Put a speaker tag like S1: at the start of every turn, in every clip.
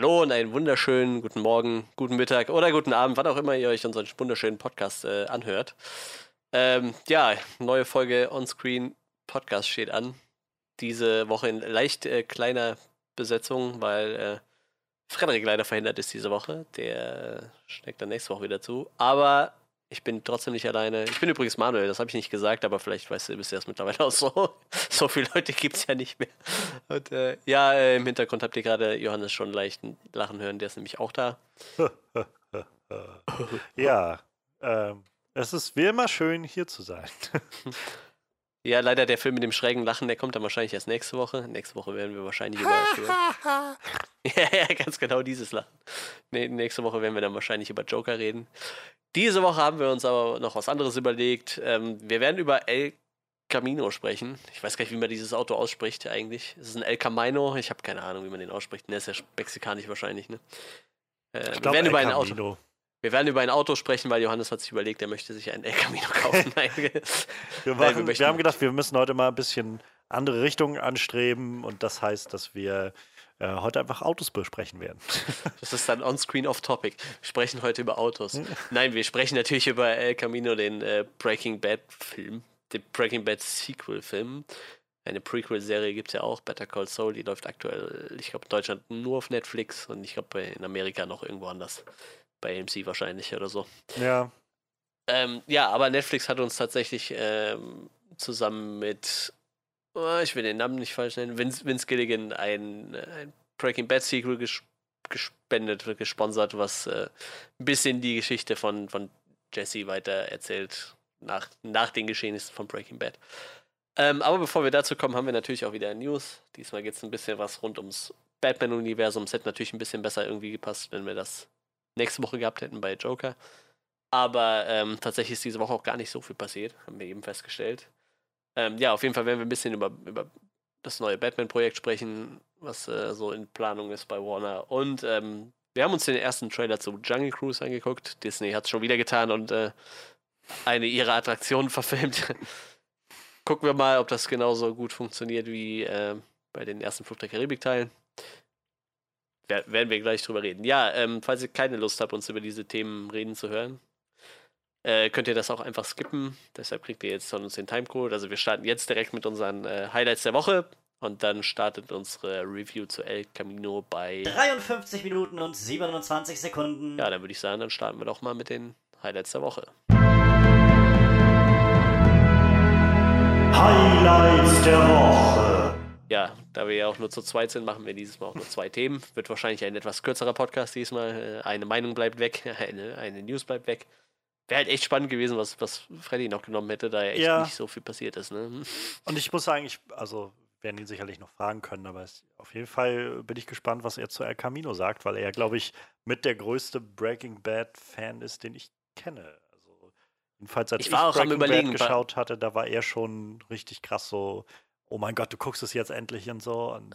S1: Hallo und einen wunderschönen guten Morgen, guten Mittag oder guten Abend, wann auch immer ihr euch unseren wunderschönen Podcast äh, anhört. Ähm, ja, neue Folge Onscreen Podcast steht an. Diese Woche in leicht äh, kleiner Besetzung, weil äh, Frederik leider verhindert ist diese Woche. Der äh, steckt dann nächste Woche wieder zu. Aber ich bin trotzdem nicht alleine. Ich bin übrigens Manuel, das habe ich nicht gesagt, aber vielleicht weißt du, bist du das mittlerweile auch so. So viele Leute gibt es ja nicht mehr. Und äh, ja, äh, im Hintergrund habt ihr gerade Johannes schon leicht lachen hören, der ist nämlich auch da.
S2: ja, ähm, es ist wie immer schön, hier zu sein.
S1: Ja, leider der Film mit dem schrägen Lachen, der kommt dann wahrscheinlich erst nächste Woche. Nächste Woche werden wir wahrscheinlich über. ja, ja, ganz genau dieses Lachen. Nee, nächste Woche werden wir dann wahrscheinlich über Joker reden. Diese Woche haben wir uns aber noch was anderes überlegt. Ähm, wir werden über El Camino sprechen. Ich weiß gar nicht, wie man dieses Auto ausspricht eigentlich. Es ist ein El Camino. Ich habe keine Ahnung, wie man den ausspricht. Der ist ja mexikanisch wahrscheinlich, ne?
S2: Äh, ich glaub, wir werden El über ein Auto.
S1: Wir werden über ein Auto sprechen, weil Johannes hat sich überlegt, er möchte sich ein El Camino kaufen.
S2: wir, machen, Nein, wir, wir haben gedacht, wir müssen heute mal ein bisschen andere Richtungen anstreben und das heißt, dass wir äh, heute einfach Autos besprechen werden.
S1: Das ist dann on-screen off-topic. Wir sprechen heute über Autos. Nein, wir sprechen natürlich über El Camino, den äh, Breaking Bad-Film, den Breaking Bad Sequel-Film. Eine Prequel-Serie gibt es ja auch, Better Call Saul, die läuft aktuell, ich glaube, in Deutschland nur auf Netflix und ich glaube, in Amerika noch irgendwo anders. Bei AMC wahrscheinlich oder so.
S2: Ja.
S1: Ähm, ja, aber Netflix hat uns tatsächlich ähm, zusammen mit oh, ich will den Namen nicht falsch nennen, Vince, Vince Gilligan ein, ein Breaking Bad Sequel ges gespendet, gesponsert, was äh, ein bisschen die Geschichte von, von Jesse weiter erzählt, nach, nach den Geschehnissen von Breaking Bad. Ähm, aber bevor wir dazu kommen, haben wir natürlich auch wieder News. Diesmal geht es ein bisschen was rund ums Batman-Universum. Es hätte natürlich ein bisschen besser irgendwie gepasst, wenn wir das nächste Woche gehabt hätten bei Joker. Aber ähm, tatsächlich ist diese Woche auch gar nicht so viel passiert, haben wir eben festgestellt. Ähm, ja, auf jeden Fall werden wir ein bisschen über, über das neue Batman-Projekt sprechen, was äh, so in Planung ist bei Warner. Und ähm, wir haben uns den ersten Trailer zu Jungle Cruise angeguckt. Disney hat es schon wieder getan und äh, eine ihrer Attraktionen verfilmt. Gucken wir mal, ob das genauso gut funktioniert wie äh, bei den ersten Flug der Karibik-Teilen. Werden wir gleich drüber reden. Ja, ähm, falls ihr keine Lust habt, uns über diese Themen reden zu hören, äh, könnt ihr das auch einfach skippen. Deshalb kriegt ihr jetzt von uns den Timecode. Also wir starten jetzt direkt mit unseren äh, Highlights der Woche. Und dann startet unsere Review zu El Camino bei
S3: 53 Minuten und 27 Sekunden.
S1: Ja, dann würde ich sagen, dann starten wir doch mal mit den Highlights der Woche.
S4: Highlights der Woche.
S1: Ja, da wir ja auch nur zu zweit sind, machen wir dieses Mal auch nur zwei Themen. Wird wahrscheinlich ein etwas kürzerer Podcast diesmal. Äh, eine Meinung bleibt weg, eine, eine News bleibt weg. Wäre halt echt spannend gewesen, was, was Freddy noch genommen hätte, da ja echt ja. nicht so viel passiert ist. Ne?
S2: Und ich muss sagen, ich, also werden ihn sicherlich noch fragen können, aber es, auf jeden Fall bin ich gespannt, was er zu El Camino sagt, weil er, glaube ich, mit der größte Breaking Bad-Fan ist, den ich kenne. Also, jedenfalls, als
S1: ich, ich
S2: Breaking Bad geschaut hatte, da war er schon richtig krass so, oh mein Gott, du guckst es jetzt endlich und so. Und,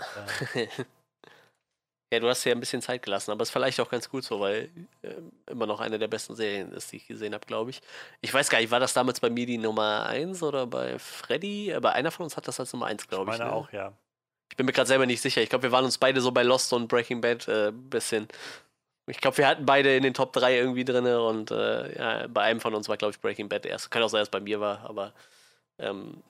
S2: äh,
S1: Ja, du hast ja ein bisschen Zeit gelassen, aber es ist vielleicht auch ganz gut so, weil äh, immer noch eine der besten Serien ist, die ich gesehen habe, glaube ich. Ich weiß gar nicht, war das damals bei mir die Nummer 1 oder bei Freddy? Aber einer von uns hat das als Nummer 1, glaube ich.
S2: Ich meine
S1: ne?
S2: auch, ja.
S1: Ich bin mir gerade selber nicht sicher. Ich glaube, wir waren uns beide so bei Lost und Breaking Bad ein äh, bisschen. Ich glaube, wir hatten beide in den Top 3 irgendwie drin und äh, ja, bei einem von uns war, glaube ich, Breaking Bad erst. Kann auch sein, dass es bei mir war, aber ähm,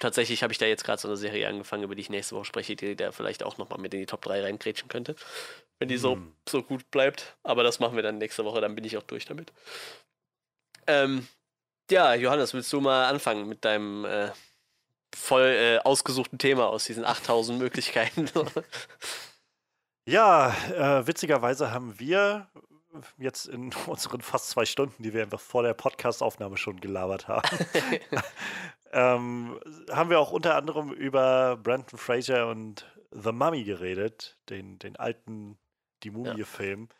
S1: tatsächlich habe ich da jetzt gerade so eine Serie angefangen, über die ich nächste Woche spreche, die da vielleicht auch nochmal mit in die Top 3 reingrätschen könnte. Wenn die so, hm. so gut bleibt. Aber das machen wir dann nächste Woche, dann bin ich auch durch damit. Ähm, ja, Johannes, willst du mal anfangen mit deinem äh, voll äh, ausgesuchten Thema aus diesen 8000 Möglichkeiten?
S2: ja, äh, witzigerweise haben wir jetzt in unseren fast zwei Stunden, die wir einfach vor der Podcastaufnahme schon gelabert haben, ähm, haben wir auch unter anderem über Brandon Fraser und The Mummy geredet, den, den alten Die Mumie-Film. Ja.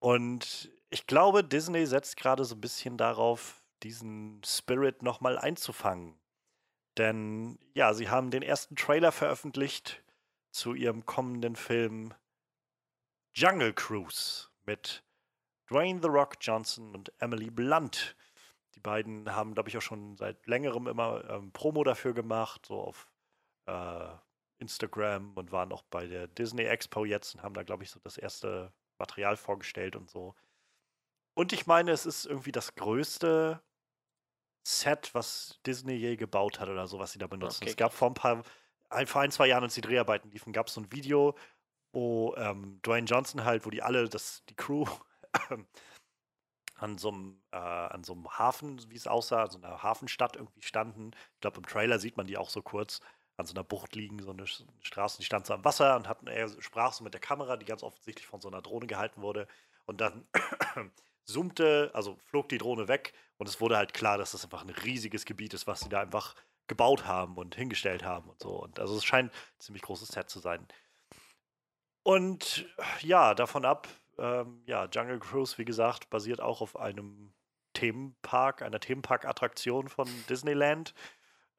S2: Und ich glaube, Disney setzt gerade so ein bisschen darauf, diesen Spirit nochmal einzufangen. Denn ja, sie haben den ersten Trailer veröffentlicht zu ihrem kommenden Film Jungle Cruise mit Dwayne The Rock Johnson und Emily Blunt. Die beiden haben, glaube ich, auch schon seit längerem immer ähm, Promo dafür gemacht, so auf äh, Instagram und waren auch bei der Disney Expo jetzt und haben da, glaube ich, so das erste Material vorgestellt und so. Und ich meine, es ist irgendwie das größte Set, was Disney je gebaut hat oder so, was sie da benutzen.
S1: Okay.
S2: Es gab vor ein paar, ein, vor ein, zwei Jahren, als die Dreharbeiten liefen, gab es so ein Video, wo ähm, Dwayne Johnson halt, wo die alle, das, die Crew an so einem, äh, an so einem Hafen, wie es aussah, so einer Hafenstadt irgendwie standen. Ich glaube, im Trailer sieht man die auch so kurz an so einer Bucht liegen, so eine Straße, die stand so am Wasser und hatten, er sprach so mit der Kamera, die ganz offensichtlich von so einer Drohne gehalten wurde. Und dann zoomte, also flog die Drohne weg und es wurde halt klar, dass das einfach ein riesiges Gebiet ist, was sie da einfach gebaut haben und hingestellt haben und so. Und also es scheint ein ziemlich großes Set zu sein. Und ja, davon ab, ähm, ja, Jungle Cruise, wie gesagt, basiert auch auf einem Themenpark, einer Themenpark-Attraktion von Disneyland.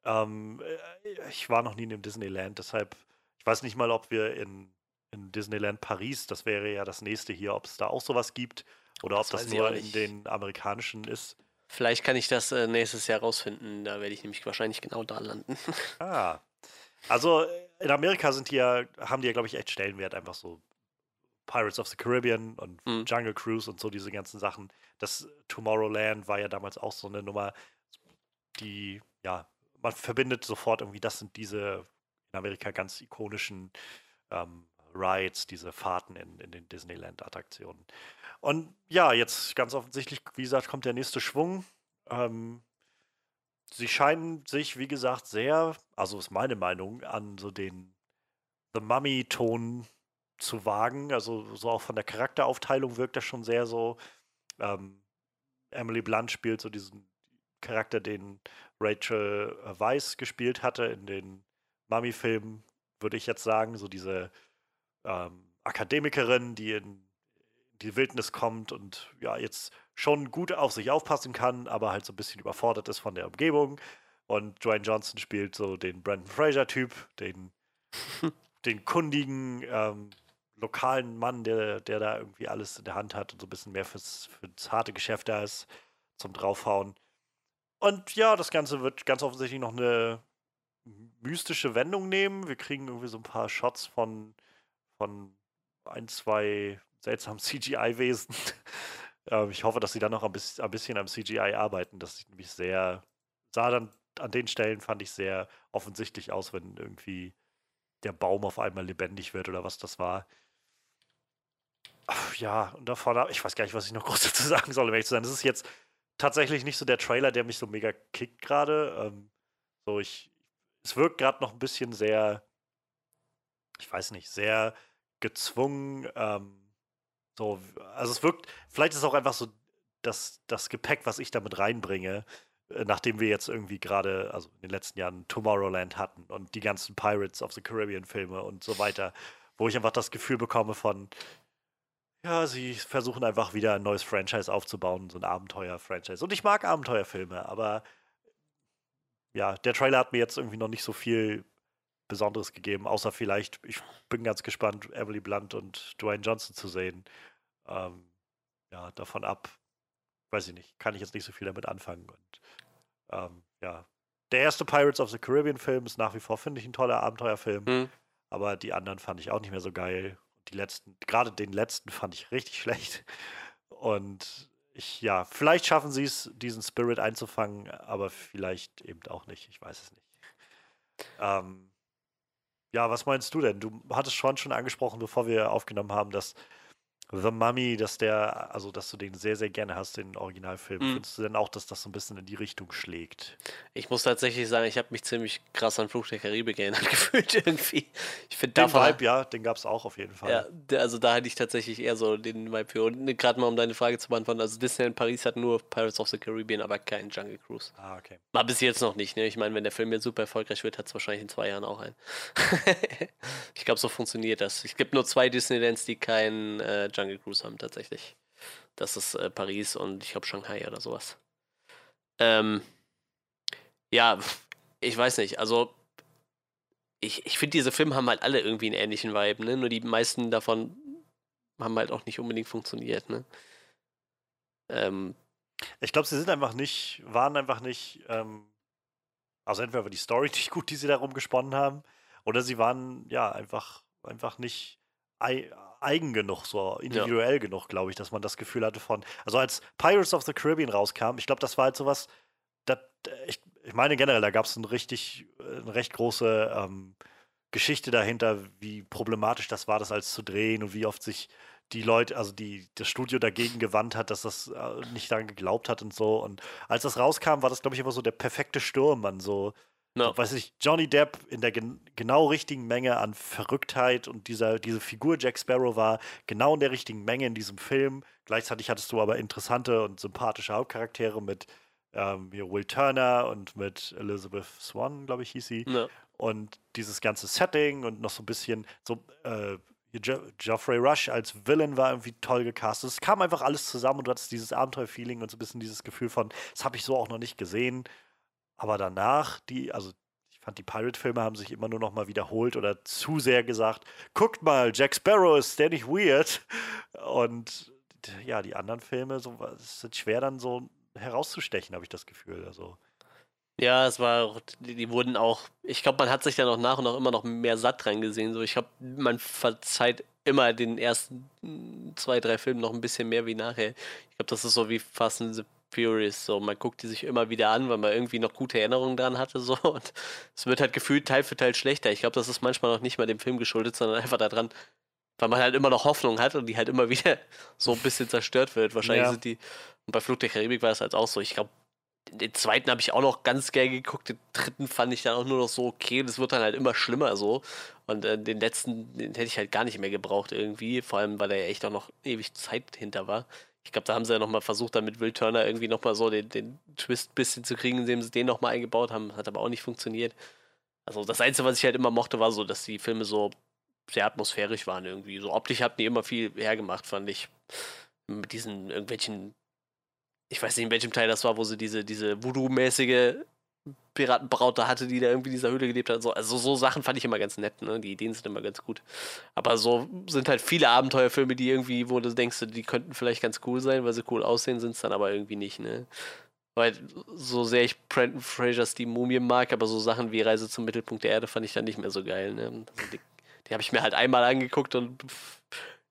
S2: Ähm, äh, ich war noch nie in dem Disneyland, deshalb, ich weiß nicht mal, ob wir in, in Disneyland Paris, das wäre ja das nächste hier, ob es da auch sowas gibt oder
S1: Das
S2: ob das nur in den amerikanischen ist.
S1: Vielleicht kann ich das äh, nächstes Jahr rausfinden. Da werde ich nämlich wahrscheinlich genau da landen.
S2: Ah. Also äh, in Amerika sind die ja, haben die ja, glaube ich, echt Stellenwert, einfach so Pirates of the Caribbean und
S1: Mhm.
S2: Jungle Cruise und so diese ganzen Sachen. Das Tomorrowland war ja damals auch so eine Nummer, die, ja, man verbindet sofort irgendwie, das sind diese in Amerika ganz ikonischen ähm, Rides, diese Fahrten in, in den Disneyland-Attraktionen. Und ja, jetzt ganz offensichtlich, wie gesagt, kommt der nächste Schwung. Ähm, sie scheinen sich, wie gesagt, sehr, also ist meine Meinung, an so den The Mummy-Ton zu wagen. Also so auch von der Charakteraufteilung wirkt das schon sehr so. Ähm, Emily Blunt spielt so diesen Charakter, den Rachel Weisz gespielt hatte in den Mummy-Filmen, würde ich jetzt sagen. So diese ähm, Akademikerin, die in die Wildnis kommt und ja, jetzt schon gut auf sich aufpassen kann, aber halt so ein bisschen überfordert ist von der Umgebung. Und Dwayne Johnson spielt so den Brandon Fraser-Typ, den, den kundigen, ähm, lokalen Mann, der, der da irgendwie alles in der Hand hat und so ein bisschen mehr fürs, fürs harte Geschäft da ist, zum Draufhauen. Und ja, das Ganze wird ganz offensichtlich noch eine mystische Wendung nehmen. Wir kriegen irgendwie so ein paar Shots von, von ein, zwei seltsamen CGI-Wesen. ähm, ich hoffe, dass sie dann noch ein bisschen, ein bisschen am CGI arbeiten. Das sieht nämlich sehr, sah dann an den Stellen, fand ich sehr offensichtlich aus, wenn irgendwie der Baum auf einmal lebendig wird oder was das war. Ja, und davon ab, ich weiß gar nicht, was ich noch groß dazu sagen soll, um ehrlich zu sein. Das ist jetzt tatsächlich nicht so der Trailer, der mich so mega kickt gerade. Ähm, so, ich, es wirkt gerade noch ein bisschen sehr, ich weiß nicht, sehr gezwungen. Ähm, so, also es wirkt, vielleicht ist es auch einfach so das, das Gepäck, was ich damit reinbringe, äh, nachdem wir jetzt irgendwie gerade, also in den letzten Jahren Tomorrowland hatten und die ganzen Pirates of the Caribbean Filme und so weiter, wo ich einfach das Gefühl bekomme von, ja, sie versuchen einfach wieder ein neues Franchise aufzubauen, so ein Abenteuer-Franchise. Und ich mag Abenteuerfilme, aber ja, der Trailer hat mir jetzt irgendwie noch nicht so viel Besonderes gegeben, außer vielleicht, ich bin ganz gespannt, Emily Blunt und Dwayne Johnson zu sehen. Ähm, ja, davon ab, weiß ich nicht, kann ich jetzt nicht so viel damit anfangen. Und ähm, ja, der erste Pirates of the Caribbean Film ist nach wie vor, finde ich, ein toller Abenteuerfilm.
S1: Hm.
S2: Aber die anderen fand ich auch nicht mehr so geil. Die letzten, gerade den letzten fand ich richtig schlecht. Und ich, ja, vielleicht schaffen sie es, diesen Spirit einzufangen, aber vielleicht eben auch nicht. Ich weiß es nicht. Ähm, ja, was meinst du denn? Du hattest schon schon angesprochen, bevor wir aufgenommen haben, dass The Mummy, dass der, also dass du den sehr, sehr gerne hast, den Originalfilm.
S1: Mhm.
S2: Findest du denn auch, dass das so ein bisschen in die Richtung schlägt?
S1: Ich muss tatsächlich sagen, ich habe mich ziemlich krass an Fluch der Karibik erinnert gefühlt irgendwie. Ich finde
S2: Den
S1: davon.
S2: Vibe, ja, den gab es auch auf jeden Fall.
S1: Ja, also da hatte ich tatsächlich eher so den Vibe für. Und gerade mal um deine Frage zu beantworten, also Disneyland Paris hat nur Pirates of the Caribbean, aber keinen Jungle Cruise.
S2: Ah, okay.
S1: Mal bis jetzt noch nicht, ne? Ich meine, wenn der Film jetzt super erfolgreich wird, hat es wahrscheinlich in zwei Jahren auch einen. ich glaube, so funktioniert das. Es gibt nur zwei Disneylands, die keinen äh, Jungle Cruise haben, tatsächlich. Das ist äh, Paris und ich glaube Shanghai oder sowas. Ähm, ja, ich weiß nicht. Also, ich, ich finde, diese Filme haben halt alle irgendwie einen ähnlichen Vibe, ne? Nur die meisten davon haben halt auch nicht unbedingt funktioniert, ne? Ähm,
S2: Ich glaube, sie sind einfach nicht, waren einfach nicht, ähm, also entweder war die Story nicht gut, die sie darum gesponnen haben, oder sie waren ja einfach, einfach nicht ei eigen genug, so individuell genug, glaube ich, dass man das Gefühl hatte von. Also als Pirates of the Caribbean rauskam, ich glaube, das war halt sowas, das, ich, ich meine generell, da gab es ein richtig, eine recht große ähm, Geschichte dahinter, wie problematisch das war, das alles zu drehen und wie oft sich die Leute, also die, das Studio dagegen gewandt hat, dass das äh, nicht daran geglaubt hat und so. Und als das rauskam, war das, glaube ich, immer so der perfekte Sturm an so,
S1: No.
S2: weiß ich, Johnny Depp in der gen genau richtigen Menge an Verrücktheit und dieser, diese Figur Jack Sparrow war genau in der richtigen Menge in diesem Film. Gleichzeitig hattest du aber interessante und sympathische Hauptcharaktere mit ähm, Will Turner und mit Elizabeth Swan, glaube ich, hieß sie.
S1: Ja.
S2: Und dieses ganze Setting und noch so ein bisschen so äh, Jo- Geoffrey Rush als Villain war irgendwie toll gecastet. Es kam einfach alles zusammen und du hattest dieses Abenteuerfeeling und so ein bisschen dieses Gefühl von, das habe ich so auch noch nicht gesehen. Aber danach, die, also ich fand, die Pirate-Filme haben sich immer nur noch mal wiederholt oder zu sehr gesagt, guckt mal, Jack Sparrow ist der nicht weird. Und ja, die anderen Filme so, ist schwer dann so herauszustechen, habe ich das Gefühl. Also,
S1: Ja, es war, auch- die, die wurden auch, ich glaube, man hat sich dann auch nach und nach immer noch mehr satt dran gesehen. So, ich glaube, man verzeiht immer den ersten mm, zwei, drei Filmen noch ein bisschen mehr wie nachher. Ich glaube, das ist so wie Fast and Furious. So, man guckt die sich immer wieder an, weil man irgendwie noch gute Erinnerungen dran hatte. So, und es wird halt gefühlt Teil für Teil schlechter. Ich glaube, das ist manchmal noch nicht mal dem Film geschuldet, sondern einfach daran, weil man halt immer noch Hoffnung hat und die halt immer wieder so ein bisschen zerstört wird. Wahrscheinlich
S2: Ja.
S1: sind die, und bei Flug der Karibik war es halt auch so. Ich glaube, den zweiten habe ich auch noch ganz geil geguckt, den dritten fand ich dann auch nur noch so okay. Das wird dann halt immer schlimmer so. Und äh, den letzten, den hätte ich halt gar nicht mehr gebraucht irgendwie. Vor allem, weil da ja echt auch noch ewig Zeit hinter war. Ich glaube, da haben sie ja nochmal versucht, dann mit Will Turner irgendwie nochmal so den, den Twist ein bisschen zu kriegen, indem sie den nochmal eingebaut haben. Hat aber auch nicht funktioniert. Also das Einzige, was ich halt immer mochte, war so, dass die Filme so sehr atmosphärisch waren irgendwie. So optisch hatten die immer viel hergemacht, fand ich. Mit diesen irgendwelchen, ich weiß nicht, in welchem Teil das war, wo sie diese, diese Voodoo-mäßige Piratenbraut da hatte, die da irgendwie in dieser Höhle gelebt hat. So, also so Sachen fand ich immer ganz nett, ne? Die Ideen sind immer ganz gut. Aber so sind halt viele Abenteuerfilme, die irgendwie, wo du denkst, die könnten vielleicht ganz cool sein, weil sie cool aussehen, sind es dann aber irgendwie nicht, ne? Weil so sehr ich Brandon Frasers die Mumie mag, aber so Sachen wie Reise zum Mittelpunkt der Erde fand ich dann nicht mehr so geil, ne? Also die die habe ich mir halt einmal angeguckt und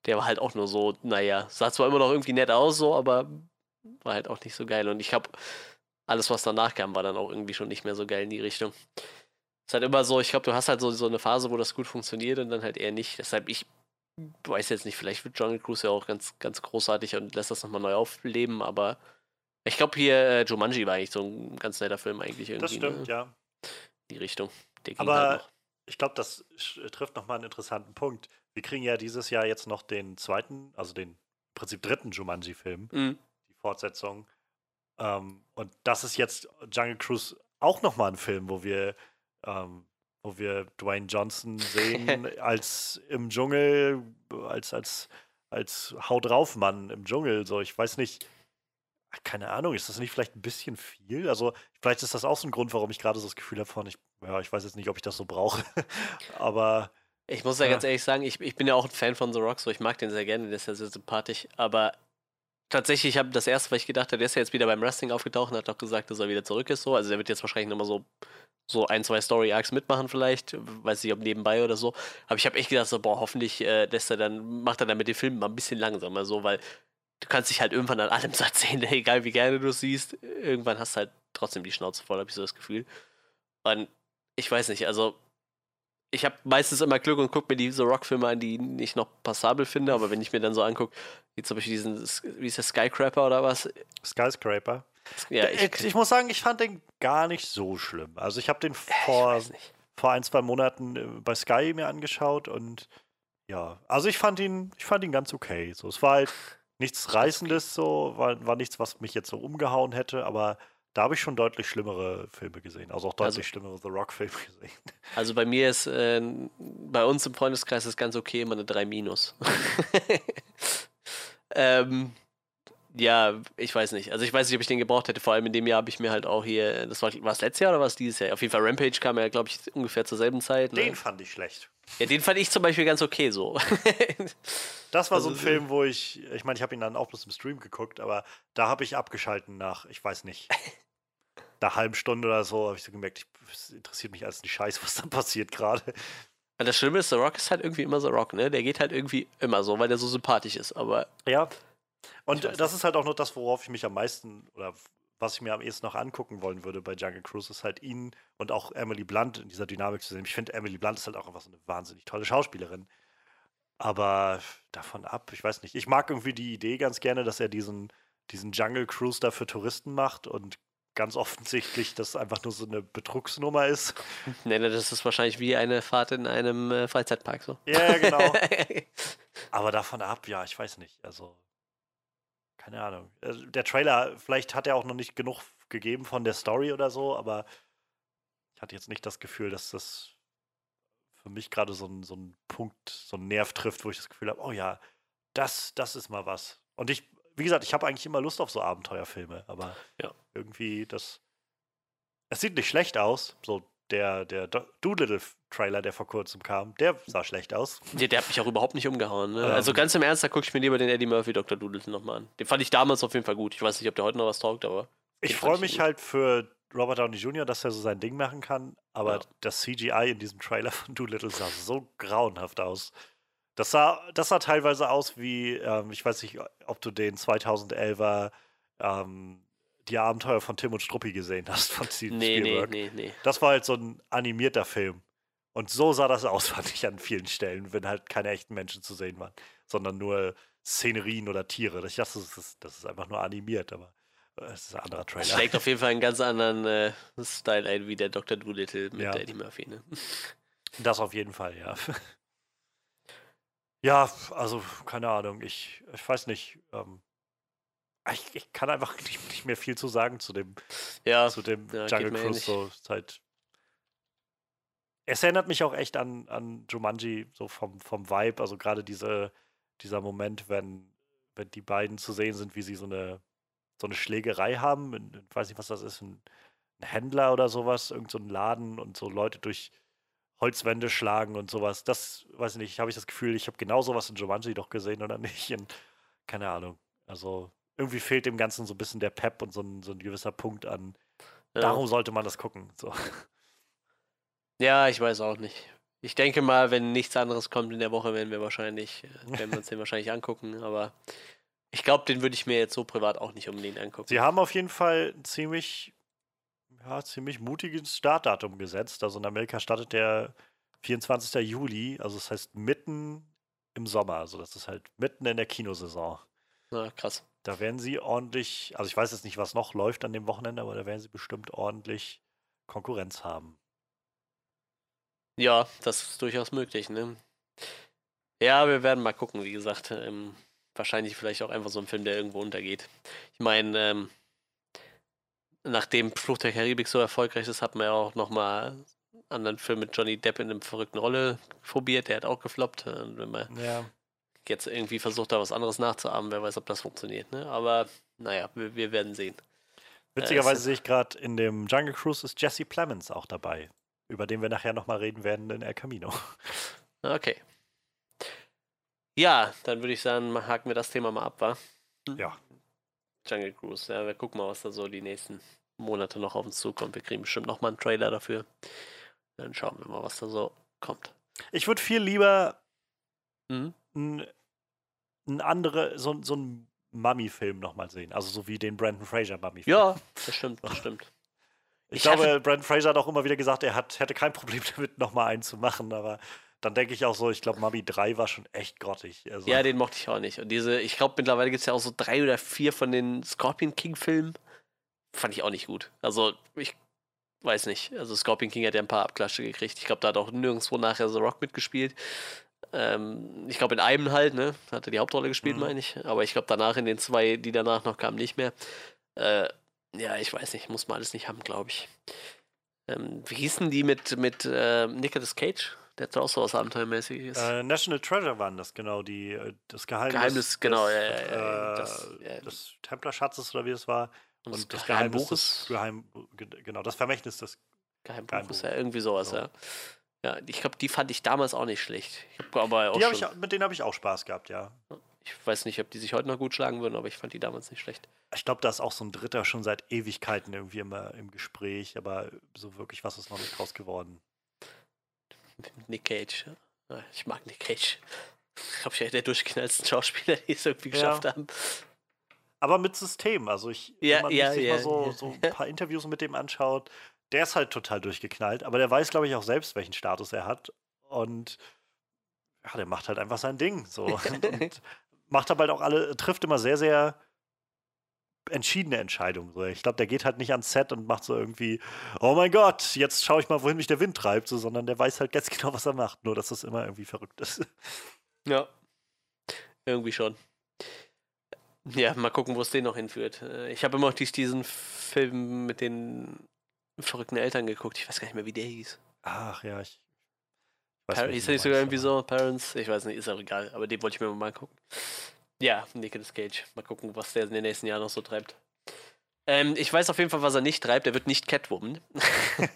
S1: der war halt auch nur so, naja, sah zwar immer noch irgendwie nett aus, so, aber war halt auch nicht so geil. Und ich habe alles, was danach kam, war dann auch irgendwie schon nicht mehr so geil in die Richtung. Ist halt immer so, ich glaube, du hast halt so, so eine Phase, wo das gut funktioniert und dann halt eher nicht. Deshalb, ich weiß jetzt nicht, vielleicht wird Jungle Cruise ja auch ganz, ganz großartig und lässt das nochmal neu aufleben, aber ich glaube hier, äh, Jumanji war eigentlich so ein ganz netter Film eigentlich irgendwie.
S2: das stimmt,
S1: ne?
S2: ja.
S1: Die Richtung.
S2: Aber
S1: halt
S2: ich glaube, das trifft nochmal einen interessanten Punkt. Wir kriegen ja dieses Jahr jetzt noch den zweiten, also den im Prinzip dritten Jumanji-Film,
S1: Mhm.
S2: die Fortsetzung. Ähm, und das ist jetzt Jungle Cruise auch nochmal ein Film, wo wir, ähm, wo wir Dwayne Johnson sehen als im Dschungel, als, als, als Hau drauf Mann im Dschungel. So, ich weiß nicht, keine Ahnung, ist das nicht vielleicht ein bisschen viel? Also, vielleicht ist das auch so ein Grund, warum ich gerade so das Gefühl habe von, ich, ja, ich weiß jetzt nicht, ob ich das so brauche. Aber
S1: Ich muss ja,
S2: Ja.
S1: ganz ehrlich sagen, ich, ich bin ja auch ein Fan von The Rock, so ich mag den sehr gerne, der ist ja sehr sympathisch, aber tatsächlich, ich habe das erste, was ich gedacht habe, der ist ja jetzt wieder beim Wrestling aufgetaucht und hat doch gesagt, dass er wieder zurück ist, so. Also der wird jetzt wahrscheinlich nochmal so, so ein, zwei Story-Arcs mitmachen, vielleicht. Weiß nicht, ob nebenbei oder so. Aber ich habe echt gedacht, so, boah, hoffentlich äh, lässt er dann, macht er dann mit den Filmen mal ein bisschen langsamer, so, weil du kannst dich halt irgendwann an allem satt sehen, egal wie gerne du es siehst. Irgendwann hast du halt trotzdem die Schnauze voll, habe ich so das Gefühl. Und ich weiß nicht, also ich habe meistens immer Glück und gucke mir diese Rock-Filme an, die ich noch passabel finde, aber wenn ich mir dann so angucke, wie zum Beispiel diesen, wie ist der, Skycrapper oder was?
S2: Skyscraper.
S1: Ja,
S2: ich, ich, muss sagen, ich fand den gar nicht so schlimm. Also ich habe den
S1: ich
S2: vor, vor ein, zwei Monaten äh, bei Sky mir angeschaut und ja, also ich fand ihn, ich fand ihn ganz okay. So, es war halt nichts Reißendes, so, war, war nichts, was mich jetzt so umgehauen hätte, aber da habe ich schon deutlich schlimmere Filme gesehen. Also auch deutlich
S1: Also-
S2: schlimmere The Rock-Filme gesehen.
S1: Also bei mir ist, äh, bei uns im Freundeskreis ist ganz okay immer eine 3 minus. ähm, ja, ich weiß nicht. Also ich weiß nicht, ob ich den gebraucht hätte. Vor allem in dem Jahr habe ich mir halt auch hier, das war, war es letztes Jahr oder war es dieses Jahr? Auf jeden Fall Rampage kam ja, glaube ich, ungefähr zur selben Zeit. Ne?
S2: Den fand ich schlecht.
S1: Ja, den fand ich zum Beispiel ganz okay so.
S2: Das war so
S1: Also
S2: ein
S1: so-
S2: Film, wo ich, ich meine, ich habe ihn dann auch bloß im Stream geguckt, aber da habe ich abgeschalten nach, ich weiß nicht. einer halben Stunde oder so habe ich so gemerkt, es interessiert mich alles nicht scheiße, was da passiert gerade.
S1: Das Schlimme ist, The Rock ist halt irgendwie immer The Rock, ne? Der geht halt irgendwie immer so, weil der so sympathisch ist. Aber
S2: Ja. Und das ist halt auch noch das, worauf ich mich am meisten oder was ich mir am ehesten noch angucken wollen würde bei Jungle Cruise, ist halt ihn und auch Emily Blunt in dieser Dynamik zu sehen. Ich finde, Emily Blunt ist halt auch einfach so eine wahnsinnig tolle Schauspielerin. Aber davon ab, ich weiß nicht. Ich mag irgendwie die Idee ganz gerne, dass er diesen, diesen Jungle Cruise da für Touristen macht und ganz offensichtlich das einfach nur so eine Betrugsnummer ist.
S1: nee, ne, das ist wahrscheinlich wie eine Fahrt in einem äh, Freizeitpark so.
S2: Ja, ja, genau. Aber davon ab, ja, ich weiß nicht. Also, keine Ahnung. Also, Der Trailer, vielleicht hat er auch noch nicht genug gegeben von der Story oder so, aber ich hatte jetzt nicht das Gefühl, dass das für mich gerade so ein, so ein Punkt, so ein Nerv trifft, wo ich das Gefühl habe, oh ja, das, das ist mal was. Und ich, wie gesagt, ich habe eigentlich immer Lust auf so Abenteuerfilme, aber
S1: Ja.
S2: irgendwie das. Es sieht nicht schlecht aus. So der, der Do- Doolittle-Trailer, der vor kurzem kam, der sah schlecht aus.
S1: Der, der hat mich auch überhaupt nicht umgehauen. Ne?
S2: Ähm.
S1: Also ganz im Ernst, da gucke ich mir lieber den Eddie Murphy Dr. Doodle nochmal an. Den fand ich damals auf jeden Fall gut. Ich weiß nicht, ob der heute noch was taugt, aber.
S2: Ich freue mich
S1: gut.
S2: halt für Robert Downey Jr., dass er so sein Ding machen kann, aber
S1: Ja.
S2: das CGI in diesem Trailer von Doolittle sah so grauenhaft aus. Das sah, das sah teilweise aus wie, ähm, ich weiß nicht, ob du den 2011er ähm, Die Abenteuer von Tim und Struppi gesehen hast von Steven
S1: Nee, nee,
S2: Spielberg.
S1: nee, nee.
S2: Das war halt so ein animierter Film. Und so sah das aus, fand ich an vielen Stellen, wenn halt keine echten Menschen zu sehen waren, sondern nur Szenerien oder Tiere. Ich dachte, das ist, das ist einfach nur animiert, aber äh, es ist ein anderer
S1: Das
S2: Trailer.
S1: schlägt auf jeden Fall einen ganz anderen äh, Style ein wie der Dr. Doolittle mit
S2: Ja.
S1: Eddie Murphy. Ne?
S2: Das auf jeden Fall, ja. ja, also keine Ahnung, ich, ich weiß nicht. Ähm, ich, ich kann einfach nicht, nicht mehr viel zu sagen zu dem,
S1: Ja,
S2: zu dem
S1: ja,
S2: Jungle Cruise. So, halt es erinnert mich auch echt an, an Jumanji, so vom, vom Vibe. Also gerade diese, dieser Moment, wenn, wenn die beiden zu sehen sind, wie sie so eine, so eine Schlägerei haben. in- Ich weiß nicht, was das ist, ein, ein Händler oder sowas, irgend so ein Laden und so Leute durch Holzwände schlagen und sowas. Das, weiß ich nicht, habe ich das Gefühl, ich habe genau sowas in Jumanji doch gesehen oder nicht. Und, keine Ahnung. Also irgendwie fehlt dem Ganzen so ein bisschen der Pep und so ein, so ein gewisser Punkt an.
S1: ja.
S2: Darum sollte man das gucken. So.
S1: ja, ich weiß auch nicht. Ich denke mal, wenn nichts anderes kommt in der Woche, werden wir wahrscheinlich, äh, werden wir uns den wahrscheinlich angucken, aber ich glaube, den würde ich mir jetzt so privat auch nicht unbedingt angucken.
S2: Sie haben auf jeden Fall ein ziemlich, ja, ziemlich mutiges Startdatum gesetzt. Also in Amerika startet der 24. Juli, also das heißt mitten im Sommer. Also das ist halt mitten in der Kinosaison.
S1: Na, krass.
S2: Da werden sie ordentlich, also ich weiß jetzt nicht, was noch läuft an dem Wochenende, aber da werden sie bestimmt ordentlich Konkurrenz haben.
S1: Ja, das ist durchaus möglich, ne? Ja, wir werden mal gucken, wie gesagt. Ähm, wahrscheinlich vielleicht auch einfach so ein Film, der irgendwo untergeht. Ich meine, ähm, nachdem Flucht der Karibik so erfolgreich ist, hat man ja auch nochmal einen anderen Film mit Johnny Depp in einer verrückten Rolle probiert. Der hat auch gefloppt. Und wenn man
S2: Ja.
S1: Jetzt irgendwie versucht, da was anderes nachzuahmen, wer weiß, ob das funktioniert, ne? Aber naja, wir, wir werden sehen.
S2: Witzigerweise
S1: ist-
S2: sehe ich gerade, in dem Jungle Cruise ist Jesse Plemons auch dabei, über den wir nachher nochmal reden werden in El Camino.
S1: Okay. Ja, dann würde ich sagen, haken wir das Thema mal ab, wa?
S2: Ja.
S1: Jungle Cruise. Ja, wir gucken mal, was da so die nächsten Monate noch auf uns zukommt. Wir kriegen bestimmt noch mal einen Trailer dafür. Dann schauen wir mal, was da so kommt.
S2: Ich würde viel lieber
S1: Mhm.
S2: Ein, ein andere, so, so einen Mummy-Film nochmal sehen. Also so wie den Brandon Fraser Mummy-Film.
S1: Ja, das stimmt, das stimmt.
S2: ich,
S1: ich
S2: glaube,
S1: hatte-
S2: Brandon Fraser hat auch immer wieder gesagt, er hat, hätte kein Problem damit, nochmal einen zu machen, aber dann denke ich auch so, ich glaube, Mummy 3 war schon echt grottig. Also,
S1: Ja, den mochte ich auch nicht. Und diese, ich glaube, mittlerweile gibt es ja auch so drei oder vier von den Scorpion King-Filmen. Fand ich auch nicht gut. Also, ich weiß nicht. Also, Scorpion King hat ja ein paar Abklatsche gekriegt. Ich glaube, da hat auch nirgendwo nachher The Rock mitgespielt. Ähm, ich glaube, in einem halt, ne? Hat er die Hauptrolle gespielt,
S2: Mhm.
S1: meine ich. Aber ich glaube, danach in den zwei, die danach noch kamen, nicht mehr. Äh, ja, ich weiß nicht. Muss man alles nicht haben, glaube ich. Ähm, wie hießen die mit, mit äh, Nicolas Cage? Der hat auch so was Abenteuermäßiges.
S2: Äh, National Treasure waren das genau, die, äh, das Geheimnis,
S1: Geheimnis, genau,
S2: des,
S1: ja, ja, ja,
S2: äh,
S1: das, ja.
S2: des Templerschatzes oder wie es war.
S1: Und
S2: Und,
S1: das
S2: das
S1: Geheimbuches?
S2: Geheim, ge- genau, das Vermächtnis des
S1: Geheimbuch
S2: Geheimbuch.
S1: ist ja irgendwie sowas,
S2: So.
S1: ja. Ja, ich glaube, die fand ich damals auch nicht schlecht. Ich aber auch
S2: ich, mit denen habe ich auch Spaß gehabt, ja.
S1: ich weiß nicht, ob die sich heute noch gut schlagen würden, aber ich fand die damals nicht schlecht.
S2: Ich glaube, da ist auch so ein Dritter schon seit Ewigkeiten irgendwie immer im Gespräch, aber so wirklich was ist noch nicht draus geworden.
S1: Nick Cage. Ja, Ich mag Nick Cage. Ich glaube, ich einer der durchgeknallsten Schauspieler, die es irgendwie geschafft
S2: Ja.
S1: haben.
S2: Aber mit System. Also ich,
S1: Ja,
S2: wenn man
S1: ja,
S2: sich mal so, so ein paar Interviews mit dem anschaut, der ist halt total durchgeknallt, aber der weiß, glaube ich, auch selbst, welchen Status er hat. Und ja, der macht halt einfach sein Ding. So. Und, und macht aber halt auch alle, trifft immer sehr, sehr entschiedene Entscheidungen. So. Ich glaube, der geht halt nicht ans Set und macht so irgendwie, oh mein Gott, jetzt schaue ich mal, wohin mich der Wind treibt, so, sondern der weiß halt ganz genau, was er macht. Nur, dass das immer irgendwie verrückt ist.
S1: Ja. Irgendwie schon. Ja, mal gucken, wo es den noch hinführt. Äh, Ich habe immer noch dies- diesen Film mit den verrückten Eltern geguckt. Ich weiß gar nicht mehr, wie der hieß.
S2: Ach ja, ich. weiß,
S1: hieß er nicht sogar irgendwie so? Parents? Ich weiß nicht, ist auch egal. Aber den wollte ich mir mal angucken. Ja, Nicolas Cage. Mal gucken, was der in den nächsten Jahren noch so treibt. Ähm, ich weiß auf jeden Fall, was er nicht treibt. Er wird nicht Catwoman.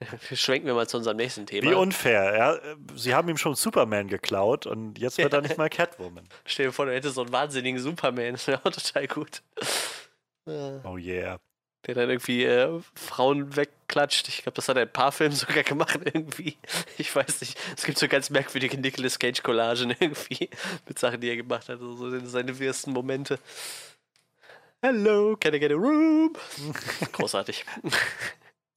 S1: Schwenken wir mal zu unserem nächsten Thema.
S2: Wie unfair, ja. Sie haben ihm schon Superman geklaut und jetzt wird er nicht mal Catwoman.
S1: Stell dir vor, du hättest so einen wahnsinnigen Superman. Das wäre auch total gut.
S2: Oh yeah.
S1: Der dann irgendwie äh, Frauen wegklatscht. Ich glaube, das hat er in ein paar Filmen sogar gemacht irgendwie. Ich weiß nicht. Es gibt so ganz merkwürdige Nicolas Cage-Collagen irgendwie mit Sachen, die er gemacht hat. Also so seine wirsten Momente. Hello, can I get a room? Großartig.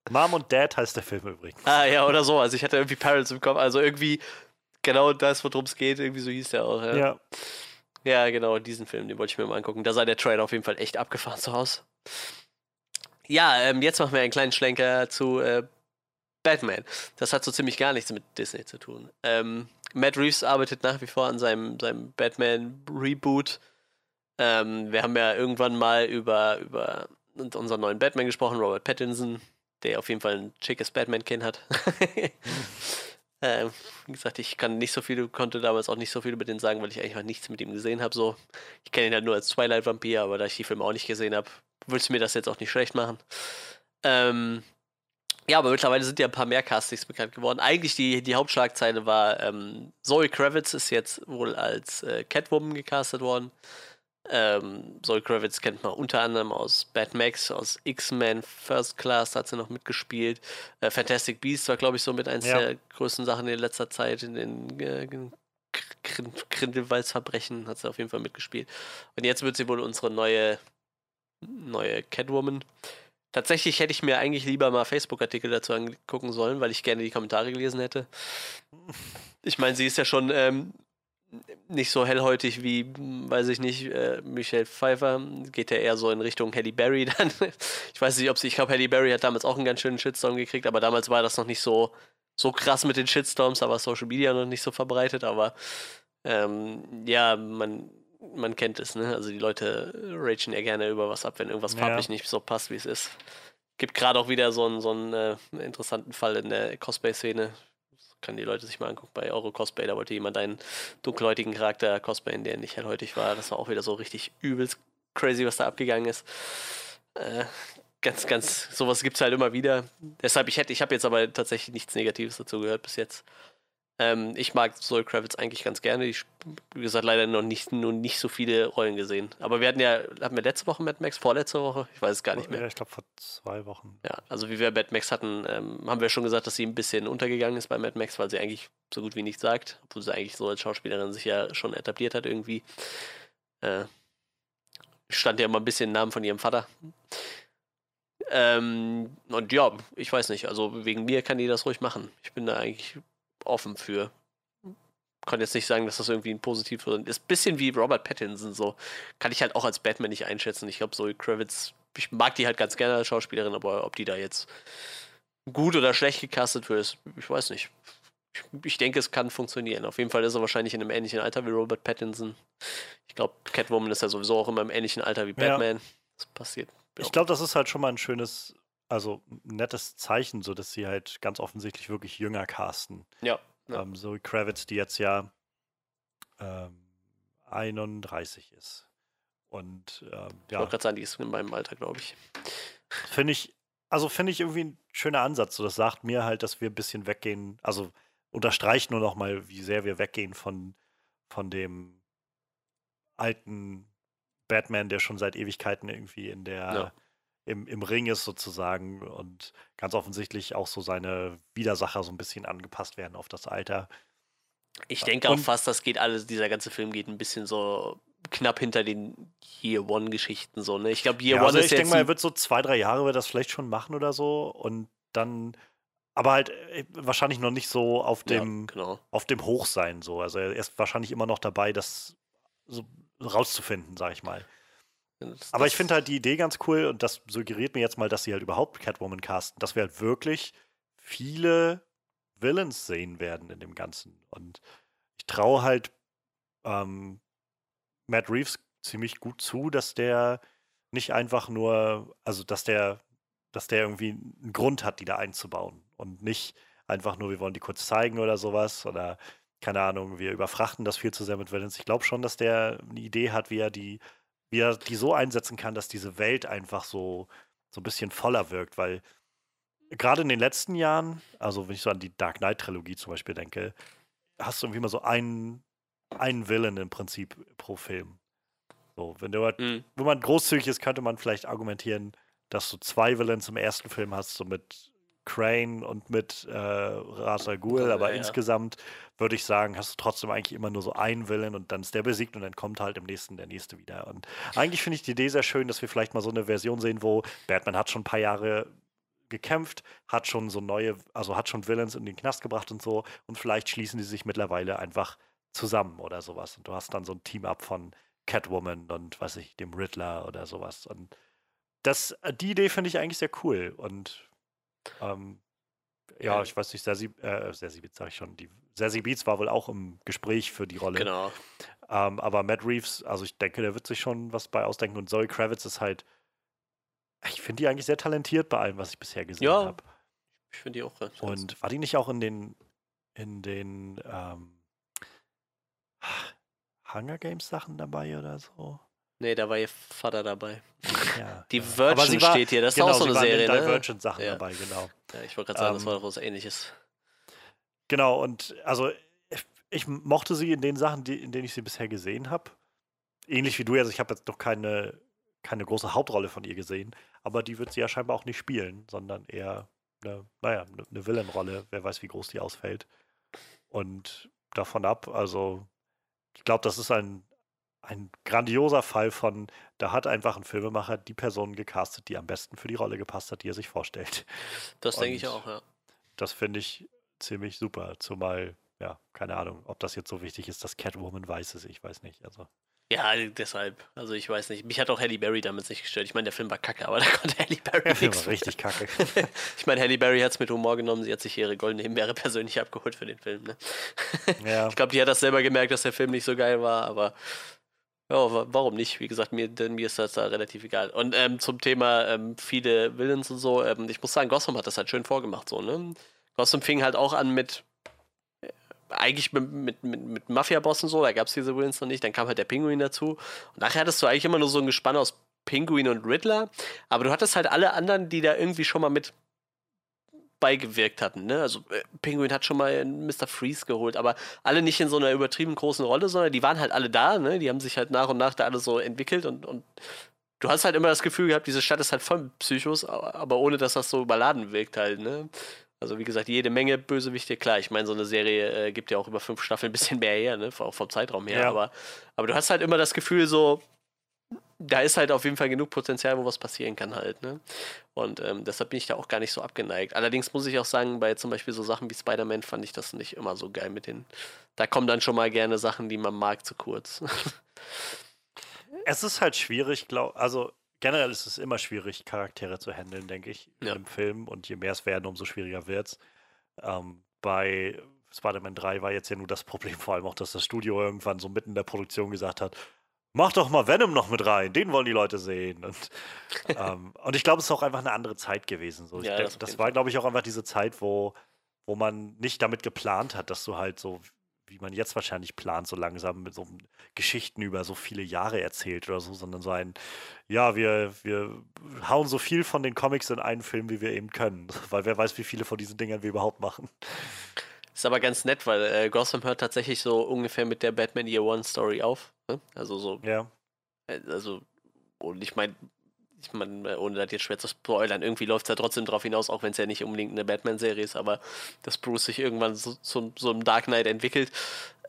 S2: Mom und Dad heißt der Film übrigens.
S1: Ah ja, oder so. Also ich hatte irgendwie Parents im Kopf. Also irgendwie genau das, worum es geht. Irgendwie so hieß der auch. Ja.
S2: Ja.
S1: Ja, genau, diesen Film, den wollte ich mir mal angucken. Da sah der Trailer auf jeden Fall echt abgefahren zu Hause. Ja, ähm, jetzt machen wir einen kleinen Schlenker zu äh, Batman. Das hat so ziemlich gar nichts mit Disney zu tun. Ähm, Matt Reeves arbeitet nach wie vor an seinem, seinem Batman-Reboot. Ähm, wir haben ja irgendwann mal über, über unseren neuen Batman gesprochen, Robert Pattinson, der auf jeden Fall ein schickes Batman-Kinn hat. Ähm, wie gesagt, ich kann nicht so viel, konnte damals auch nicht so viel über den sagen, weil ich eigentlich noch nichts mit ihm gesehen habe. So. Ich kenne ihn halt nur als Twilight-Vampir, aber da ich die Filme auch nicht gesehen habe, willst du mir das jetzt auch nicht schlecht machen. Ähm, ja, aber mittlerweile sind ja ein paar mehr Castings bekannt geworden. Eigentlich die, die Hauptschlagzeile war, ähm, Zoe Kravitz ist jetzt wohl als äh, Catwoman gecastet worden. Ähm, Zoe Kravitz kennt man unter anderem aus Bad Max, aus X-Men First Class hat sie noch mitgespielt. Äh, Fantastic Beasts war, glaube ich, so mit eins
S2: Ja.
S1: der größten Sachen in letzter Zeit. In den äh, Grin- Grindelwaldsverbrechen hat sie auf jeden Fall mitgespielt. Und jetzt wird sie wohl unsere neue, neue Catwoman. Tatsächlich hätte ich mir eigentlich lieber mal Facebook-Artikel dazu angucken sollen, weil ich gerne die Kommentare gelesen hätte. Ich meine, sie ist ja schon ähm, nicht so hellhäutig wie, weiß ich nicht, äh, Michelle Pfeiffer. Geht ja eher so in Richtung Halle Berry dann. Ich weiß nicht, ob sie, ich glaube, Halle Berry hat damals auch einen ganz schönen Shitstorm gekriegt, aber damals war das noch nicht so, so krass mit den Shitstorms, da war Social Media noch nicht so verbreitet, aber ähm, ja, man, man kennt es, ne? Also die Leute ragen ja gerne über was ab, wenn irgendwas
S2: Ja.
S1: farblich nicht so passt, wie es ist. Gibt gerade auch wieder so einen, so einen äh, interessanten Fall in der Cosplay-Szene. Können die Leute sich mal angucken bei Euro Cosplay. Da wollte jemand einen dunkelhäutigen Charakter cosplayen, der nicht hellhäutig war. Das war auch wieder so richtig übelst crazy, was da abgegangen ist. Äh, ganz, ganz, sowas gibt es halt immer wieder. Deshalb, ich hätte, ich habe jetzt aber tatsächlich nichts Negatives dazu gehört bis jetzt. Ähm, ich mag Zoe Kravitz eigentlich ganz gerne. Ich, wie gesagt, leider noch nicht, nur nicht so viele Rollen gesehen. Aber wir hatten ja, hatten wir letzte Woche Mad Max, vorletzte Woche? Ich weiß es gar nicht mehr.
S2: Ja, ich glaube vor zwei Wochen.
S1: Ja, also wie wir Mad Max hatten, ähm, haben wir schon gesagt, dass sie ein bisschen untergegangen ist bei Mad Max, weil sie eigentlich so gut wie nichts sagt, obwohl sie eigentlich so als Schauspielerin sich ja schon etabliert hat irgendwie. Äh, stand ja immer ein bisschen im Namen von ihrem Vater. Ähm, und ja, ich weiß nicht, also wegen mir kann die das ruhig machen. Ich bin da eigentlich offen für. Kann jetzt nicht sagen, dass das irgendwie ein positiv ist. Ist ein bisschen wie Robert Pattinson so. Kann ich halt auch als Batman nicht einschätzen. Ich glaube, Zoe Kravitz, ich mag die halt ganz gerne als Schauspielerin, aber ob die da jetzt gut oder schlecht gecastet wird, ich weiß nicht. Ich, ich denke, es kann funktionieren. Auf jeden Fall ist er wahrscheinlich in einem ähnlichen Alter wie Robert Pattinson. Ich glaube, Catwoman ist ja sowieso auch immer im ähnlichen Alter wie
S2: Ja.
S1: Batman. Das passiert.
S2: Ich glaube, das ist halt schon mal ein schönes, also ein nettes Zeichen, so dass sie halt ganz offensichtlich wirklich jünger casten.
S1: Ja. Ja.
S2: Ähm, Zoe Kravitz, die jetzt ja ähm, 31 ist. Und ähm,
S1: Ich
S2: ja,
S1: wollte gerade sagen, die ist in meinem Alter, glaube ich.
S2: finde ich, also finde ich irgendwie ein schöner Ansatz. So, das sagt mir halt, dass wir ein bisschen weggehen, also unterstreicht nur noch mal, wie sehr wir weggehen von, von dem alten Batman, der schon seit Ewigkeiten irgendwie in der
S1: Ja.
S2: Im, im Ring ist sozusagen und ganz offensichtlich auch so seine Widersacher so ein bisschen angepasst werden auf das Alter.
S1: Ich denke auch
S2: Und-
S1: fast, das geht alles, dieser ganze Film geht ein bisschen so knapp hinter den Year One-Geschichten so, ne? Ich glaube, Year
S2: Ja,
S1: One
S2: also
S1: ist
S2: ich
S1: jetzt.
S2: denke mal, er wird so zwei, drei Jahre wird das vielleicht schon machen oder so und dann, aber halt äh, wahrscheinlich noch nicht so auf dem,
S1: ja, genau.
S2: auf dem Hoch sein so. Also er ist wahrscheinlich immer noch dabei, das so rauszufinden, sag ich mal.
S1: Das-
S2: Aber ich finde halt die Idee ganz cool und das suggeriert mir jetzt mal, dass sie halt überhaupt Catwoman casten, dass wir halt wirklich viele Villains sehen werden in dem Ganzen. Und ich traue halt ähm, Matt Reeves ziemlich gut zu, dass der nicht einfach nur, also dass der, dass der irgendwie einen Grund hat, die da einzubauen und nicht einfach nur, wir wollen die kurz zeigen oder sowas oder keine Ahnung, wir überfrachten das viel zu sehr mit Villains. Ich glaube schon, dass der eine Idee hat, wie er die wie er die so einsetzen kann, dass diese Welt einfach so, so ein bisschen voller wirkt, weil gerade in den letzten Jahren, also wenn ich so an die Dark Knight-Trilogie zum Beispiel denke, hast du irgendwie immer so einen, einen Villain im Prinzip pro Film. So, wenn du halt,
S1: Mhm.
S2: wenn man großzügig ist, könnte man vielleicht argumentieren, dass du zwei Villains im ersten Film hast, so mit Crane und mit äh, Ra's al Ghul, aber
S1: ja.
S2: insgesamt würde ich sagen, hast du trotzdem eigentlich immer nur so einen Villain und dann ist der besiegt und dann kommt halt im nächsten der nächste wieder. Und eigentlich finde ich die Idee sehr schön, dass wir vielleicht mal so eine Version sehen, wo Batman hat schon ein paar Jahre gekämpft, hat schon so neue, also hat schon Villains in den Knast gebracht und so und vielleicht schließen die sich mittlerweile einfach zusammen oder sowas und du hast dann so ein Team-Up von Catwoman und weiß ich, dem Riddler oder sowas und das, äh, die Idee finde ich eigentlich sehr cool und ähm, ja,
S1: Ja.
S2: ich weiß nicht, Sersi, äh, Sersi Beats sag ich schon, die Sersi Beats war wohl auch im Gespräch für die Rolle.
S1: Genau.
S2: Ähm, aber Matt Reeves, also ich denke, der wird sich schon was bei ausdenken. Und Zoe Kravitz ist halt, ich finde die eigentlich sehr talentiert bei allem, was ich bisher gesehen
S1: Ja,
S2: habe.
S1: Ich finde die auch ganz
S2: Und war die nicht auch in den, in den ähm, Hunger Games Sachen dabei oder so?
S1: Nee, da war ihr Vater dabei.
S2: Ja,
S1: Die Virgin
S2: war-
S1: steht hier, das ist
S2: genau,
S1: auch so
S2: sie
S1: eine Serie,
S2: den
S1: ne?
S2: Divergent-Sachen
S1: Ja.
S2: dabei, genau.
S1: Ja, ich wollte gerade sagen, das
S2: Ähm,
S1: war doch was ähnliches.
S2: Genau, und also ich, ich mochte sie in den Sachen, die, in denen ich sie bisher gesehen habe. Ähnlich wie du, also ich habe jetzt noch keine, keine große Hauptrolle von ihr gesehen, aber die wird sie ja scheinbar auch nicht spielen, sondern eher eine, naja, eine, eine Villain-Rolle. Wer weiß, wie groß die ausfällt. Und davon ab, also ich glaube, das ist ein, ein grandioser Fall von, da hat einfach ein Filmemacher die Person gecastet, die am besten für die Rolle gepasst hat, die er sich vorstellt.
S1: Das denke ich auch, ja.
S2: Das finde ich ziemlich super. Zumal, ja, keine Ahnung, ob das jetzt so wichtig ist, dass Catwoman weiß ist, ich weiß nicht. Also,
S1: Ja, deshalb. Also ich weiß nicht. Mich hat auch Halle Berry damit nicht gestört. Ich meine, der Film war kacke, aber da konnte Halle Berry
S2: der Film war richtig kacke.
S1: Ich meine, Halle Berry hat es mit Humor genommen. Sie hat sich ihre goldene Himbeere persönlich abgeholt für den Film. Ne?
S2: ja,
S1: Ich glaube, die hat das selber gemerkt, dass der Film nicht so geil war, aber ja, wa- warum nicht? Wie gesagt, mir, denn mir ist das da relativ egal. Und ähm, zum Thema ähm, viele Villains und so, ähm, ich muss sagen, Gotham hat das halt schön vorgemacht, so, ne? Gotham fing halt auch an mit äh, eigentlich mit, mit, mit, mit Mafia-Bossen so, da gab es diese Villains noch nicht, dann kam halt der Pinguin dazu. Und nachher hattest du eigentlich immer nur so ein Gespann aus Pinguin und Riddler, aber du hattest halt alle anderen, die da irgendwie schon mal mit beigewirkt hatten. Ne? Also äh, Penguin hat schon mal Mr. Freeze geholt, aber alle nicht in so einer übertrieben großen Rolle, sondern die waren halt alle da. Ne? Die haben sich halt nach und nach da alle so entwickelt und, und du hast halt immer das Gefühl gehabt, diese Stadt ist halt voll Psychos, aber aber ohne dass das so überladen wirkt halt. Ne? Also wie gesagt, jede Menge Bösewichte. Klar, ich meine, so eine Serie äh, gibt ja auch über fünf Staffeln ein bisschen mehr her, ne? auch vom Zeitraum her.
S2: Ja.
S1: Aber, aber du hast halt immer das Gefühl so, da ist halt auf jeden Fall genug Potenzial, wo was passieren kann halt. Ne? Und ähm, deshalb bin ich da auch gar nicht so abgeneigt. Allerdings muss ich auch sagen, bei zum Beispiel so Sachen wie Spider-Man fand ich das nicht immer so geil mit den. Da kommen dann schon mal gerne Sachen, die man mag, zu kurz.
S2: es ist halt schwierig, glaube also generell ist es immer schwierig, Charaktere zu handeln, denke ich,
S1: Ja.
S2: im Film. Und je mehr es werden, umso schwieriger wird es. Ähm, bei Spider-Man 3 war jetzt ja nur das Problem vor allem auch, dass das Studio irgendwann so mitten in der Produktion gesagt hat, mach doch mal Venom noch mit rein, den wollen die Leute sehen. Und, ähm, und ich glaube, es ist auch einfach eine andere Zeit gewesen. So.
S1: Ja, das
S2: das war, glaube ich, auch einfach diese Zeit, wo, wo man nicht damit geplant hat, dass du halt so, wie man jetzt wahrscheinlich plant, so langsam mit so Geschichten über so viele Jahre erzählt oder so, sondern so ein, ja, wir, wir hauen so viel von den Comics in einen Film, wie wir eben können. Weil wer weiß, wie viele von diesen Dingern wir überhaupt machen.
S1: Ist aber ganz nett, weil äh, Gotham hört tatsächlich so ungefähr mit der Batman Year One Story auf. Ne? Also so
S2: Ja.
S1: Äh, Also, und ich meine, ich meine, ohne das jetzt schwer zu spoilern, irgendwie läuft es ja trotzdem darauf hinaus, auch wenn es ja nicht unbedingt eine Batman-Serie ist, aber dass Bruce sich irgendwann so, zu so einem Dark Knight entwickelt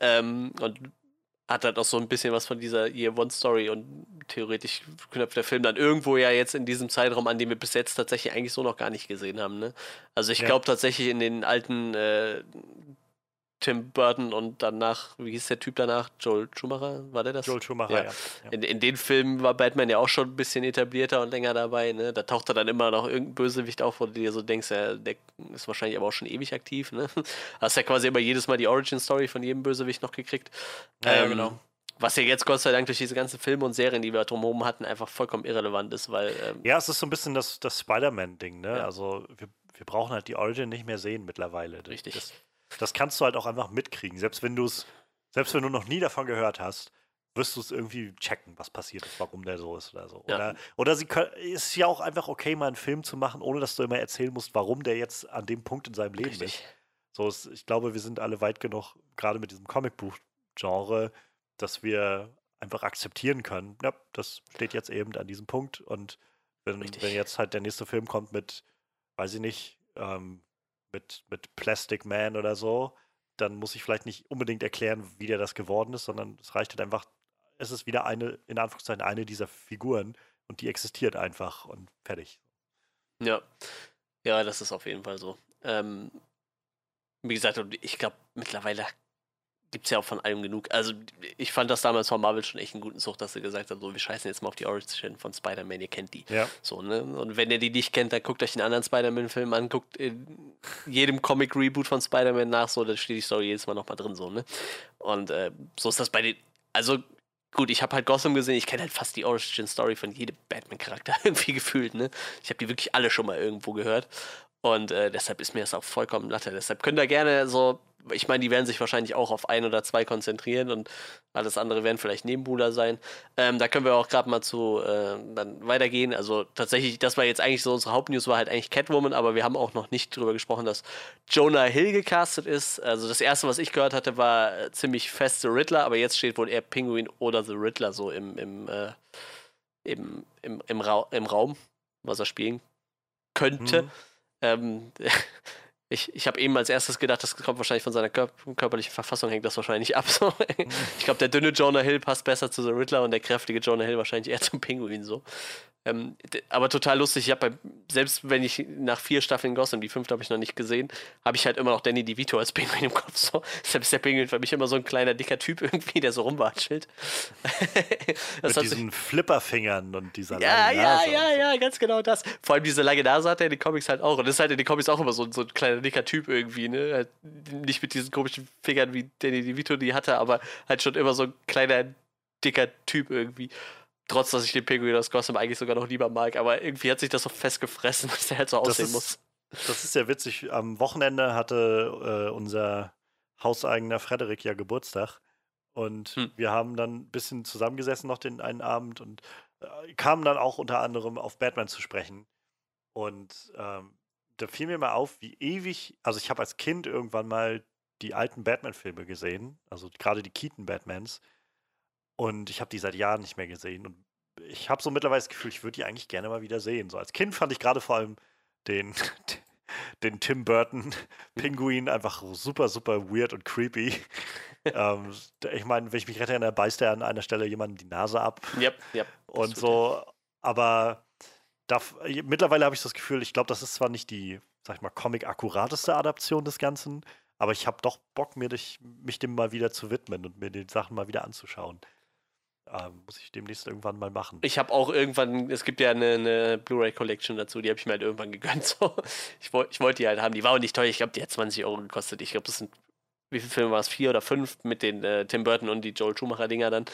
S1: ähm, und hat halt auch so ein bisschen was von dieser Year One Story und theoretisch knüpft der Film dann irgendwo ja jetzt in diesem Zeitraum, an dem wir bis jetzt tatsächlich eigentlich so noch gar nicht gesehen haben. Ne? Also ich
S2: Ja.
S1: glaube tatsächlich in den alten äh, Tim Burton und danach, wie hieß der Typ danach? Joel Schumacher? War der das?
S2: Joel Schumacher,
S1: Ja.
S2: ja. ja.
S1: In, in den Filmen war Batman ja auch schon ein bisschen etablierter und länger dabei. Ne? Da taucht er dann immer noch irgendein Bösewicht auf, wo du dir so denkst, ja, der ist wahrscheinlich aber auch schon ewig aktiv. Ne? Hast ja quasi immer jedes Mal die Origin-Story von jedem Bösewicht noch gekriegt.
S2: Ja, ja,
S1: Ähm,
S2: genau.
S1: Was ja jetzt Gott sei Dank durch diese ganzen Filme und Serien, die wir drumherum hatten, einfach vollkommen irrelevant ist, weil ähm,
S2: Ja, es ist so ein bisschen das, das Spider-Man-Ding, ne?
S1: Ja.
S2: Also wir, wir brauchen halt die Origin nicht mehr sehen mittlerweile.
S1: Richtig.
S2: Das, das kannst du halt auch einfach mitkriegen. Selbst wenn du es, selbst wenn du noch nie davon gehört hast, wirst du es irgendwie checken, was passiert ist, warum der so ist oder so.
S1: Ja.
S2: Oder, oder sie können, ist ja auch einfach okay, mal einen Film zu machen, ohne dass du immer erzählen musst, warum der jetzt an dem Punkt in seinem Leben ist.
S1: richtig.
S2: So, es, ich glaube, wir sind alle weit genug, gerade mit diesem Comicbuch-Genre, dass wir einfach akzeptieren können. Ja, das steht jetzt eben an diesem Punkt. Und wenn, wenn jetzt halt der nächste Film kommt mit, weiß ich nicht, ähm, mit, mit Plastic Man oder so, dann muss ich vielleicht nicht unbedingt erklären, wie der das geworden ist, sondern es reicht halt einfach, es ist wieder eine, in Anführungszeichen, eine dieser Figuren und die existiert einfach und fertig.
S1: Ja. Ja, das ist auf jeden Fall so. Ähm, wie gesagt, ich glaube, mittlerweile gibt es ja auch von allem genug. Also, ich fand das damals von Marvel schon echt einen guten Zug, dass sie gesagt haben: so, wir scheißen jetzt mal auf die Origin von Spider-Man, ihr kennt die.
S2: Ja.
S1: So, ne? Und wenn ihr die nicht kennt, dann guckt euch den anderen Spider-Man-Film an, guckt in jedem Comic-Reboot von Spider-Man nach, so, da steht die Story jedes Mal nochmal drin, so, ne? Und äh, so ist das bei den. Also, gut, ich habe halt Gotham gesehen, ich kenne halt fast die Origin-Story von jedem Batman-Charakter irgendwie gefühlt, ne? Ich habe die wirklich alle schon mal irgendwo gehört. Und äh, deshalb ist mir das auch vollkommen Latte. Deshalb könnt ihr gerne so, ich meine, die werden sich wahrscheinlich auch auf ein oder zwei konzentrieren und alles andere werden vielleicht Nebenbuhler sein. Ähm, da können wir auch gerade mal zu äh, dann weitergehen. Also tatsächlich, das war jetzt eigentlich so unsere Hauptnews, war halt eigentlich Catwoman, aber wir haben auch noch nicht drüber gesprochen, dass Jonah Hill gecastet ist. Also das erste, was ich gehört hatte, war äh, ziemlich fest The Riddler, aber jetzt steht wohl eher Penguin oder The Riddler so im, im, äh, im, im, im, Ra im Raum, was er spielen könnte.
S2: Mhm.
S1: Ähm, ich ich habe eben als erstes gedacht, das kommt wahrscheinlich von seiner kör körperlichen Verfassung, hängt das wahrscheinlich ab. So. Ich glaube, der dünne Jonah Hill passt besser zu The Riddler und der kräftige Jonah Hill wahrscheinlich eher zum Pinguin so. Ähm, aber total lustig, ich habe selbst wenn ich nach vier Staffeln Gotham, die fünfte habe ich noch nicht gesehen, habe ich halt immer noch Danny DeVito als Pinguin im Kopf. So. Deshalb ist der Pinguin für mich immer so ein kleiner, dicker Typ irgendwie, der so rumwatschelt.
S2: Mit
S1: hat sich
S2: diesen Flipperfingern und dieser
S1: ja,
S2: langen
S1: ja,
S2: Nase
S1: ja,
S2: und so.
S1: ja, ganz genau das. Vor allem diese lange Nase hat er in den Comics halt auch. Und das ist halt in den Comics auch immer so, so ein kleiner dicker Typ irgendwie, ne? Halt nicht mit diesen komischen Fingern wie Danny DeVito die hatte, aber halt schon immer so ein kleiner, dicker Typ irgendwie. Trotz, dass ich den Pinguin aus Gotham eigentlich sogar noch lieber mag. Aber irgendwie hat sich das so festgefressen, dass der halt so
S2: Das
S1: aussehen
S2: ist-
S1: muss.
S2: Das ist ja witzig. Am Wochenende hatte äh, unser hauseigener Frederik ja Geburtstag. Und
S1: Hm.
S2: wir haben dann ein bisschen zusammengesessen noch den einen Abend und äh, kamen dann auch unter anderem auf Batman zu sprechen. Und ähm, da fiel mir mal auf, wie ewig, also ich habe als Kind irgendwann mal die alten Batman-Filme gesehen, also gerade die Keaton-Batmans. Und ich habe die seit Jahren nicht mehr gesehen. Und ich habe so mittlerweile das Gefühl, ich würde die eigentlich gerne mal wieder sehen. So als Kind fand ich gerade vor allem den, den Tim Burton Pinguin einfach super, super weird und creepy. ähm, ich meine, wenn ich mich recht erinnere, beißt er an einer Stelle jemandem die Nase ab
S1: Yep, yep.
S2: und so. Aber darf, mittlerweile habe ich das Gefühl, ich glaube, das ist zwar nicht die, sag ich mal, comic-akkurateste Adaption des Ganzen, aber ich habe doch Bock, mir dich, mich dem mal wieder zu widmen und mir die Sachen mal wieder anzuschauen. Ähm, muss ich demnächst irgendwann mal machen.
S1: Ich habe auch irgendwann, es gibt ja eine, eine Blu-ray Collection dazu, die habe ich mir halt irgendwann gegönnt. So. Ich, ich wollte die halt haben. Die war auch nicht teuer. Ich glaube, die hat 20 Euro gekostet. Ich glaube, das sind, wie viele Filme war es? Vier oder fünf mit den äh, Tim Burton und die Joel Schumacher-Dinger dann.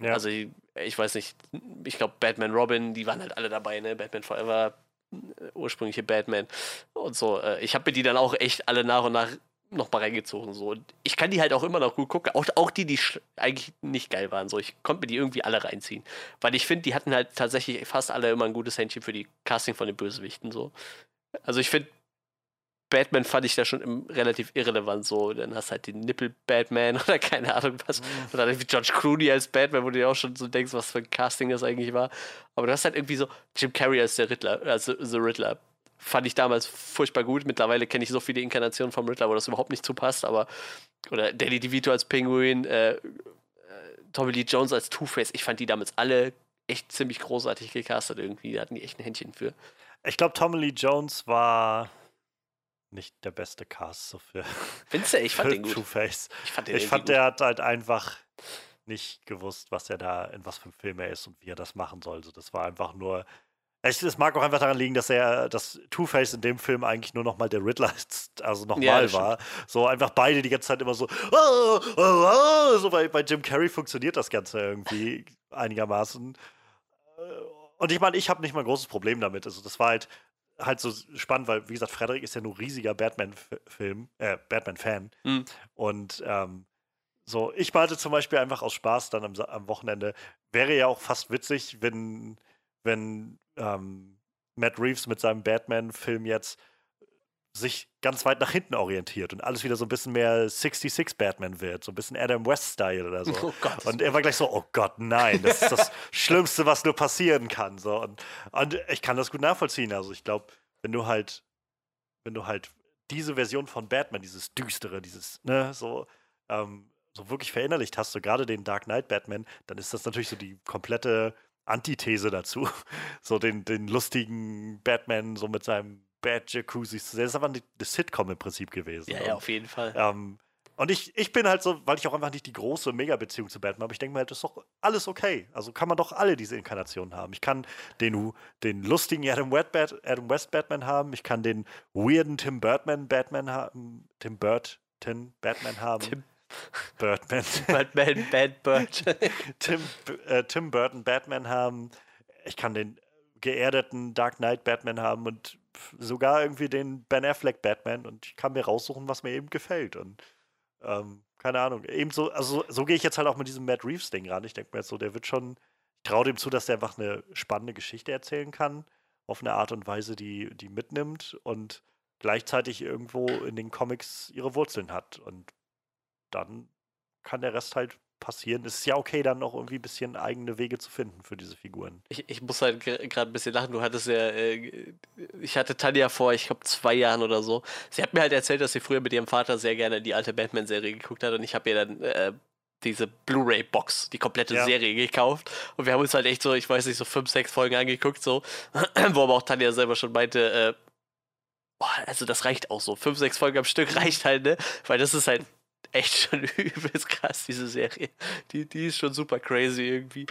S2: Ja.
S1: Also, ich, ich weiß nicht, ich glaube, Batman, Robin, die waren halt alle dabei, ne? Batman Forever, äh, ursprüngliche Batman und so. Äh, ich habe mir die dann auch echt alle nach und nach nochmal reingezogen. So. Und ich kann die halt auch immer noch gut gucken. Auch, auch die, die eigentlich nicht geil waren. So. Ich konnte mir die irgendwie alle reinziehen. Weil ich finde, die hatten halt tatsächlich fast alle immer ein gutes Händchen für die Casting von den Bösewichten. So. Also ich finde, Batman fand ich da schon im, relativ irrelevant so. Dann hast du halt den Nippel-Batman oder keine Ahnung was.
S2: Mhm.
S1: Und dann irgendwie George Clooney als Batman, wo du dir auch schon so denkst, was für ein Casting das eigentlich war. Aber du hast halt irgendwie so Jim Carrey als der Riddler, also The Riddler. Fand ich damals furchtbar gut. Mittlerweile kenne ich so viele Inkarnationen vom Riddler, wo das überhaupt nicht zupasst, aber. Oder Danny DeVito als Penguin, äh, äh, Tommy Lee Jones als Two-Face. Ich fand die damals alle echt ziemlich großartig gecastet irgendwie. Da hatten die echt ein Händchen für.
S2: Ich glaube, Tommy Lee Jones war nicht der beste Cast so für,
S1: Findest du? Ich fand den gut.
S2: Two-Face.
S1: Ich fand den
S2: Ich fand, der hat halt einfach nicht gewusst, was er da, in was für einem Film er ist und wie er das machen soll. Also das war einfach nur. Es, mag auch einfach daran liegen, dass er, dass Two-Face in dem Film eigentlich nur noch mal der Riddler, also
S1: Ja,
S2: nochmal
S1: das
S2: war. So einfach beide die ganze Zeit immer so, "Ah, ah, ah", so bei, bei Jim Carrey funktioniert das Ganze irgendwie einigermaßen. Äh, Und ich meine, ich habe nicht mal ein großes Problem damit. Also das war halt halt so spannend, weil wie gesagt, Frederik ist ja nur riesiger Batman-Film, äh, Batman-Fan.
S1: Hm.
S2: Und ähm, so, ich meinte zum Beispiel einfach aus Spaß dann am, am Wochenende, wäre ja auch fast witzig, wenn, wenn ähm, Matt Reeves mit seinem Batman-Film jetzt sich ganz weit nach hinten orientiert und alles wieder so ein bisschen mehr 66 Batman wird, so ein bisschen Adam West-Style oder so.
S1: Oh Gott.
S2: Und er war gleich so, oh Gott, nein, das ist das Schlimmste, was nur passieren kann. So. Und, und ich kann das gut nachvollziehen. Also ich glaube, wenn du halt, wenn du halt diese Version von Batman, dieses Düstere, dieses, ne, so, ähm, so wirklich verinnerlicht hast, so gerade den Dark Knight Batman, dann ist das natürlich so die komplette Antithese dazu. So den, den lustigen Batman, so mit seinem Bad Jacuzzi. Das ist aber eine eine Sitcom im Prinzip gewesen.
S1: Ja,
S2: Und-
S1: ja, auf jeden Fall.
S2: ähm, und ich, ich bin halt so, weil ich auch einfach nicht die große Mega-Beziehung zu Batman habe, ich denke mir halt, das ist doch alles okay. Also kann man doch alle diese Inkarnationen haben. Ich kann den, den lustigen Adam, West Adam West Batman haben, ich kann den weirden Tim Burton Batman haben, Tim Burton Batman haben.
S1: Tim-
S2: Birdman.
S1: Batman, Bad Bird.
S2: Tim, äh, Tim Burton Batman haben. Ich kann den geerdeten Dark Knight Batman haben und sogar irgendwie den Ben Affleck Batman und ich kann mir raussuchen, was mir eben gefällt. Und ähm, keine Ahnung. Ebenso, also so gehe ich jetzt halt auch mit diesem Matt Reeves Ding ran. Ich denke mir jetzt so, der wird schon, ich traue dem zu, dass der einfach eine spannende Geschichte erzählen kann, auf eine Art und Weise, die, die mitnimmt und gleichzeitig irgendwo in den Comics ihre Wurzeln hat. Und dann kann der Rest halt passieren. Es ist ja okay, dann auch irgendwie ein bisschen eigene Wege zu finden für diese Figuren.
S1: Ich, ich muss halt gerade ein bisschen lachen. Du hattest ja, äh, ich hatte Tanja vor, ich glaube, zwei Jahren oder so. Sie hat mir halt erzählt, dass sie früher mit ihrem Vater sehr gerne die alte Batman-Serie geguckt hat und ich habe ihr dann äh, diese Blu-ray-Box, die komplette
S2: Ja.
S1: Serie gekauft. Und wir haben uns halt echt so, ich weiß nicht, so fünf, sechs Folgen angeguckt, so, wo aber auch Tanja selber schon meinte, äh, boah, also das reicht auch so. Fünf, sechs Folgen am Stück reicht halt, ne? Weil das ist halt echt schon übelst krass, diese Serie. Die, die ist schon super crazy irgendwie.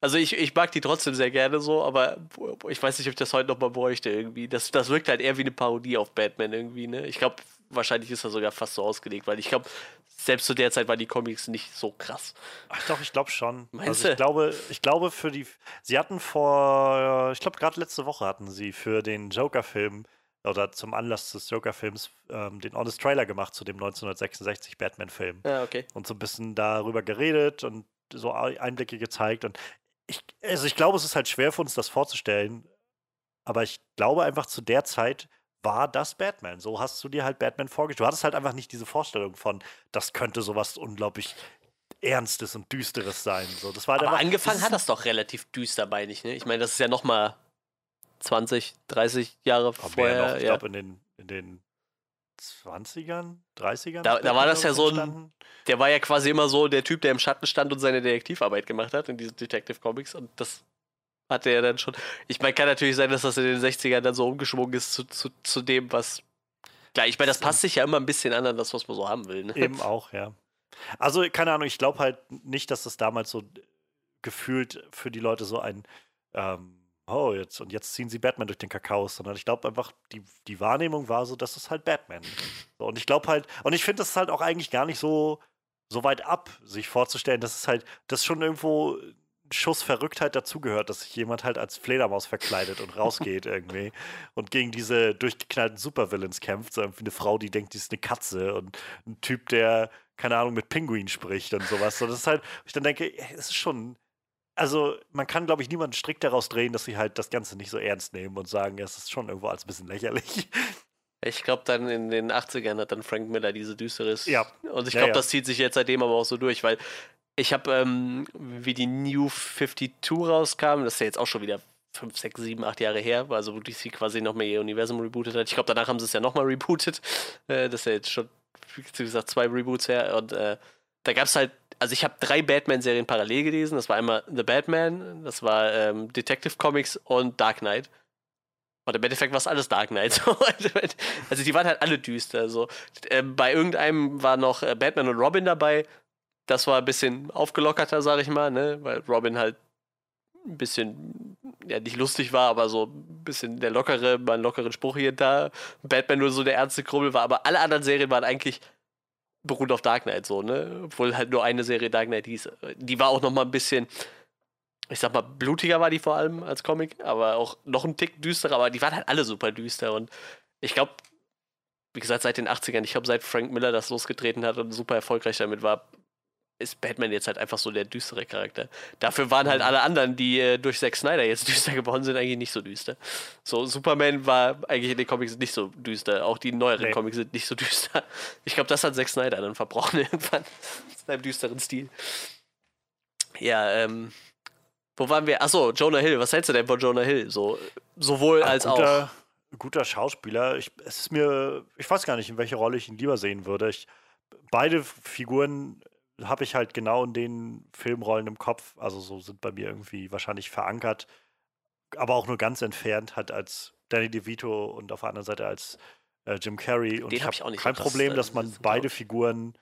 S1: Also ich, ich mag die trotzdem sehr gerne so, aber ich weiß nicht, ob ich das heute nochmal bräuchte irgendwie. Das, das wirkt halt eher wie eine Parodie auf Batman irgendwie, ne? Ich glaube, wahrscheinlich ist das sogar fast so ausgelegt, weil ich glaube, selbst zu der Zeit waren die Comics nicht so krass.
S2: Ach doch, ich glaube schon.
S1: Meinst
S2: also ich
S1: du?
S2: glaube, ich glaube für die, sie hatten vor, ich glaube gerade letzte Woche hatten sie für den Joker-Film oder zum Anlass des Joker-Films ähm, den Honest Trailer gemacht zu dem 1966 Batman-Film.
S1: Ja, okay.
S2: und so ein bisschen darüber geredet und so Ei- Einblicke gezeigt. Und ich, also ich glaube, es ist halt schwer für uns, das vorzustellen. Aber ich glaube einfach, zu der Zeit war das Batman. So hast du dir halt Batman vorgestellt. Du hattest halt einfach nicht diese Vorstellung von, das könnte sowas unglaublich Ernstes und Düsteres sein. So, das war halt
S1: Aber
S2: einfach,
S1: angefangen hat das doch relativ düster bei nicht, ne? Ich meine, das ist ja nochmal 20, 30 Jahre
S2: mehr
S1: vorher.
S2: noch. Ich
S1: ja.
S2: glaube, in den, in den 20ern, 30ern.
S1: Da- da war das ja so ein-. Der war ja quasi immer so der Typ, der im Schatten stand und seine Detektivarbeit gemacht hat in diesen Detective Comics. Und das hatte er dann schon. Ich meine, kann natürlich sein, dass das in den 60ern dann so umgeschwungen ist zu, zu, zu dem, was. Klar, ich meine, das passt sich ja immer ein bisschen an an das, was man so haben will. Ne?
S2: Eben auch, ja. Also, keine Ahnung, ich glaube halt nicht, dass das damals so gefühlt für die Leute so ein, ähm, oh, jetzt und jetzt ziehen sie Batman durch den Kakao, sondern ich glaube einfach, die, die Wahrnehmung war so, das ist halt Batman. So, und ich glaube halt, und ich finde das ist halt auch eigentlich gar nicht so, so weit ab, sich vorzustellen, dass es halt, dass schon irgendwo ein Schuss Verrücktheit dazugehört, dass sich jemand halt als Fledermaus verkleidet und rausgeht irgendwie und gegen diese durchgeknallten Supervillains kämpft. So irgendwie eine Frau, die denkt, die ist eine Katze und ein Typ, der, keine Ahnung, mit Pinguin spricht und sowas. So, das ist halt, ich dann denke, es ist schon. Also, man kann, glaube ich, niemanden strikt daraus drehen, dass sie halt das Ganze nicht so ernst nehmen und sagen, es ist schon irgendwo als ein bisschen lächerlich.
S1: Ich glaube, dann in den 80ern hat dann Frank Miller diese düsteres.
S2: Ja.
S1: Und ich
S2: Ja,
S1: glaube,
S2: ja.
S1: das zieht sich jetzt seitdem aber auch so durch, weil ich habe, ähm, wie die New 52 rauskam, das ist ja jetzt auch schon wieder 5, 6, 7, 8 Jahre her, also wo DC quasi noch mehr ihr Universum rebootet hat. Ich glaube, danach haben sie es ja nochmal rebootet. Äh, das ist ja jetzt schon, wie gesagt, zwei Reboots her. Und äh, da gab es halt, also ich habe drei Batman-Serien parallel gelesen. Das war einmal The Batman, das war ähm, Detective Comics und Dark Knight. Und im Endeffekt war es alles Dark Knight. so. also die waren halt alle düster. So. Ähm, bei irgendeinem war noch äh, Batman und Robin dabei. Das war ein bisschen aufgelockerter, sag ich mal, ne? Weil Robin halt ein bisschen, ja, nicht lustig war, aber so ein bisschen der lockere, mal einen lockeren Spruch hier und da. Batman nur so der ernste Krummel war, aber alle anderen Serien waren eigentlich beruht auf Dark Knight so, ne? Obwohl halt nur eine Serie Dark Knight hieß. Die war auch noch mal ein bisschen, ich sag mal, blutiger war die vor allem als Comic, aber auch noch ein Tick düsterer, aber die waren halt alle super düster und ich glaube, wie gesagt, seit den 80ern, ich glaube, seit Frank Miller das losgetreten hat und super erfolgreich damit war, ist Batman jetzt halt einfach so der düstere Charakter. Dafür waren halt alle anderen, die äh, durch Zack Snyder jetzt düster geworden sind, eigentlich nicht so düster. So, Superman war eigentlich in den Comics nicht so düster. Auch die neueren
S2: Nee.
S1: Comics sind nicht so düster. Ich glaube, das hat Zack Snyder dann verbrochen irgendwann. In seinem düsteren Stil. Ja, ähm. Wo waren wir? Achso, Jonah Hill. Was hältst du denn von Jonah Hill? So, sowohl
S2: Ach,
S1: als auch.
S2: guter, guter Schauspieler. Ich, es ist mir, ich weiß gar nicht, in welche Rolle ich ihn lieber sehen würde. Ich, beide Figuren habe ich halt genau in den Filmrollen im Kopf. Also so sind bei mir irgendwie wahrscheinlich verankert, aber auch nur ganz entfernt, halt als Danny DeVito und auf der anderen Seite als äh, Jim Carrey. Und
S1: Den
S2: ich
S1: hab
S2: habe
S1: ich auch nicht so
S2: kein
S1: krass,
S2: Problem,
S1: äh,
S2: dass man
S1: sitzen,
S2: beide. Figuren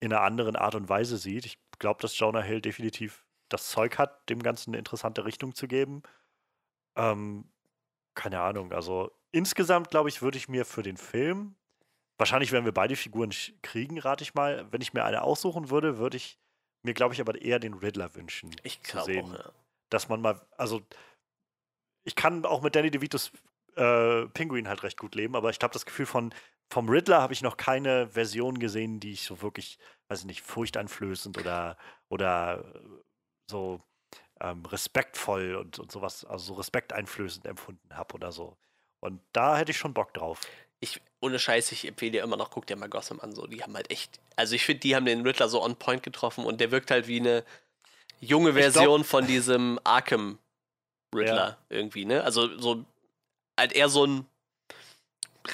S2: in einer anderen Art und Weise sieht. Ich glaube, dass Jonah Hill definitiv das Zeug hat, dem Ganzen eine interessante Richtung zu geben. Ähm, keine Ahnung. Also insgesamt, glaube ich, würde ich mir für den Film, wahrscheinlich werden wir beide Figuren kriegen, rate ich mal. Wenn ich mir eine aussuchen würde, würde ich mir, glaube ich, aber eher den Riddler wünschen.
S1: Ich glaube auch, ja.
S2: Dass man mal, also ich kann auch mit Danny DeVitos äh, Pinguin halt recht gut leben, aber ich glaube, das Gefühl von vom Riddler habe ich noch keine Version gesehen, die ich so wirklich, weiß ich nicht, furchteinflößend oder, oder äh, so ähm, respektvoll und, und sowas, also so respekteinflößend empfunden habe oder so. Und da hätte ich schon Bock drauf.
S1: Ich, ohne Scheiß, ich empfehle dir immer noch, guck dir mal Gotham an, so, die haben halt echt, also ich finde, die haben den Riddler so on point getroffen und der wirkt halt wie eine junge
S2: glaub-
S1: Version von diesem Arkham Riddler irgendwie, ne? Also so, halt eher so ein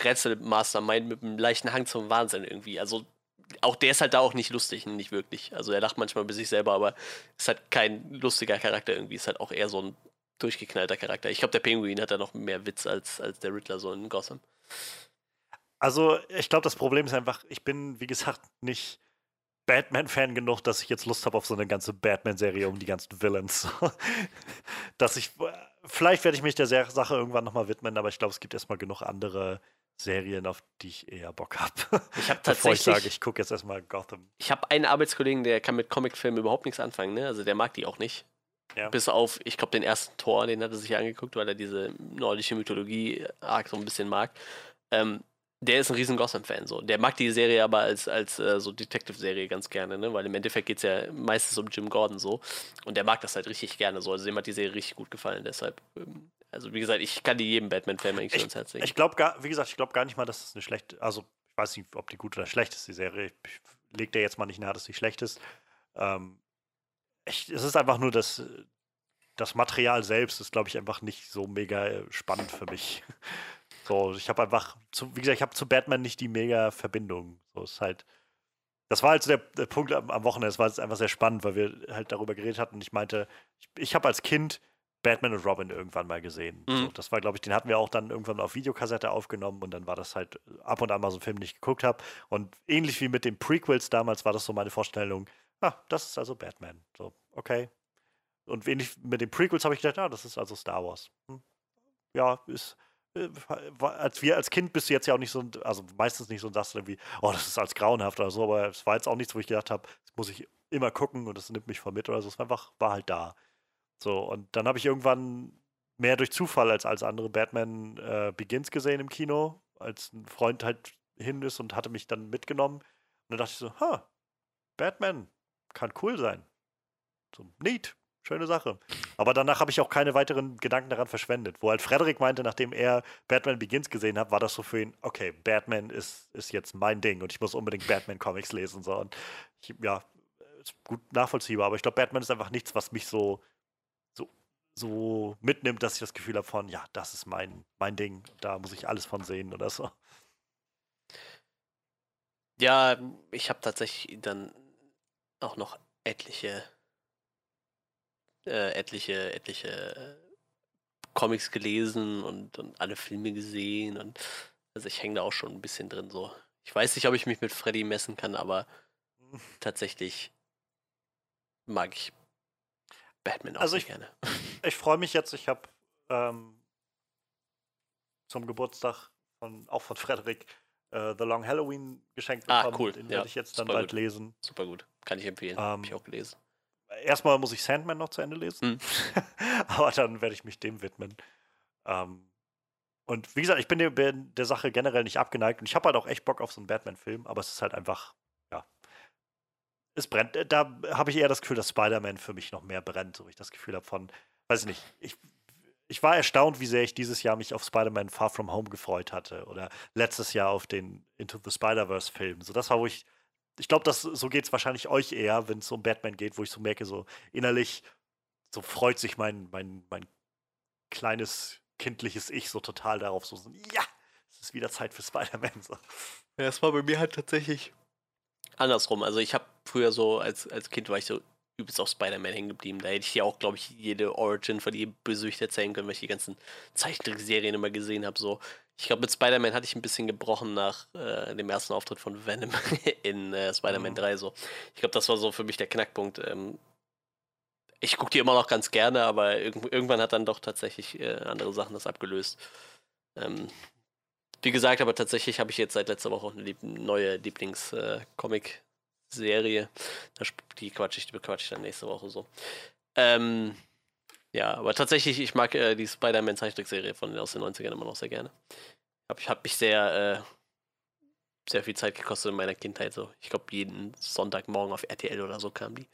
S1: Rätsel-Mastermind mit einem leichten Hang zum Wahnsinn irgendwie, also auch der ist halt da auch nicht lustig, nicht wirklich. Also er lacht manchmal bei sich selber, aber ist halt kein lustiger Charakter irgendwie, ist halt auch eher so ein durchgeknallter Charakter. Ich glaube, der Pinguin hat da noch mehr Witz als, als der Riddler so in Gotham.
S2: Also, ich glaube, das Problem ist einfach, ich bin, wie gesagt, nicht Batman-Fan genug, dass ich jetzt Lust habe auf so eine ganze Batman-Serie um die ganzen Villains. dass ich, vielleicht werde ich mich der Sache irgendwann nochmal widmen, aber ich glaube, es gibt erstmal genug andere Serien, auf die ich eher Bock habe.
S1: Ich habe
S2: Bevor ich
S1: tatsächlich,
S2: sage, ich gucke jetzt erstmal Gotham.
S1: ich habe einen Arbeitskollegen, der kann mit Comicfilmen überhaupt nichts anfangen, ne? Also der mag die auch nicht.
S2: Ja.
S1: Bis auf, ich glaube, den ersten Tor, den hat er sich angeguckt, weil er diese nordische Mythologie arg so ein bisschen mag. Ähm, der ist ein riesen Gotham-Fan, so. Der mag die Serie aber als, als äh, so Detective-Serie ganz gerne, ne? Weil im Endeffekt geht es ja meistens um Jim Gordon so. Und der mag das halt richtig gerne so. Also dem hat die Serie richtig gut gefallen, deshalb. Ähm, also wie gesagt, ich kann die jedem Batman-Fan eigentlich so ins Herz legen.
S2: Ich glaube gar, wie gesagt, ich glaube gar nicht mal, dass das eine schlechte, also ich weiß nicht, ob die gut oder schlecht ist, die Serie. Ich, ich leg dir jetzt mal nicht nahe, dass sie schlecht ist. Ähm, ich, es ist einfach nur das, das Material selbst ist, glaube ich, einfach nicht so mega äh, spannend für mich. So, ich habe einfach, zu, wie gesagt, ich habe zu Batman nicht die mega Verbindung. So ist halt. Das war halt so der, der Punkt am, am Wochenende. Es war jetzt einfach sehr spannend, weil wir halt darüber geredet hatten. Und ich meinte, ich, ich habe als Kind Batman und Robin irgendwann mal gesehen. So,
S1: Mhm.
S2: das war, glaube ich, den hatten wir auch dann irgendwann auf Videokassette aufgenommen und dann war das halt ab und an mal so ein Film, den ich geguckt habe. Und ähnlich wie mit den Prequels damals war das so meine Vorstellung, ah, das ist also Batman. So, okay. Und ähnlich mit den Prequels habe ich gedacht, ah, das ist also Star Wars. Hm. Ja, ist. Äh, Als wir als Kind bist du jetzt ja auch nicht so, also meistens nicht so, dass du irgendwie, oh, das ist als grauenhaft oder so, aber es war jetzt auch nichts, wo ich gedacht habe, das muss ich immer gucken und das nimmt mich voll mit oder so. Es war einfach, war halt da. So, und dann habe ich irgendwann mehr durch Zufall als als andere Batman äh, Begins gesehen im Kino, als ein Freund halt hin ist und hatte mich dann mitgenommen. Und dann dachte ich so, ha, Batman kann cool sein. So, neat. Schöne Sache. Aber danach habe ich auch keine weiteren Gedanken daran verschwendet. Wo halt Frederik meinte, nachdem er Batman Begins gesehen hat, war das so für ihn, okay, Batman ist, ist jetzt mein Ding und ich muss unbedingt Batman-Comics lesen. So. Und ich, ja, ist gut nachvollziehbar, aber ich glaube, Batman ist einfach nichts, was mich so, so, so mitnimmt, dass ich das Gefühl habe von, ja, das ist mein, mein Ding, da muss ich alles von sehen oder so.
S1: Ja, ich habe tatsächlich dann auch noch etliche, äh, etliche, etliche äh, Comics gelesen und, und alle Filme gesehen und also ich hänge da auch schon ein bisschen drin so. Ich weiß nicht, ob ich mich mit Freddy messen kann, aber tatsächlich mag ich Batman auch
S2: Also
S1: sehr
S2: ich-
S1: gerne.
S2: Ich freue mich jetzt, ich habe ähm, zum Geburtstag von, auch von Frederik äh, The Long Halloween geschenkt
S1: Ah,
S2: bekommen.
S1: cool,
S2: Den
S1: ja,
S2: werde ich jetzt dann
S1: super
S2: bald
S1: gut.
S2: lesen.
S1: Super gut. Kann ich empfehlen.
S2: Ähm,
S1: ich auch gelesen.
S2: Erstmal muss ich Sandman noch zu Ende lesen,
S1: Hm.
S2: aber dann werde ich mich dem widmen. Ähm, und wie gesagt, ich bin der, bin der Sache generell nicht abgeneigt und ich habe halt auch echt Bock auf so einen Batman-Film, aber es ist halt einfach, ja, es brennt. Da habe ich eher das Gefühl, dass Spider-Man für mich noch mehr brennt, so wie ich das Gefühl habe von, weiß ich nicht, ich, ich war erstaunt, wie sehr ich dieses Jahr mich auf Spider-Man Far From Home gefreut hatte oder letztes Jahr auf den Into the Spider-Verse-Film. So, das war, wo ich, ich glaube, das so geht es wahrscheinlich euch eher, wenn es um Batman geht, wo ich so merke, so innerlich, so freut sich mein, mein, mein kleines kindliches Ich so total darauf, so, so ja, es ist wieder Zeit für Spider-Man. So.
S1: Ja, es war bei mir halt tatsächlich andersrum. Also ich habe früher so, als, als Kind war ich so übelst auf Spider-Man hängen geblieben. Da hätte ich dir auch, glaube ich, jede Origin von jedem Bösewicht erzählen können, weil ich die ganzen Zeichentrickserien immer gesehen habe. So. Ich glaube, mit Spider-Man hatte ich ein bisschen gebrochen nach äh, dem ersten Auftritt von Venom in äh, Spider-Man
S2: Mhm.
S1: 3. So. Ich glaube, das war so für mich der Knackpunkt. Ähm, ich gucke die immer noch ganz gerne, aber irg irgendwann hat dann doch tatsächlich äh, andere Sachen das abgelöst. Ähm, wie gesagt, aber tatsächlich habe ich jetzt seit letzter Woche auch eine lieb neue Lieblings-Comic-Serie. die quatsch ich, die bequatsch ich dann nächste Woche so. Ähm, ja, aber tatsächlich, ich mag äh, die Spider-Man-Zeichentrickserie von aus den 90ern immer noch sehr gerne. Hab, ich habe mich sehr, äh, sehr viel Zeit gekostet in meiner Kindheit. So. Ich glaube, jeden Sonntagmorgen auf RTL oder so kam die.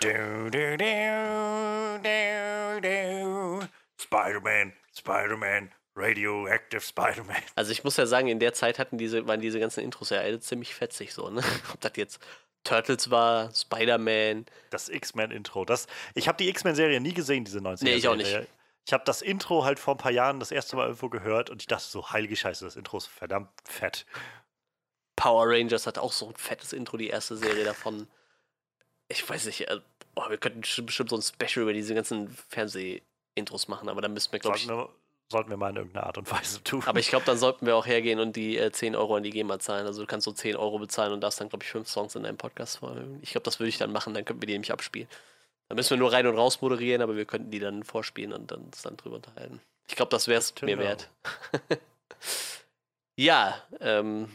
S2: Du, du, du, du, du. Spider-Man, Spider-Man, Radioactive Spider-Man.
S1: Also ich muss ja sagen, in der Zeit hatten diese, waren diese ganzen Intros ja alle ziemlich fetzig so, ne? Ob das jetzt Turtles war, Spider-Man.
S2: Das X-Men-Intro. Das, ich habe die X-Men-Serie nie gesehen, diese 90er.
S1: Nee, ich auch nicht.
S2: Ich habe das Intro halt vor ein paar Jahren das erste Mal irgendwo gehört und ich dachte so, heilige Scheiße, das Intro ist verdammt fett.
S1: Power Rangers hat auch so ein fettes Intro, die erste Serie davon. Ich weiß nicht, oh, wir könnten bestimmt so ein Special über diese ganzen Fernseh-Intros machen, aber dann müssten wir, glaube ich.
S2: wir, sollten wir mal in irgendeiner Art und Weise tun.
S1: Aber ich glaube, dann sollten wir auch hergehen und die äh, 10 Euro an die GEMA zahlen. Also du kannst so 10 Euro bezahlen und darfst dann, glaube ich, fünf Songs in deinem Podcast vornehmen. Ich glaube, das würde ich dann machen, dann könnten wir die nämlich abspielen. Dann müssen wir nur rein und raus moderieren, aber wir könnten die dann vorspielen und dann uns dann drüber unterhalten. Ich glaube, das wäre es mir wert. ja, ähm,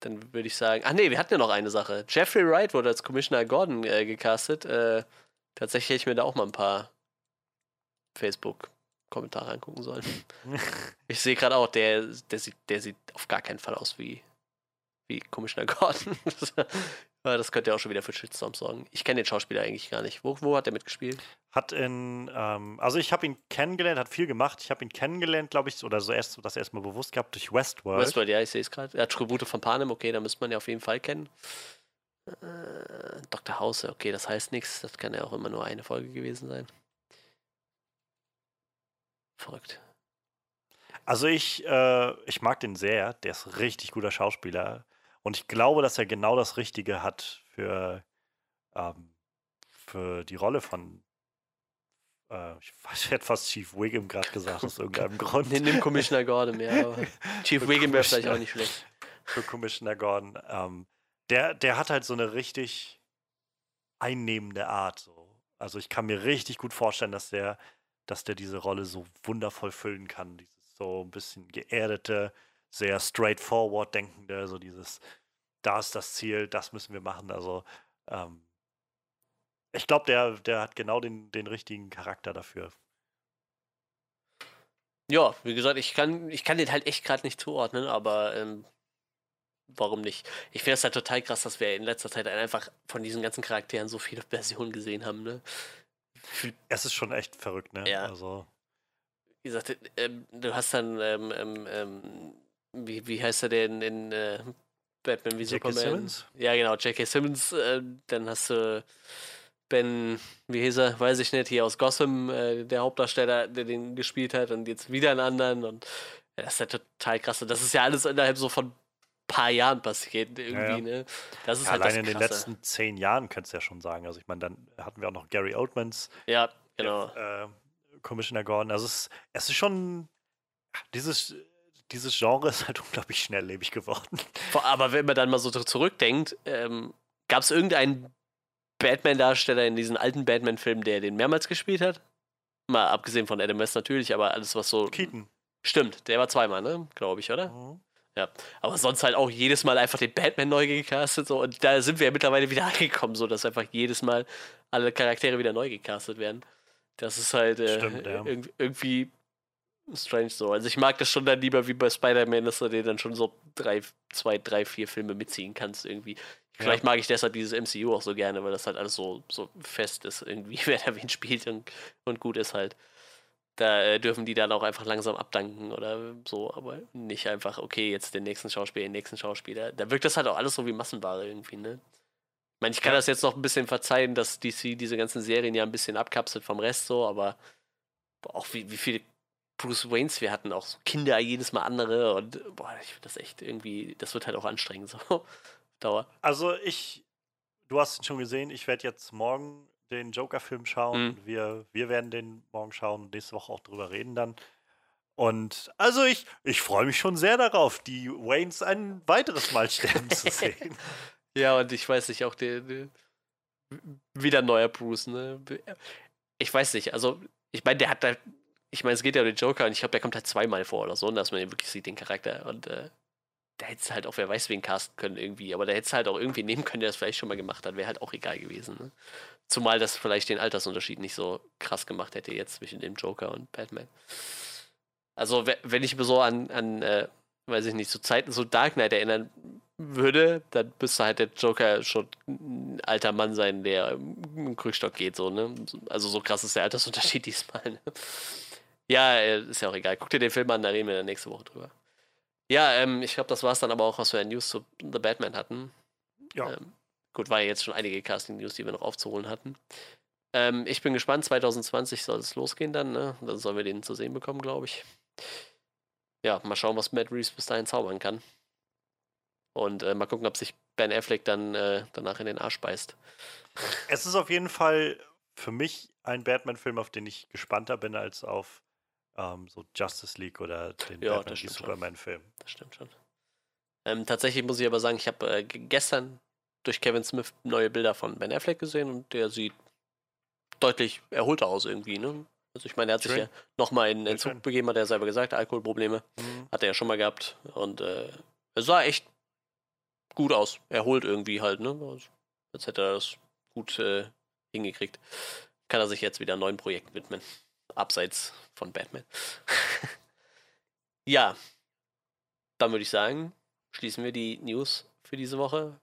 S1: dann würde ich sagen. Ach nee, wir hatten ja noch eine Sache. Jeffrey Wright wurde als Commissioner Gordon äh, gecastet. Äh, tatsächlich hätte ich mir da auch mal ein paar Facebook-Kommentare angucken sollen. Ich sehe gerade auch, der, der, sieht, der sieht auf gar keinen Fall aus wie, wie Commissioner Gordon. Das könnte ja auch schon wieder für Shitstorm sorgen. Ich kenne den Schauspieler eigentlich gar nicht. Wo, wo hat er mitgespielt?
S2: Hat in, ähm, also ich habe ihn kennengelernt, hat viel gemacht. Ich habe ihn kennengelernt, glaube ich, oder so erst das erstmal bewusst gehabt durch Westworld.
S1: Westworld, ja, ich sehe es gerade. Er hat Tribute von Panem, okay, da müsste man ja auf jeden Fall kennen. Äh, Dr. House, okay, das heißt nichts. Das kann ja auch immer nur eine Folge gewesen sein. Verrückt.
S2: Also ich, äh, ich mag den sehr. Der ist richtig guter Schauspieler. Und ich glaube, dass er genau das Richtige hat für, ähm, für die Rolle von. Äh, ich weiß, ich hätte fast Chief Wiggum gerade gesagt, aus irgendeinem Grund.
S1: Nimm nimm Commissioner Gordon, ja. Aber Chief Wiggum wäre vielleicht auch nicht schlecht.
S2: Für Commissioner Gordon. Ähm, der, der hat halt so eine richtig einnehmende Art. So. Also ich kann mir richtig gut vorstellen, dass der, dass der diese Rolle so wundervoll füllen kann. Dieses so ein bisschen geerdete, sehr straightforward denkende, so dieses, da ist das Ziel, das müssen wir machen. Also ähm, ich glaube, der, der hat genau den, den richtigen Charakter dafür.
S1: Ja, wie gesagt, ich kann, ich kann den halt echt gerade nicht zuordnen, aber ähm, warum nicht? Ich finde es halt total krass, dass wir in letzter Zeit einfach von diesen ganzen Charakteren so viele Versionen gesehen haben, ne?
S2: Es ist schon echt verrückt, ne?
S1: Ja.
S2: Also,
S1: wie gesagt, ähm, du hast dann, ähm, ähm, ähm, wie, wie heißt er denn in äh, Batman wie
S2: J.K. Simmons?
S1: Ja, genau, J.K. Simmons. Äh, dann hast du Ben, wie hieß er, weiß ich nicht, hier aus Gotham, äh, der Hauptdarsteller, der den gespielt hat und jetzt wieder einen anderen. Und das ist ja total krass. Und das ist ja alles innerhalb so von paar Jahren passiert irgendwie,
S2: Ja, ja.
S1: ne? Das ist
S2: ja,
S1: halt
S2: allein in den letzten zehn Jahren könntest du ja schon sagen. Also, ich meine, dann hatten wir auch noch Gary Oldmans,
S1: Ja, genau.
S2: äh, Commissioner Gordon. Also, es, es ist schon. Dieses, dieses Genre ist halt unglaublich schnelllebig geworden.
S1: Aber wenn man dann mal so zurückdenkt, ähm, gab es irgendeinen Batman-Darsteller in diesen alten Batman-Filmen, der den mehrmals gespielt hat? Mal abgesehen von Adam West natürlich, aber alles, was so.
S2: Keaton.
S1: Stimmt, der war zweimal, ne? Glaube ich, oder?
S2: Mhm.
S1: Aber sonst halt auch jedes Mal einfach den Batman neu gecastet. So. Und da sind wir ja mittlerweile wieder angekommen, so dass einfach jedes Mal alle Charaktere wieder neu gecastet werden. Das ist halt äh,
S2: Stimmt, ja.
S1: irg- irgendwie strange so. Also ich mag das schon dann lieber wie bei Spider-Man, dass du dir dann schon so drei, zwei, drei, vier Filme mitziehen kannst irgendwie. Vielleicht mag ich deshalb dieses MCU auch so gerne, weil das halt alles so, so fest ist, irgendwie, wer da wen spielt und, und gut ist halt. Da äh, dürfen die dann auch einfach langsam abdanken oder so, aber nicht einfach, okay, jetzt den nächsten Schauspieler, den nächsten Schauspieler. Da wirkt das halt auch alles so wie Massenware irgendwie, ne? Ich meine, ich kann
S2: Ja.
S1: das jetzt noch ein bisschen verzeihen, dass DC diese ganzen Serien ja ein bisschen abkapselt vom Rest so, aber boah, auch wie, wie viele Bruce Waynes wir hatten, auch so Kinder, jedes Mal andere und boah, ich finde das echt irgendwie, das wird halt auch anstrengend so. Dauer.
S2: Also, ich. Du hast ihn schon gesehen. Ich werde jetzt morgen den Joker-Film schauen.
S1: Mhm.
S2: Wir, wir werden den morgen schauen und nächste Woche auch drüber reden dann. Und also ich, ich freue mich schon sehr darauf, die Waynes ein weiteres Mal sterben zu sehen.
S1: Ja, und ich weiß nicht, auch der, der wieder neuer Bruce, ne? Ich weiß nicht, also ich meine, der hat da, ich meine, es geht ja um den Joker und ich glaube, der kommt halt zweimal vor oder so, und dass man ihn wirklich sieht, den Charakter. Und äh, da hätte es halt auch, wer weiß, wen casten können irgendwie, aber da hätte es halt auch irgendwie nehmen können, der das vielleicht schon mal gemacht hat, wäre halt auch egal gewesen, ne? Zumal das vielleicht den Altersunterschied nicht so krass gemacht hätte jetzt zwischen dem Joker und Batman. Also, we- wenn ich mir so an, an äh, weiß ich nicht, so Zeiten, so Dark Knight erinnern würde, dann müsste halt der Joker schon ein alter Mann sein, der im Krückstock geht, so, ne? Also so krass ist der Altersunterschied diesmal, ne? Ja, äh, ist ja auch egal. Guck dir den Film an, da reden wir dann nächste Woche drüber. Ja, ähm, ich glaube, das war es dann aber auch, was wir an News zu The Batman hatten.
S2: Ja.
S1: Ähm, gut, war ja jetzt schon einige Casting-News, die wir noch aufzuholen hatten. Ähm, ich bin gespannt, 2020 soll es losgehen dann, ne? Dann sollen wir den zu sehen bekommen, glaube ich. Ja, mal schauen, was Matt Reeves bis dahin zaubern kann. Und äh, mal gucken, ob sich Ben Affleck dann äh, danach in den Arsch beißt.
S2: Es ist auf jeden Fall für mich ein Batman-Film, auf den ich gespannter bin als auf ähm, so Justice League oder den
S1: Ja,
S2: Batman
S1: das
S2: wie
S1: stimmt schon.
S2: Superman-Film.
S1: Das stimmt schon. Ähm, tatsächlich muss ich aber sagen, ich habe äh, gestern durch Kevin Smith neue Bilder von Ben Affleck gesehen und der sieht deutlich erholter aus irgendwie, ne? Also ich meine, er hat sich
S2: Schön.
S1: ja nochmal in Entzug
S2: schön.
S1: begeben, hat er selber gesagt, Alkoholprobleme
S2: Mhm.
S1: hat er ja schon mal gehabt und äh, er sah echt gut aus, erholt irgendwie halt, ne? Also, Als hätte er das gut äh, hingekriegt. Kann er sich jetzt wieder neuen Projekten widmen, abseits von Batman. ja, dann würde ich sagen, schließen wir die News für diese Woche.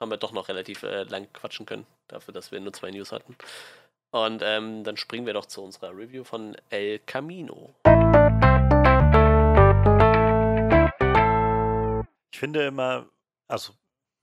S1: Haben wir doch noch relativ äh, lang quatschen können, dafür, dass wir nur zwei News hatten. Und ähm, dann springen wir doch zu unserer Review von El Camino.
S2: Ich finde immer, also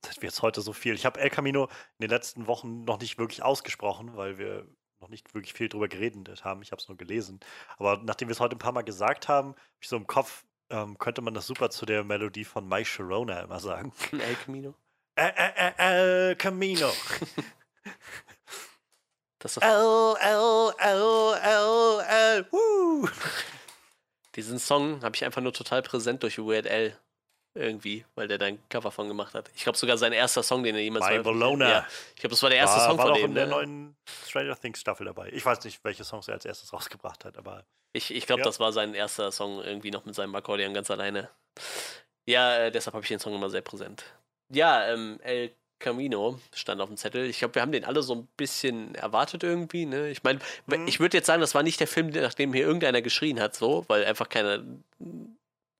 S2: das wird jetzt heute so viel. Ich habe El Camino in den letzten Wochen noch nicht wirklich ausgesprochen, weil wir noch nicht wirklich viel drüber geredet haben. Ich habe es nur gelesen. Aber nachdem wir es heute ein paar Mal gesagt haben, hab ich so im Kopf, ähm, könnte man das super zu der Melodie von My Sharona immer sagen.
S1: El Camino.
S2: El, Camino.
S1: Das ist
S2: El, El, El, El, El. Woo.
S1: Diesen Song habe ich einfach nur total präsent durch Weird Al irgendwie, weil der da ein Cover von gemacht hat. Ich glaube sogar sein erster Song, den er jemals hat.
S2: Bologna.
S1: Ja, ich glaube, das war der erste
S2: war,
S1: Song
S2: war
S1: von
S2: doch
S1: dem.
S2: in der
S1: ne?
S2: neuen Stranger Things Staffel dabei. Ich weiß nicht, welche Songs er als erstes rausgebracht hat, aber
S1: Ich, ich glaube,
S2: Ja.
S1: das war sein erster Song irgendwie noch mit seinem Akkordeon ganz alleine. Ja, äh, deshalb habe ich den Song immer sehr präsent. Ja, ähm, El Camino stand auf dem Zettel. Ich glaube, wir haben den alle so ein bisschen erwartet irgendwie. Ne? Ich meine,
S2: Mhm.
S1: ich würde jetzt sagen, das war nicht der Film, nach dem hier irgendeiner geschrien hat, so, weil einfach keiner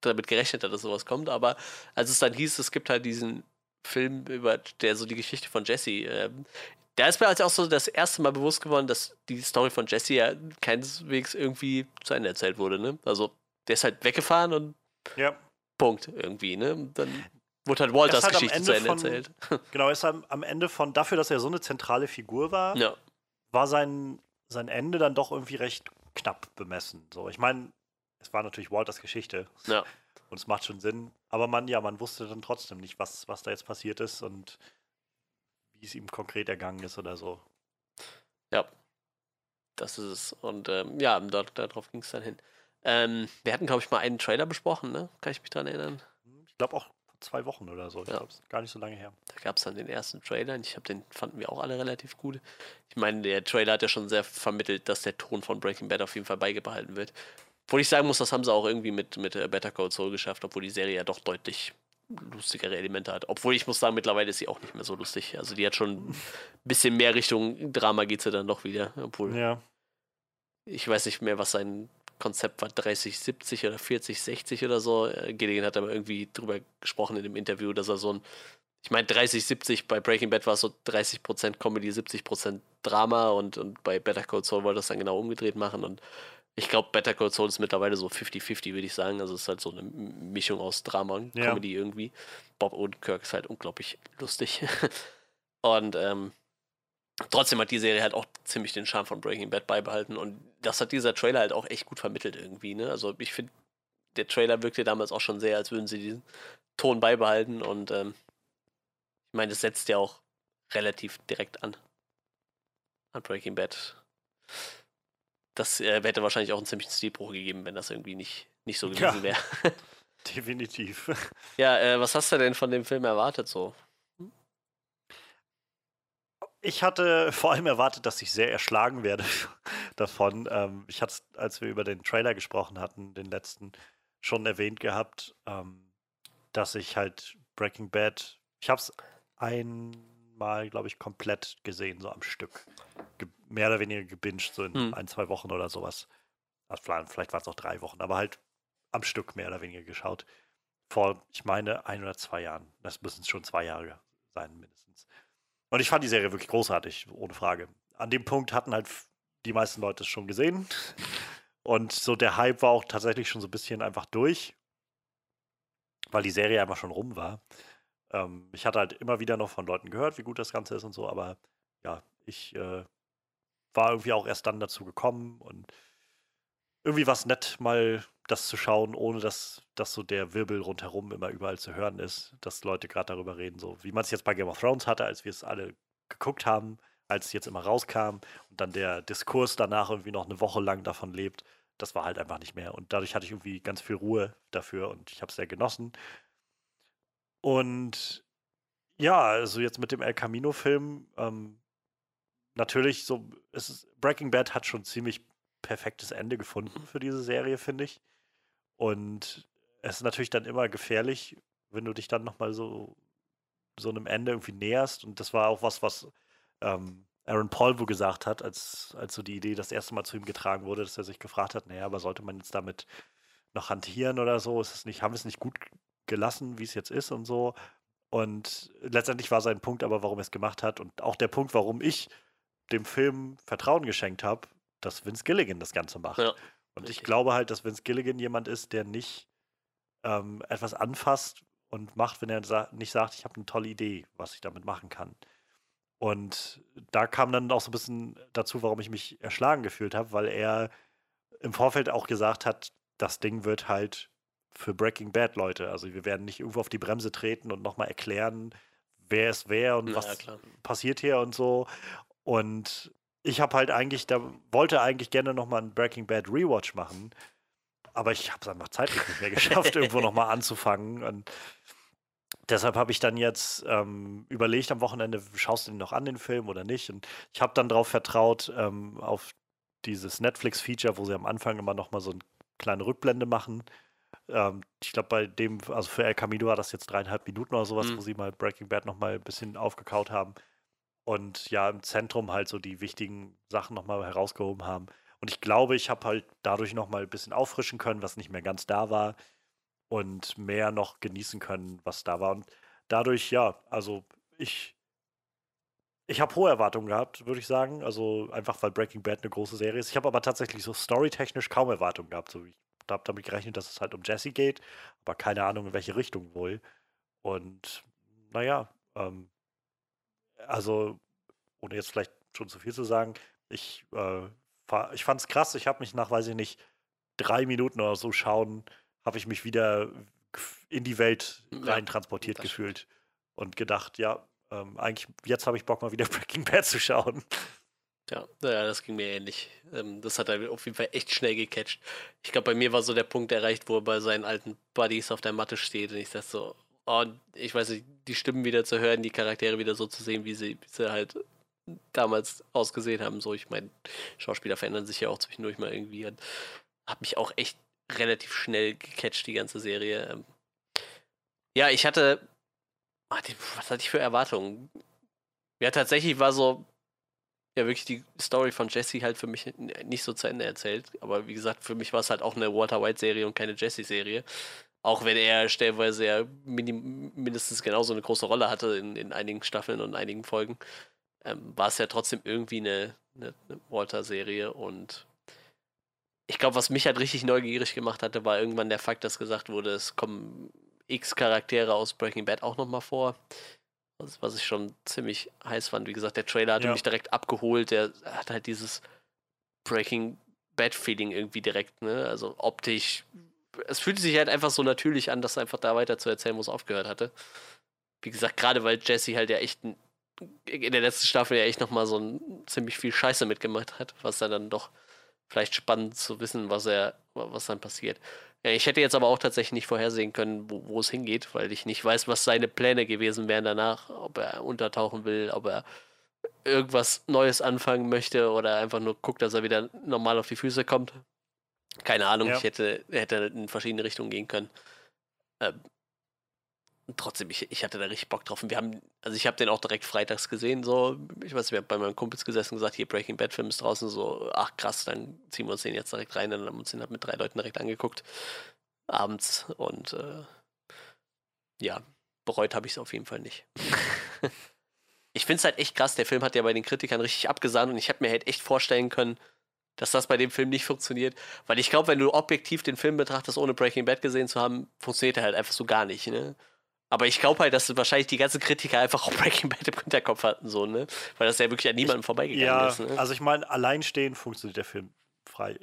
S1: damit gerechnet hat, dass sowas kommt. Aber als es dann hieß, es gibt halt diesen Film über, der so die Geschichte von Jesse ähm, Da ist mir halt auch so das erste Mal bewusst geworden, dass die Story von Jesse ja keineswegs irgendwie zu Ende erzählt wurde, ne? Also, der ist halt weggefahren und
S2: Ja.
S1: Punkt irgendwie, ne? Und Dann wurde halt Walters
S2: halt
S1: Geschichte zu Ende
S2: von-
S1: erzählt.
S2: Genau, ist am, am Ende von, dafür, dass er so eine zentrale Figur war,
S1: ja.
S2: war sein, sein Ende dann doch irgendwie recht knapp bemessen. So, ich meine, es war natürlich Walters Geschichte
S1: Ja.
S2: und es macht schon Sinn, aber man, ja, man wusste dann trotzdem nicht, was, was da jetzt passiert ist und wie es ihm konkret ergangen ist oder so.
S1: Ja, das ist es. Und ähm, ja, dort, darauf ging es dann hin. Ähm, wir hatten, glaube ich, mal einen Trailer besprochen, ne? Kann ich mich dran erinnern?
S2: Ich glaube auch zwei Wochen oder so. Ich
S1: Ja.
S2: glaube, gar nicht so lange her.
S1: Da gab es dann den ersten Trailer und ich habe den fanden wir auch alle relativ gut. Ich meine, der Trailer hat ja schon sehr vermittelt, dass der Ton von Breaking Bad auf jeden Fall beibehalten wird. Obwohl ich sagen muss, das haben sie auch irgendwie mit, mit äh, Better Call Saul geschafft, obwohl die Serie ja doch deutlich lustigere Elemente hat. Obwohl ich muss sagen, mittlerweile ist sie auch nicht mehr so lustig. Also die hat schon ein bisschen mehr Richtung Drama geht sie dann doch wieder. Obwohl
S2: Ja.
S1: ich weiß nicht mehr, was sein Konzept war, 30, 70 oder 40, 60 oder so. Äh, Gilligan hat aber irgendwie drüber gesprochen in dem Interview, dass er so ein, ich meine 30, 70, bei Breaking Bad war es so 30% Comedy, 70% Drama und, und bei Better Call Saul wollte das dann genau umgedreht machen und ich glaube, Better Call Saul ist mittlerweile so 50-50, würde ich sagen. Also es ist halt so eine Mischung aus Drama und
S2: Ja.
S1: Comedy irgendwie. Bob Odenkirk ist halt unglaublich lustig. und ähm, trotzdem hat die Serie halt auch ziemlich den Charme von Breaking Bad beibehalten und das hat dieser Trailer halt auch echt gut vermittelt irgendwie, ne? Also ich finde, der Trailer wirkte damals auch schon sehr, als würden sie diesen Ton beibehalten und ähm, ich meine, das setzt ja auch relativ direkt an. An Breaking Bad. Das äh, hätte wahrscheinlich auch einen ziemlichen Stilbruch gegeben, wenn das irgendwie nicht, nicht so
S2: Ja.
S1: gewesen wäre.
S2: Definitiv.
S1: Ja, äh, was hast du denn von dem Film erwartet so?
S2: Ich hatte vor allem erwartet, dass ich sehr erschlagen werde davon. Ähm, ich hatte es, als wir über den Trailer gesprochen hatten, den letzten, schon erwähnt gehabt, ähm, dass ich halt Breaking Bad, ich habe es einmal, glaube ich, komplett gesehen, so am Stück. Ge mehr oder weniger gebinged, so in
S1: Hm.
S2: ein, zwei Wochen oder sowas. Also vielleicht waren es auch drei Wochen, aber halt am Stück mehr oder weniger geschaut. Vor, ich meine, ein oder zwei Jahren. Das müssen schon zwei Jahre sein, mindestens. Und ich fand die Serie wirklich großartig, ohne Frage. An dem Punkt hatten halt die meisten Leute es schon gesehen. Und so der Hype war auch tatsächlich schon so ein bisschen einfach durch, weil die Serie einfach schon rum war. Ähm, ich hatte halt immer wieder noch von Leuten gehört, wie gut das Ganze ist und so, aber ja, ich äh, war irgendwie auch erst dann dazu gekommen und irgendwie war es nett, mal das zu schauen, ohne dass, dass so der Wirbel rundherum immer überall zu hören ist, dass Leute gerade darüber reden, so wie man es jetzt bei Game of Thrones hatte, als wir es alle geguckt haben, als es jetzt immer rauskam und dann der Diskurs danach irgendwie noch eine Woche lang davon lebt. Das war halt einfach nicht mehr. Und dadurch hatte ich irgendwie ganz viel Ruhe dafür und ich habe es sehr genossen. Und ja, also jetzt mit dem El Camino-Film, ähm, natürlich so, es ist, Breaking Bad hat schon ziemlich perfektes Ende gefunden für diese Serie, finde ich. Und es ist natürlich dann immer gefährlich, wenn du dich dann nochmal so, so einem Ende irgendwie näherst. Und das war auch was, was ähm, Aaron Paul wohl gesagt hat, als, als so die Idee das erste Mal zu ihm getragen wurde, dass er sich gefragt hat, naja, aber sollte man jetzt damit noch hantieren oder so? Ist es nicht, haben wir es nicht gut gelassen, wie es jetzt ist und so? Und letztendlich war sein Punkt aber, warum er es gemacht hat und auch der Punkt, warum ich dem Film Vertrauen geschenkt habe, dass Vince Gilligan das Ganze macht.
S1: Ja,
S2: und ich glaube halt, dass Vince Gilligan jemand ist, der nicht ähm, etwas anfasst und macht, wenn er sa nicht sagt, ich habe eine tolle Idee, was ich damit machen kann. Und da kam dann auch so ein bisschen dazu, warum ich mich erschlagen gefühlt habe, weil er im Vorfeld auch gesagt hat, das Ding wird halt für Breaking Bad Leute. Also wir werden nicht irgendwo auf die Bremse treten und nochmal erklären, wer es wer und
S1: Na ja,
S2: was
S1: klar.
S2: passiert hier und so. Und ich habe halt eigentlich, da wollte eigentlich gerne nochmal einen Breaking Bad Rewatch machen, aber ich habe es einfach zeitlich nicht mehr geschafft, irgendwo nochmal anzufangen. Und deshalb habe ich dann jetzt ähm, überlegt am Wochenende, schaust du den noch an, den Film oder nicht? Und ich habe dann darauf vertraut, ähm, auf dieses Netflix-Feature, wo sie am Anfang immer nochmal so eine kleine Rückblende machen. Ähm, ich glaube, bei dem, also für El Camino war das jetzt dreieinhalb Minuten oder sowas,
S1: Mhm.
S2: wo sie mal Breaking Bad nochmal ein bisschen aufgekaut haben. Und ja, im Zentrum halt so die wichtigen Sachen nochmal herausgehoben haben. Und ich glaube, ich habe halt dadurch nochmal ein bisschen auffrischen können, was nicht mehr ganz da war. Und mehr noch genießen können, was da war. Und dadurch, ja, also ich, ich habe hohe Erwartungen gehabt, würde ich sagen. Also einfach, weil Breaking Bad eine große Serie ist. Ich habe aber tatsächlich so storytechnisch kaum Erwartungen gehabt. So, ich habe damit gerechnet, dass es halt um Jesse geht, aber keine Ahnung, in welche Richtung wohl. Und naja, ähm, also ohne jetzt vielleicht schon zu viel zu sagen, ich, äh, ich fand es krass. Ich habe mich nach, weiß ich nicht, drei Minuten oder so schauen, habe ich mich wieder in die Welt
S1: Ja,
S2: rein transportiert
S1: das
S2: gefühlt und gedacht, ja, ähm, eigentlich, jetzt habe ich Bock mal wieder Breaking Bad zu schauen.
S1: Ja, ja, das ging mir ähnlich. Ähm, das hat er auf jeden Fall echt schnell gecatcht. Ich glaube, bei mir war so der Punkt erreicht, wo er bei seinen alten Buddies auf der Matte steht und ich dachte so, oh, ich weiß nicht, die Stimmen wieder zu hören, die Charaktere wieder so zu sehen, wie sie, wie sie halt damals ausgesehen haben. So, ich meine, Schauspieler verändern sich ja auch zwischendurch mal irgendwie. Und hat mich auch echt relativ schnell gecatcht, die ganze Serie. Ähm, ja, ich hatte. ah, Was hatte ich für Erwartungen? Ja, tatsächlich war so. Ja, wirklich die Story von Jesse halt für mich nicht so zu Ende erzählt. Aber wie gesagt, für mich war es halt auch eine Walter White-Serie und keine Jesse-Serie. Auch wenn er stellenweise ja mindestens genauso eine große Rolle hatte in, in einigen Staffeln und einigen Folgen, ähm, war es ja trotzdem irgendwie eine, eine, eine Walter-Serie. Und ich glaube, was mich halt richtig neugierig gemacht hatte, war irgendwann der Fakt, dass gesagt wurde, es kommen x Charaktere aus Breaking Bad auch nochmal vor. Was, was ich schon ziemlich heiß fand. Wie gesagt, der Trailer hatte
S2: Ja.
S1: mich direkt abgeholt. Der hat halt dieses Breaking Bad-Feeling irgendwie direkt, ne? Also optisch. Es fühlte sich halt einfach so natürlich an, das einfach da weiter zu erzählen, es aufgehört hatte. Wie gesagt, gerade weil Jesse halt ja echt in der letzten Staffel ja echt nochmal so ein, ziemlich viel Scheiße mitgemacht hat, was dann dann doch vielleicht spannend zu wissen, was er, was dann passiert. Ich hätte jetzt aber auch tatsächlich nicht vorhersehen können, wo, wo es hingeht, weil ich nicht weiß, was seine Pläne gewesen wären danach, ob er untertauchen will, ob er irgendwas Neues anfangen möchte oder einfach nur guckt, dass er wieder normal auf die Füße kommt. Keine Ahnung,
S2: Ja.
S1: ich hätte, hätte in verschiedene Richtungen gehen können. Ähm, trotzdem, ich, ich hatte da richtig Bock drauf. Und wir haben, also ich habe den auch direkt freitags gesehen, so, ich weiß, wir haben bei meinen Kumpels gesessen und gesagt, hier Breaking Bad Film ist draußen, so, ach krass, dann ziehen wir uns den jetzt direkt rein. Dann haben wir uns den halt mit drei Leuten direkt angeguckt, abends und äh, ja, bereut habe ich es auf jeden Fall nicht. ich finde es halt echt krass, der Film hat ja bei den Kritikern richtig abgesahnt und ich habe mir halt echt vorstellen können, dass das bei dem Film nicht funktioniert. Weil ich glaube, wenn du objektiv den Film betrachtest, ohne Breaking Bad gesehen zu haben, funktioniert er halt einfach so gar nicht, ne? Aber ich glaube halt, dass wahrscheinlich die ganzen Kritiker einfach auch Breaking Bad im Hinterkopf hatten, so, ne? Weil das ja wirklich an niemandem vorbeigegangen
S2: Ja,
S1: ist, ne?
S2: also ich meine, alleinstehend funktioniert der Film frei.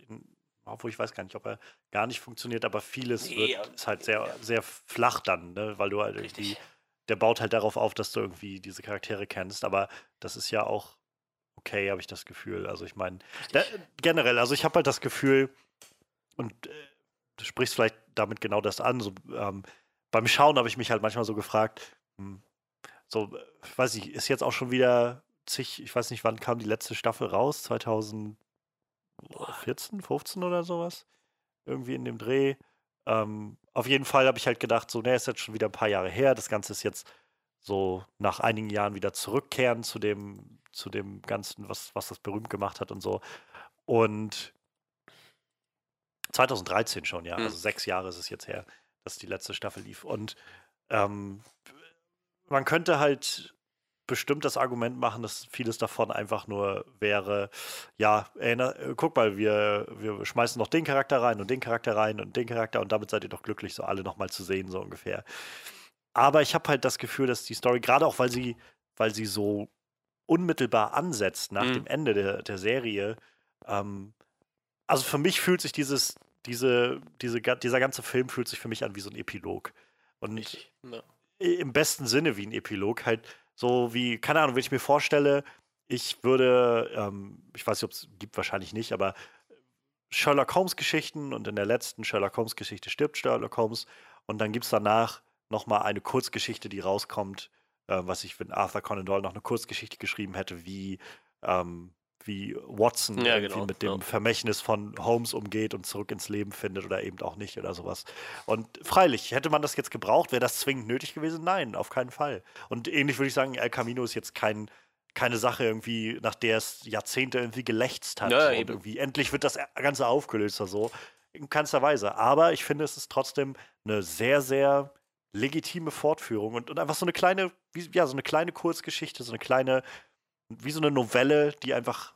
S2: Obwohl ich weiß gar nicht, ob er gar nicht funktioniert, aber vieles
S1: Nee,
S2: wird,
S1: ja,
S2: ist halt sehr, sehr flach dann, ne? weil du halt irgendwie,
S1: Richtig.
S2: der baut halt darauf auf, dass du irgendwie diese Charaktere kennst, aber das ist ja auch okay, habe ich das Gefühl. Also ich meine, generell, also ich habe halt das Gefühl, und äh, du sprichst vielleicht damit genau das an, so, ähm, beim Schauen habe ich mich halt manchmal so gefragt, hm, so, äh, weiß ich, ist jetzt auch schon wieder zig, ich weiß nicht, wann kam die letzte Staffel raus? 2014, 15 oder sowas? Irgendwie in dem Dreh. Ähm, auf jeden Fall habe ich halt gedacht, so, ne, ist jetzt schon wieder ein paar Jahre her. Das Ganze ist jetzt so nach einigen Jahren wieder zurückkehren zu dem, zu dem Ganzen, was, was das berühmt gemacht hat und so. Und 2013 schon, ja.
S1: Mhm.
S2: Also sechs Jahre ist es jetzt her, dass die letzte Staffel lief. Und ähm, man könnte halt bestimmt das Argument machen, dass vieles davon einfach nur wäre, ja, erinner, äh, guck mal, wir, wir schmeißen noch den Charakter rein und den Charakter rein und den Charakter und damit seid ihr doch glücklich, so alle nochmal zu sehen, so ungefähr. Aber ich habe halt das Gefühl, dass die Story, gerade auch weil sie, weil sie so unmittelbar ansetzt nach
S1: Mhm.
S2: dem Ende der, der Serie, ähm, also für mich fühlt sich dieses, diese, diese, dieser ganze Film fühlt sich für mich an wie so ein Epilog. Und
S1: Richtig. Ja.
S2: i- im besten Sinne wie ein Epilog. Halt so wie, keine Ahnung, wenn ich mir vorstelle, ich würde, ähm, ich weiß nicht, ob es gibt, wahrscheinlich nicht, aber Sherlock Holmes Geschichten und in der letzten Sherlock Holmes Geschichte stirbt Sherlock Holmes und dann gibt es danach nochmal eine Kurzgeschichte, die rauskommt, äh, was ich, wenn Arthur Conan Doyle noch eine Kurzgeschichte geschrieben hätte, wie, ähm, wie Watson
S1: Ja,
S2: irgendwie
S1: genau,
S2: mit dem
S1: ja.
S2: Vermächtnis von Holmes umgeht und zurück ins Leben findet oder eben auch nicht oder sowas. Und freilich, hätte man das jetzt gebraucht, wäre das zwingend nötig gewesen? Nein, auf keinen Fall. Und ähnlich würde ich sagen, El Camino ist jetzt kein, keine Sache irgendwie, nach der es Jahrzehnte irgendwie gelächzt hat.
S1: Ja,
S2: und irgendwie endlich wird das Ganze aufgelöst oder so. In keinster Weise. Aber ich finde, es ist trotzdem eine sehr, sehr legitime Fortführung und, und einfach so eine kleine, wie, ja, so eine kleine Kurzgeschichte, so eine kleine wie so eine Novelle, die einfach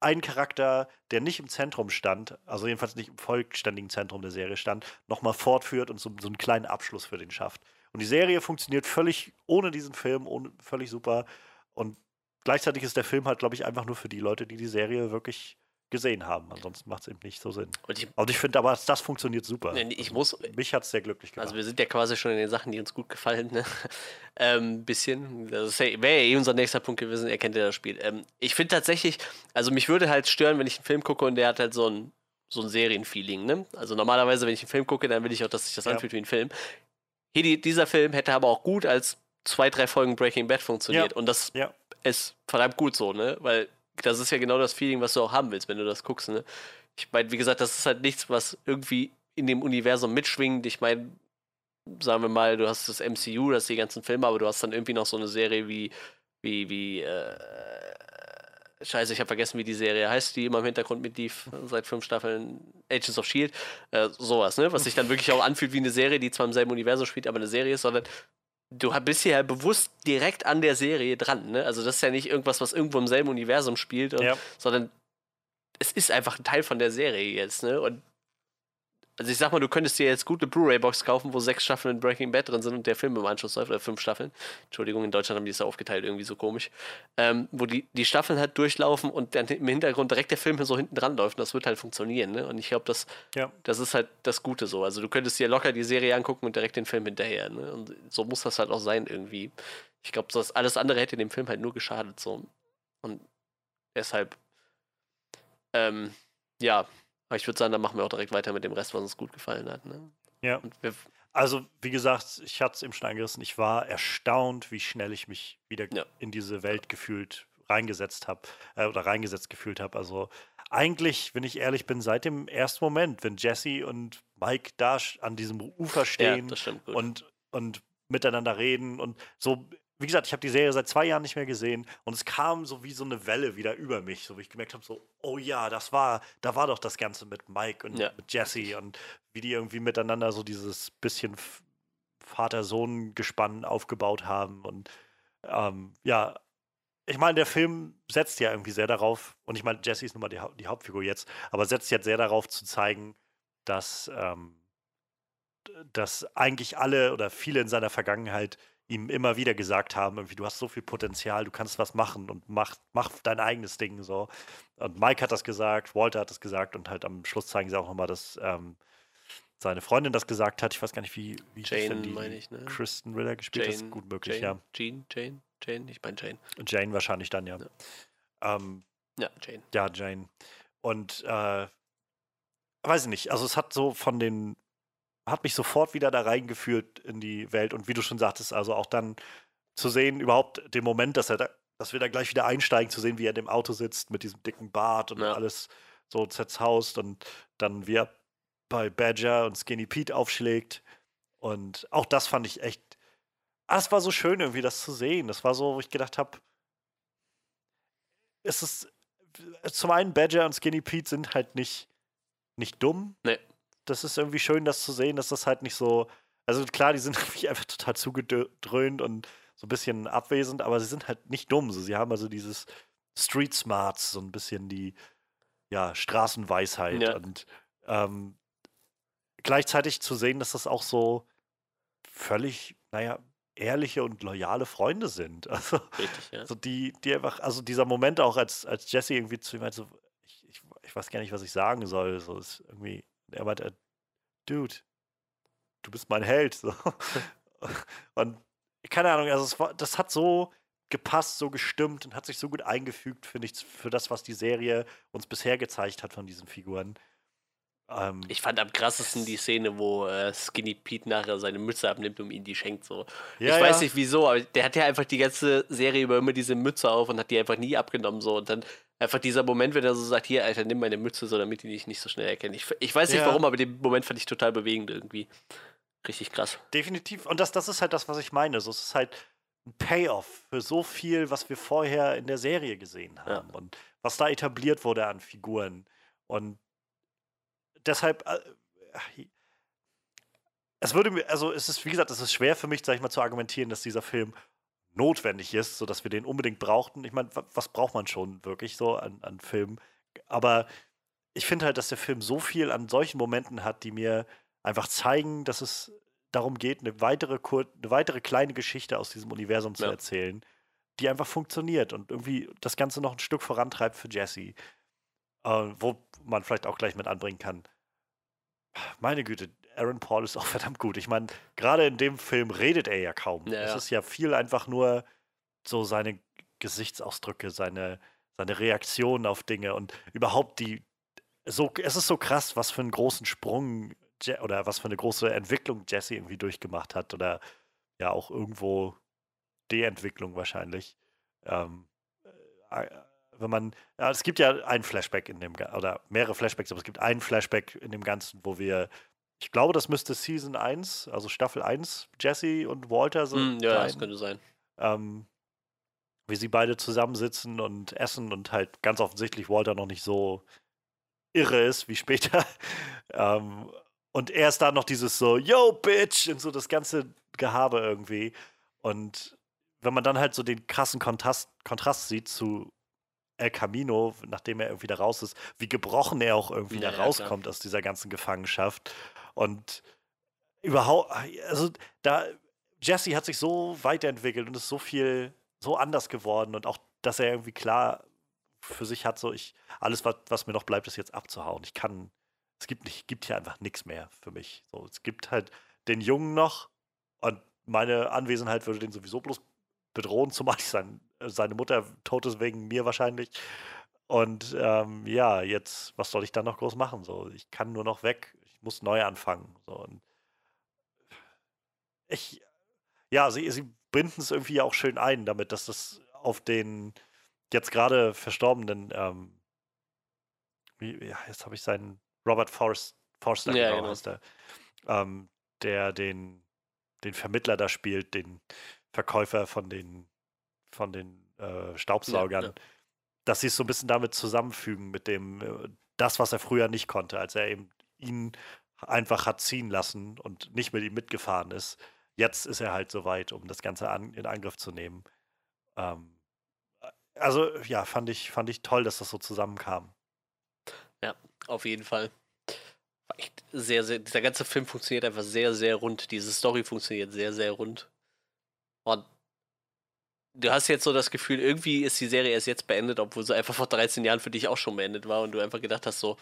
S2: einen Charakter, der nicht im Zentrum stand, also jedenfalls nicht im vollständigen Zentrum der Serie stand, nochmal fortführt und so, so einen kleinen Abschluss für den schafft. Und die Serie funktioniert völlig ohne diesen Film, ohne, völlig super. Und gleichzeitig ist der Film halt, glaube ich, einfach nur für die Leute, die die Serie wirklich gesehen haben. Ansonsten macht es eben nicht so Sinn.
S1: Und ich,
S2: Und ich finde aber, das funktioniert super.
S1: Ich muss-
S2: Mich hat es sehr glücklich gemacht.
S1: also wir sind ja quasi schon in den Sachen, die uns gut gefallen, ne? ähm, bisschen. Das wäre ja eh unser nächster Punkt gewesen, er kennt ja das Spiel. Ähm, ich finde tatsächlich, also mich würde halt stören, wenn ich einen Film gucke und der hat halt so ein, so ein Serienfeeling, ne? Also normalerweise, wenn ich einen Film gucke, dann will ich auch, dass sich das
S2: Ja.
S1: anfühlt wie ein Film. Hier, die, dieser Film hätte aber auch gut als zwei, drei Folgen Breaking Bad funktioniert.
S2: Ja.
S1: Und das
S2: ja.
S1: ist verdammt gut so, ne? Weil das ist ja genau das Feeling, was du auch haben willst, wenn du das guckst, ne? Ich meine, wie gesagt, das ist halt nichts, was irgendwie in dem Universum mitschwingt. Ich meine, sagen wir mal, du hast das MCU, das die ganzen Filme, aber du hast dann irgendwie noch so eine Serie wie, wie, wie, äh, Scheiße, ich habe vergessen, wie die Serie heißt, die immer im Hintergrund mitlief, seit fünf Staffeln, Agents of Shield, äh, sowas, ne? Was sich dann wirklich auch anfühlt wie eine Serie, die zwar im selben Universum spielt, aber eine Serie ist, sondern du bist hier ja bewusst direkt an der Serie dran, ne? Also das ist ja nicht irgendwas, was irgendwo im selben Universum spielt, und,
S2: Ja.
S1: sondern es ist einfach ein Teil von der Serie jetzt, ne? Und also ich sag mal, du könntest dir jetzt gut eine Blu-ray-Box kaufen, wo sechs Staffeln Breaking Bad drin sind und der Film im Anschluss läuft, oder fünf Staffeln. Entschuldigung, in Deutschland haben die es ja aufgeteilt, irgendwie so komisch. Ähm, wo die, die Staffeln halt durchlaufen und dann im Hintergrund direkt der Film so hinten dran läuft und das wird halt funktionieren, ne? Und ich glaube, das,
S2: Ja.
S1: das ist halt das Gute so. Also du könntest dir locker die Serie angucken und direkt den Film hinterher, ne? Und so muss das halt auch sein irgendwie. Ich glaube, das alles andere hätte dem Film halt nur geschadet so. Und deshalb, ähm, ja, aber ich würde sagen, dann machen wir auch direkt weiter mit dem Rest, was uns gut gefallen hat. Ne?
S2: Ja. Also, wie gesagt, ich hatte es eben schon angerissen. Ich war erstaunt, wie schnell ich mich wieder
S1: Ja.
S2: in diese Welt gefühlt reingesetzt habe äh, oder reingesetzt gefühlt habe. Also, eigentlich, wenn ich ehrlich bin, seit dem ersten Moment, wenn Jesse und Mike da an diesem Ufer
S1: ja,
S2: stehen
S1: gut.
S2: und, und miteinander reden und so. Wie gesagt, ich habe die Serie seit zwei Jahren nicht mehr gesehen und es kam so wie so eine Welle wieder über mich, so wie ich gemerkt habe, so, oh ja, das war, da war doch das Ganze mit Mike und
S1: Ja.
S2: mit Jesse und wie die irgendwie miteinander so dieses bisschen Vater-Sohn-Gespann aufgebaut haben und ähm, ja, ich meine, der Film setzt ja irgendwie sehr darauf, und ich meine, Jesse ist nun mal die, Hau- die Hauptfigur jetzt, aber setzt jetzt sehr darauf zu zeigen, dass, ähm, dass eigentlich alle oder viele in seiner Vergangenheit ihm immer wieder gesagt haben, irgendwie, du hast so viel Potenzial, du kannst was machen und mach, mach dein eigenes Ding so. Und Mike hat das gesagt, Walter hat das gesagt und halt am Schluss zeigen sie auch nochmal, dass ähm, seine Freundin das gesagt hat. Ich weiß gar nicht, wie, wie
S1: Jane,
S2: denn die
S1: meine ich, ne?
S2: Kristen Ritter gespielt ist gut möglich,
S1: Jane, Jean, Jane, Jane, ich meine Jane.
S2: ja. Jane wahrscheinlich dann, ja. Ähm,
S1: Ja, Jane.
S2: ja, Jane. Und äh, weiß ich nicht, also es hat so von den, hat mich sofort wieder da reingeführt in die Welt und wie du schon sagtest, also auch dann zu sehen, überhaupt den Moment, dass er da, dass wir da gleich wieder einsteigen, zu sehen, wie er in dem Auto sitzt mit diesem dicken Bart und
S1: Ja.
S2: alles so zerzaust und dann wie er bei Badger und Skinny Pete aufschlägt. Und auch das fand ich echt. Ah, es war so schön, irgendwie das zu sehen. Das war so, wo ich gedacht habe, es ist. Zum einen, Badger und Skinny Pete sind halt nicht, nicht dumm.
S1: Nee.
S2: Das ist irgendwie schön, das zu sehen, dass das halt nicht so. Also klar, die sind irgendwie einfach total zugedröhnt und so ein bisschen abwesend, aber sie sind halt nicht dumm. So, sie haben also dieses Street Smarts, so ein bisschen die ja, Straßenweisheit
S1: Ja.
S2: und ähm, gleichzeitig zu sehen, dass das auch so völlig, naja, ehrliche und loyale Freunde sind. Also,
S1: Richtig, ja.
S2: also die, die einfach, also dieser Moment auch, als, als Jesse irgendwie zu ihm meinte, so, ich, ich, ich weiß gar nicht, was ich sagen soll. So ist irgendwie, er meinte, Dude, du bist mein Held. So. und keine Ahnung, also war, das hat so gepasst, so gestimmt und hat sich so gut eingefügt, finde ich, für das, was die Serie uns bisher gezeigt hat von diesen Figuren. Ähm,
S1: Ich fand am krassesten die Szene, wo äh, Skinny Pete nachher seine Mütze abnimmt und ihm die schenkt. So.
S2: ja,
S1: ich weiß
S2: ja.
S1: nicht wieso, aber der hat ja einfach die ganze Serie über immer diese Mütze auf und hat die einfach nie abgenommen. So. Und dann einfach dieser Moment, wenn er so sagt: Hier, Alter, nimm meine Mütze, so damit die dich nicht so schnell erkennen. Ich, ich weiß nicht
S2: Ja.
S1: warum, aber den Moment fand ich total bewegend irgendwie. Richtig krass.
S2: Definitiv. Und das, das ist halt das, was ich meine. So, es ist halt ein Payoff für so viel, was wir vorher in der Serie gesehen haben und was da etabliert wurde an Figuren. Und deshalb, äh, es würde mir, also es ist, wie gesagt, es ist schwer für mich, sag ich mal, zu argumentieren, dass dieser Film notwendig ist, sodass wir den unbedingt brauchten. Ich meine, was braucht man schon wirklich so an, an Filmen? Aber ich finde halt, dass der Film so viel an solchen Momenten hat, die mir einfach zeigen, dass es darum geht, eine weitere, eine weitere kleine Geschichte aus diesem Universum zu ja. erzählen, die einfach funktioniert und irgendwie das Ganze noch ein Stück vorantreibt für Jesse. Äh, wo man vielleicht auch gleich mit anbringen kann. Meine Güte, Aaron Paul ist auch verdammt gut. Ich meine, gerade in dem Film redet er ja kaum. Ja, es ist ja viel einfach nur so seine Gesichtsausdrücke, seine, seine Reaktionen auf Dinge und überhaupt die. So, es ist so krass, was für einen großen Sprung oder was für eine große Entwicklung Jesse irgendwie durchgemacht hat oder ja auch irgendwo Deentwicklung wahrscheinlich. Ähm, äh, wenn man, ja, es gibt ja ein Flashback in dem, oder mehrere Flashbacks, aber es gibt einen Flashback in dem Ganzen, wo wir, ich glaube, das müsste Season 1, also Staffel 1, Jesse und Walter sind.
S1: Mm, ja, das könnte sein.
S2: Ähm, wie sie beide zusammensitzen und essen und halt ganz offensichtlich Walter noch nicht so irre ist wie später. ähm, und er ist da noch dieses so, yo, Bitch, und so das ganze Gehabe irgendwie. Und wenn man dann halt so den krassen Kontrast, Kontrast sieht zu El Camino, nachdem er irgendwie da raus ist, wie gebrochen er auch irgendwie ja, da rauskommt ja, aus dieser ganzen Gefangenschaft. Und überhaupt, also da, Jesse hat sich so weiterentwickelt und ist so viel, so anders geworden und auch, dass er irgendwie klar für sich hat, so ich, alles, was, was mir noch bleibt, ist jetzt abzuhauen. Ich kann, es gibt nicht, gibt hier einfach nichts mehr für mich. So, es gibt halt den Jungen noch und meine Anwesenheit würde den sowieso bloß bedrohen, zumal ich sein, seine Mutter tot ist wegen mir wahrscheinlich. Und ähm, ja, jetzt, was soll ich dann noch groß machen? So, ich kann nur noch weg, ich muss neu anfangen. So, und ich, ja, sie, sie binden es irgendwie auch schön ein, damit, dass das auf den jetzt gerade verstorbenen, ähm, wie, ja, jetzt habe ich seinen Robert Forst, Forster, ja, genau, genau. Der, ähm, der den, den Vermittler da spielt, den Verkäufer von den, von den äh, Staubsaugern, ja, ja. dass sie es so ein bisschen damit zusammenfügen mit dem, äh, das, was er früher nicht konnte, als er eben ihn einfach hat ziehen lassen und nicht mit ihm mitgefahren ist. Jetzt ist er halt so weit, um das Ganze an, in Angriff zu nehmen. Ähm, also ja, fand ich, fand ich toll, dass das so zusammenkam.
S1: Ja, auf jeden Fall. Echt sehr, sehr, dieser ganze Film funktioniert einfach sehr, sehr rund. Diese Story funktioniert sehr, sehr rund. Und du hast jetzt so das Gefühl, irgendwie ist die Serie erst jetzt beendet, obwohl sie einfach vor 13 Jahren für dich auch schon beendet war und du einfach gedacht hast, so,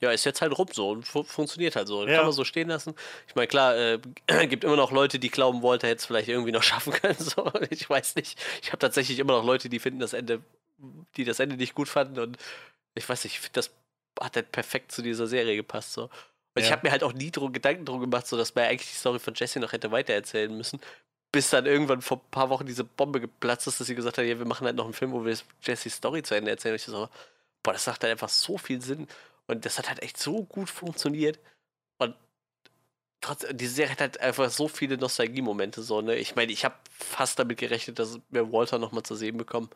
S1: ja, ist jetzt halt rum so und fu funktioniert halt so. Ja. Kann man so stehen lassen. Ich meine, klar, äh, gibt immer noch Leute, die glauben, Walter hätte es vielleicht irgendwie noch schaffen können. So. Ich weiß nicht. Ich habe tatsächlich immer noch Leute, die finden das Ende, die das Ende nicht gut fanden und ich weiß nicht, ich finde, das hat halt perfekt zu dieser Serie gepasst. So. Und ja. ich habe mir halt auch nie drum, Gedanken drum gemacht, so dass man eigentlich die Story von Jesse noch hätte weitererzählen müssen, bis dann irgendwann vor ein paar Wochen diese Bombe geplatzt ist, dass sie gesagt hat, ja, wir machen halt noch einen Film, wo wir Jessys Story zu Ende erzählen. Und ich so, boah, das macht halt einfach so viel Sinn. Und das hat halt echt so gut funktioniert. Und trotzdem, die Serie hat halt einfach so viele Nostalgie-Momente. So, ne? Ich meine, ich habe fast damit gerechnet, dass wir Walter nochmal zu sehen bekommen.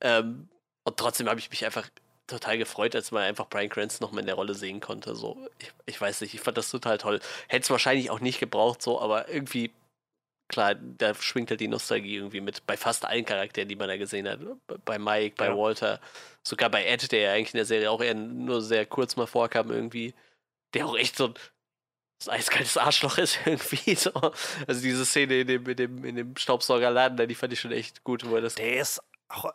S1: Ähm, und trotzdem habe ich mich einfach total gefreut, als man einfach Brian Cranston nochmal in der Rolle sehen konnte. So, ich, ich weiß nicht, ich fand das total toll. Hätte es wahrscheinlich auch nicht gebraucht, so, aber irgendwie klar, da schwingt halt die Nostalgie irgendwie mit. Bei fast allen Charakteren, die man da gesehen hat. Bei Mike, bei ja. Walter, sogar bei Ed, der ja eigentlich in der Serie auch eher nur sehr kurz mal vorkam irgendwie. Der auch echt so ein, so eiskaltes Arschloch ist irgendwie. So. Also diese Szene in dem, in dem, in dem Staubsaugerladen, die fand ich schon echt gut. Wo das
S2: der ist auch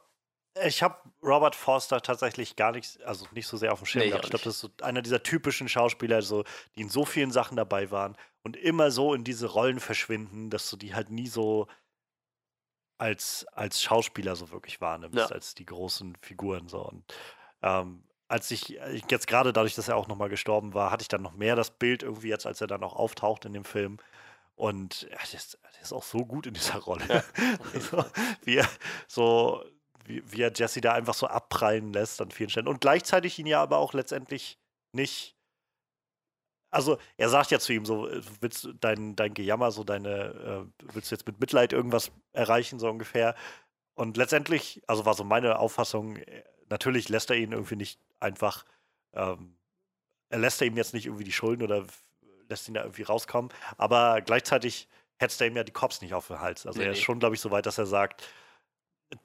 S2: ich habe Robert Forster tatsächlich gar nicht, also nicht so sehr auf dem Schirm nee, gehabt. Ich glaube, das ist so einer dieser typischen Schauspieler, so, die in so vielen Sachen dabei waren und immer so in diese Rollen verschwinden, dass du die halt nie so als, als Schauspieler so wirklich wahrnimmst, ja. als die großen Figuren so. Und ähm, als ich, jetzt gerade dadurch, dass er auch nochmal gestorben war, hatte ich dann noch mehr das Bild irgendwie jetzt, als er dann auch auftaucht in dem Film. Und ja, der, ist, der ist auch so gut in dieser Rolle. Ja. so, wie er so wie, wie er Jesse da einfach so abprallen lässt an vielen Stellen. Und gleichzeitig ihn ja aber auch letztendlich nicht. Also, er sagt ja zu ihm so, äh, willst du dein, dein Gejammer, so deine, äh, willst du jetzt mit Mitleid irgendwas erreichen, so ungefähr. Und letztendlich, also war so meine Auffassung, äh, natürlich lässt er ihn irgendwie nicht einfach, ähm, er lässt er ihm jetzt nicht irgendwie die Schulden oder lässt ihn da irgendwie rauskommen, aber gleichzeitig hetzt er ihm ja die Cops nicht auf den Hals. Also
S1: Nee,
S2: er ist
S1: nee.
S2: schon, glaube ich, so weit, dass er sagt,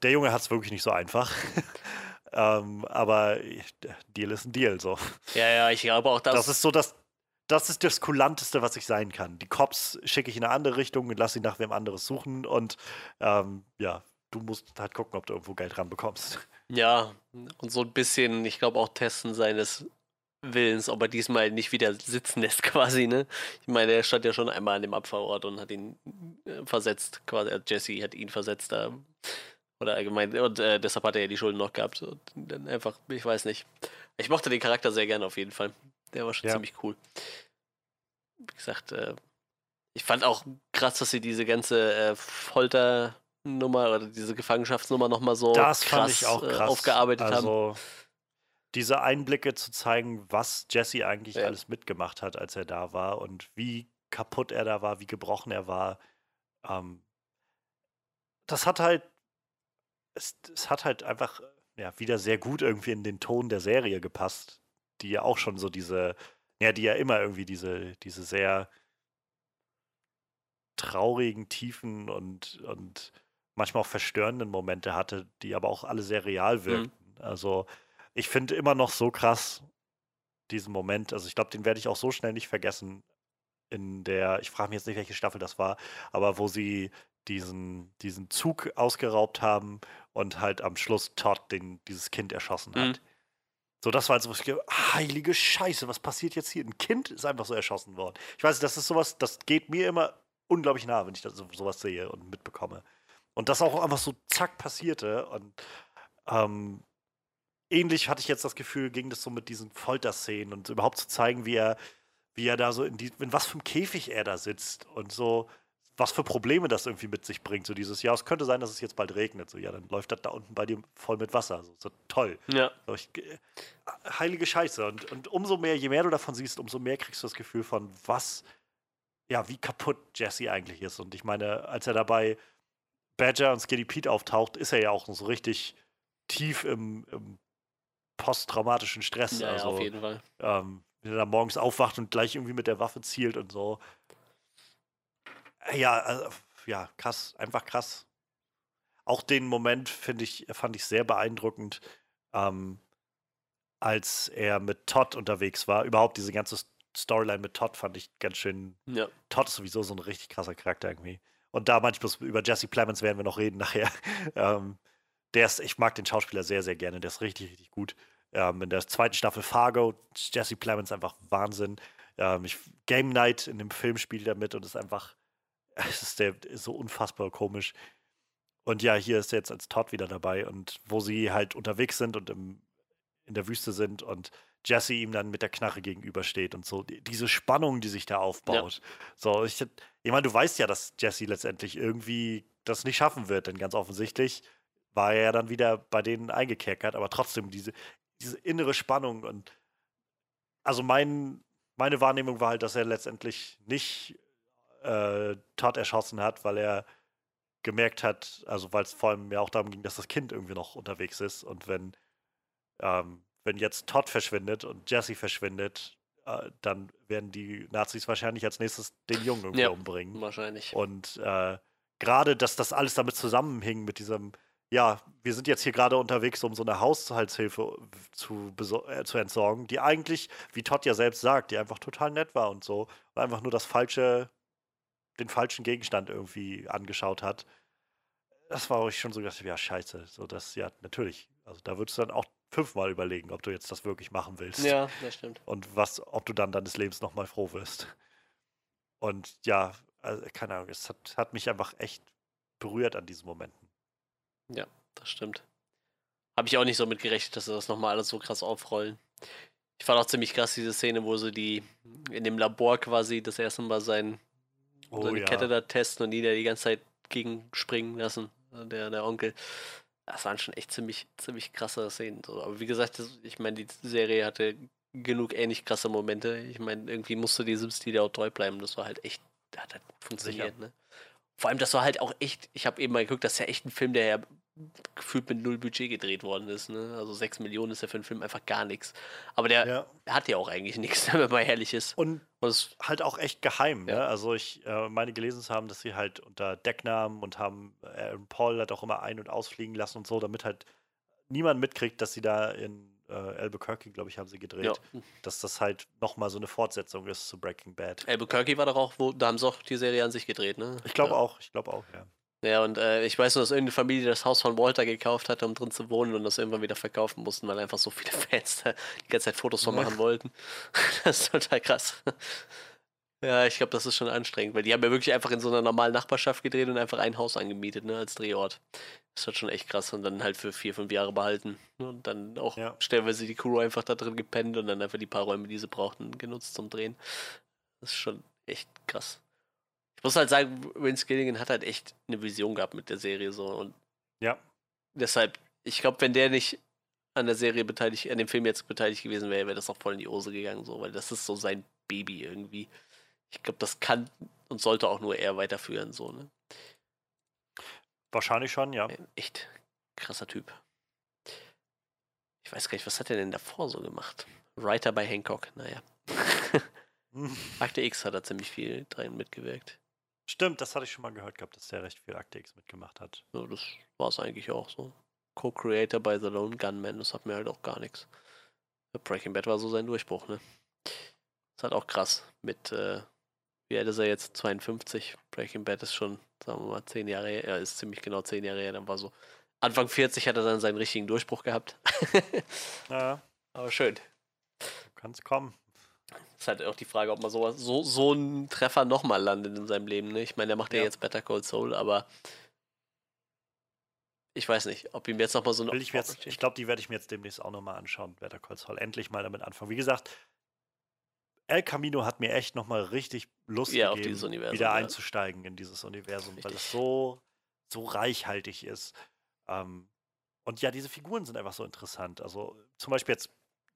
S2: der Junge hat es wirklich nicht so einfach. ähm, aber Deal ist ein Deal. So.
S1: Ja, ja, ich glaube auch, dass.
S2: Das ist so das, das ist das Kulanteste, was ich sein kann. Die Cops schicke ich in eine andere Richtung und lass sie nach wem anderes suchen und ähm, ja, du musst halt gucken, ob du irgendwo Geld ranbekommst.
S1: Ja, und so ein bisschen, ich glaube auch testen seines Willens, ob er diesmal nicht wieder sitzen lässt, quasi, ne? Ich meine, er stand ja schon einmal an dem Abfahrort und hat ihn äh, versetzt, quasi. äh, Jesse hat ihn versetzt da. Oder allgemein, und äh, deshalb hat er ja die Schulden noch gehabt. Und dann einfach, ich weiß nicht. Ich mochte den Charakter sehr gerne auf jeden Fall. Der war schon
S2: Ja.
S1: ziemlich cool. Wie gesagt, äh, ich fand auch krass, dass sie diese ganze äh, Folternummer oder diese Gefangenschaftsnummer nochmal so
S2: das
S1: krass,
S2: fand ich auch
S1: äh,
S2: krass.
S1: aufgearbeitet haben.
S2: also, diese Einblicke zu zeigen, was Jesse eigentlich
S1: Ja.
S2: alles mitgemacht hat, als er da war und wie kaputt er da war, wie gebrochen er war. Ähm, das hat halt, es, es hat halt einfach ja, wieder sehr gut irgendwie in den Ton der Serie gepasst, die ja auch schon so diese, ja, die ja immer irgendwie diese, diese sehr traurigen, tiefen und, und manchmal auch verstörenden Momente hatte, die aber auch alle sehr real wirkten. Also ich finde immer noch so krass diesen Moment, also ich glaube, den werde ich auch so schnell nicht vergessen in der, ich frage mich jetzt nicht, welche Staffel das war, aber wo sie diesen, diesen Zug ausgeraubt haben und halt am Schluss Todd den, dieses Kind erschossen hat.
S1: Mhm.
S2: So, das war halt so, was ich ge- heilige Scheiße, was passiert jetzt hier? Ein Kind ist einfach so erschossen worden. Ich weiß, das ist sowas, das geht mir immer unglaublich nah, wenn ich das, so- sowas sehe und mitbekomme. Und das auch einfach so zack passierte. Und ähm, ähnlich hatte ich jetzt das Gefühl, ging das so mit diesen Folterszenen und überhaupt zu zeigen, wie er, wie er da so in die, in was für einem Käfig er da sitzt und so, was für Probleme das irgendwie mit sich bringt. So dieses, ja, es könnte sein, dass es jetzt bald regnet. So, ja, dann läuft das da unten bei dir voll mit Wasser. So, so toll.
S1: Ja,
S2: So, ich, äh, heilige Scheiße. Und, und umso mehr, je mehr du davon siehst, umso mehr kriegst du das Gefühl von, was, ja, wie kaputt Jesse eigentlich ist. Und ich meine, als er dabei Badger und Skinny Pete auftaucht, ist er ja auch so richtig tief im, im posttraumatischen Stress.
S1: ja, ja,
S2: also,
S1: auf jeden Fall.
S2: ähm, wenn er da morgens aufwacht und gleich irgendwie mit der Waffe zielt und so. Ja, also, ja, krass, einfach krass. Auch den Moment finde ich, fand ich sehr beeindruckend, ähm, als er mit Todd unterwegs war. Überhaupt diese ganze Storyline mit Todd fand ich ganz schön.
S1: Ja.
S2: Todd ist sowieso so ein richtig krasser Charakter irgendwie. Und da manchmal über Jesse Plemons werden wir noch reden nachher. ähm, der ist, ich mag den Schauspieler sehr, sehr gerne. Der ist richtig, richtig gut. Ähm, in der zweiten Staffel Fargo, Jesse Plemons einfach Wahnsinn. Ähm, ich, Game Night in dem Film spielt er mit und ist einfach, es ist, der, ist so unfassbar komisch. Und ja, hier ist er jetzt als Todd wieder dabei und wo sie halt unterwegs sind und im, in der Wüste sind und Jesse ihm dann mit der Knarre gegenübersteht und so. Die, diese Spannung, die sich da aufbaut. So, ich, ich meine, du weißt ja, dass Jesse letztendlich irgendwie das nicht schaffen wird, denn ganz offensichtlich war er ja dann wieder bei denen eingekerkert, aber trotzdem diese, diese innere Spannung und also mein, meine Wahrnehmung war halt, dass er letztendlich nicht äh, Todd erschossen hat, weil er gemerkt hat, also weil es vor allem ja auch darum ging, dass das Kind irgendwie noch unterwegs ist und wenn, ähm, wenn jetzt Todd verschwindet und Jesse verschwindet, äh, dann werden die Nazis wahrscheinlich als nächstes den Jungen irgendwie
S1: Ja.
S2: umbringen.
S1: Wahrscheinlich.
S2: Und äh, gerade, dass das alles damit zusammenhing, mit diesem, ja, wir sind jetzt hier gerade unterwegs, um so eine Haushaltshilfe zu, äh, zu entsorgen, die eigentlich, wie Todd ja selbst sagt, die einfach total nett war und so und einfach nur das falsche, den falschen Gegenstand irgendwie angeschaut hat. Das war, ich schon so gedacht, ja, scheiße, so das, ja, natürlich. Also da würdest du dann auch fünfmal überlegen, ob du jetzt das wirklich machen willst
S1: Ja, das stimmt.
S2: und was, ob du dann deines Lebens nochmal froh wirst. Und ja, also, keine Ahnung, es hat, hat mich einfach echt berührt an diesen Momenten.
S1: Das stimmt. Habe ich auch nicht so mit gerechnet, dass sie das nochmal alles so krass aufrollen. Ich fand auch ziemlich krass diese Szene, wo sie die in dem Labor quasi das erste Mal sein,
S2: Oh
S1: seine
S2: ja.
S1: Kette da testen und die da die ganze Zeit gegen springen lassen, der, der Onkel. Das waren schon echt ziemlich, ziemlich krasse Szenen. So. Aber wie gesagt, das, ich meine, die Serie hatte genug ähnlich krasse Momente. Ich meine, irgendwie musste diesem Stil auch treu bleiben. Das war halt echt, hat halt funktioniert. Ne? Vor allem, das war halt auch echt, ich habe eben mal geguckt, das ist ja echt ein Film, der ja gefühlt mit null Budget gedreht worden ist. Ne? Also 6 Millionen ist ja für einen Film einfach gar nichts. Aber der
S2: Ja.
S1: hat ja auch eigentlich nichts, wenn man mal ehrlich ist.
S2: Und
S1: Und
S2: halt auch echt geheim.
S1: Ja.
S2: Ne? Also ich äh, meine gelesen zu haben, dass sie halt unter Decknamen und haben Aaron Paul halt auch immer ein- und ausfliegen lassen und so, damit halt niemand mitkriegt, dass sie da in äh, Albuquerque, glaube ich, haben sie gedreht,
S1: ja.
S2: dass das halt nochmal so eine Fortsetzung ist zu Breaking Bad.
S1: Albuquerque war doch auch, wo, da haben sie auch die Serie an sich gedreht, ne?
S2: Ich glaube auch, ich glaube auch, ja.
S1: Ja, und äh, ich weiß nur, dass irgendeine Familie das Haus von Walter gekauft hatte, um drin zu wohnen und das irgendwann wieder verkaufen mussten, weil einfach so viele Fans da die ganze Zeit Fotos von machen wollten. Das ist total krass. Ja, ich glaube, das ist schon anstrengend, weil die haben ja wirklich einfach in so einer normalen Nachbarschaft gedreht und einfach ein Haus angemietet, ne, als Drehort. Das ist halt schon echt krass und dann halt für vier, fünf Jahre behalten. ne, Und dann auch
S2: Ja.
S1: stellenweise die Crew einfach da drin gepennt und dann einfach die paar Räume, die sie brauchten, genutzt zum Drehen. Das ist schon echt krass. Ich muss halt sagen, Vince Gilligan hat halt echt eine Vision gehabt mit der Serie so und
S2: Ja,
S1: deshalb, ich glaube, wenn der nicht an der Serie beteiligt, an dem Film jetzt beteiligt gewesen wäre, wäre das auch voll in die Hose gegangen, so, weil das ist so sein Baby irgendwie. Ich glaube, das kann und sollte auch nur er weiterführen, so, ne?
S2: wahrscheinlich schon, ja.
S1: Echt krasser Typ. Ich weiß gar nicht, was hat er denn davor so gemacht? Writer bei Hancock, naja. Akte X hat er ziemlich viel dran mitgewirkt.
S2: Stimmt, das hatte ich schon mal gehört gehabt, dass der recht viel Akte X mitgemacht hat.
S1: So, das war es eigentlich auch so. Co-Creator bei The Lone Gunman, das hat mir halt auch gar nichts. Breaking Bad war so sein Durchbruch, ne? Das ist halt auch krass. Mit, äh, wie alt ist er jetzt? 52. Breaking Bad ist schon, sagen wir mal, 10 Jahre her. Er ist ziemlich genau 10 Jahre her. Dann war so, Anfang 40 hat er dann seinen richtigen Durchbruch gehabt.
S2: Ja,
S1: Aber schön.
S2: kann es kommen.
S1: Ist halt auch die Frage, ob man sowas, so, so einen Treffer nochmal landet in seinem Leben. Ne? Ich meine, der macht ja
S2: Ja.
S1: jetzt Better Call Soul, aber ich weiß nicht, ob ihm jetzt nochmal so eine
S2: Will ich jetzt, ich glaube, die werde ich mir jetzt demnächst auch nochmal anschauen, Better Call Saul. Endlich mal damit anfangen. Wie gesagt, El Camino hat mir echt nochmal richtig Lust
S1: Ja,
S2: gegeben, wieder
S1: ja.
S2: einzusteigen in dieses Universum, weil
S1: Richtig.
S2: es so, so reichhaltig ist. Ähm, und ja, diese Figuren sind einfach so interessant. Also zum Beispiel jetzt,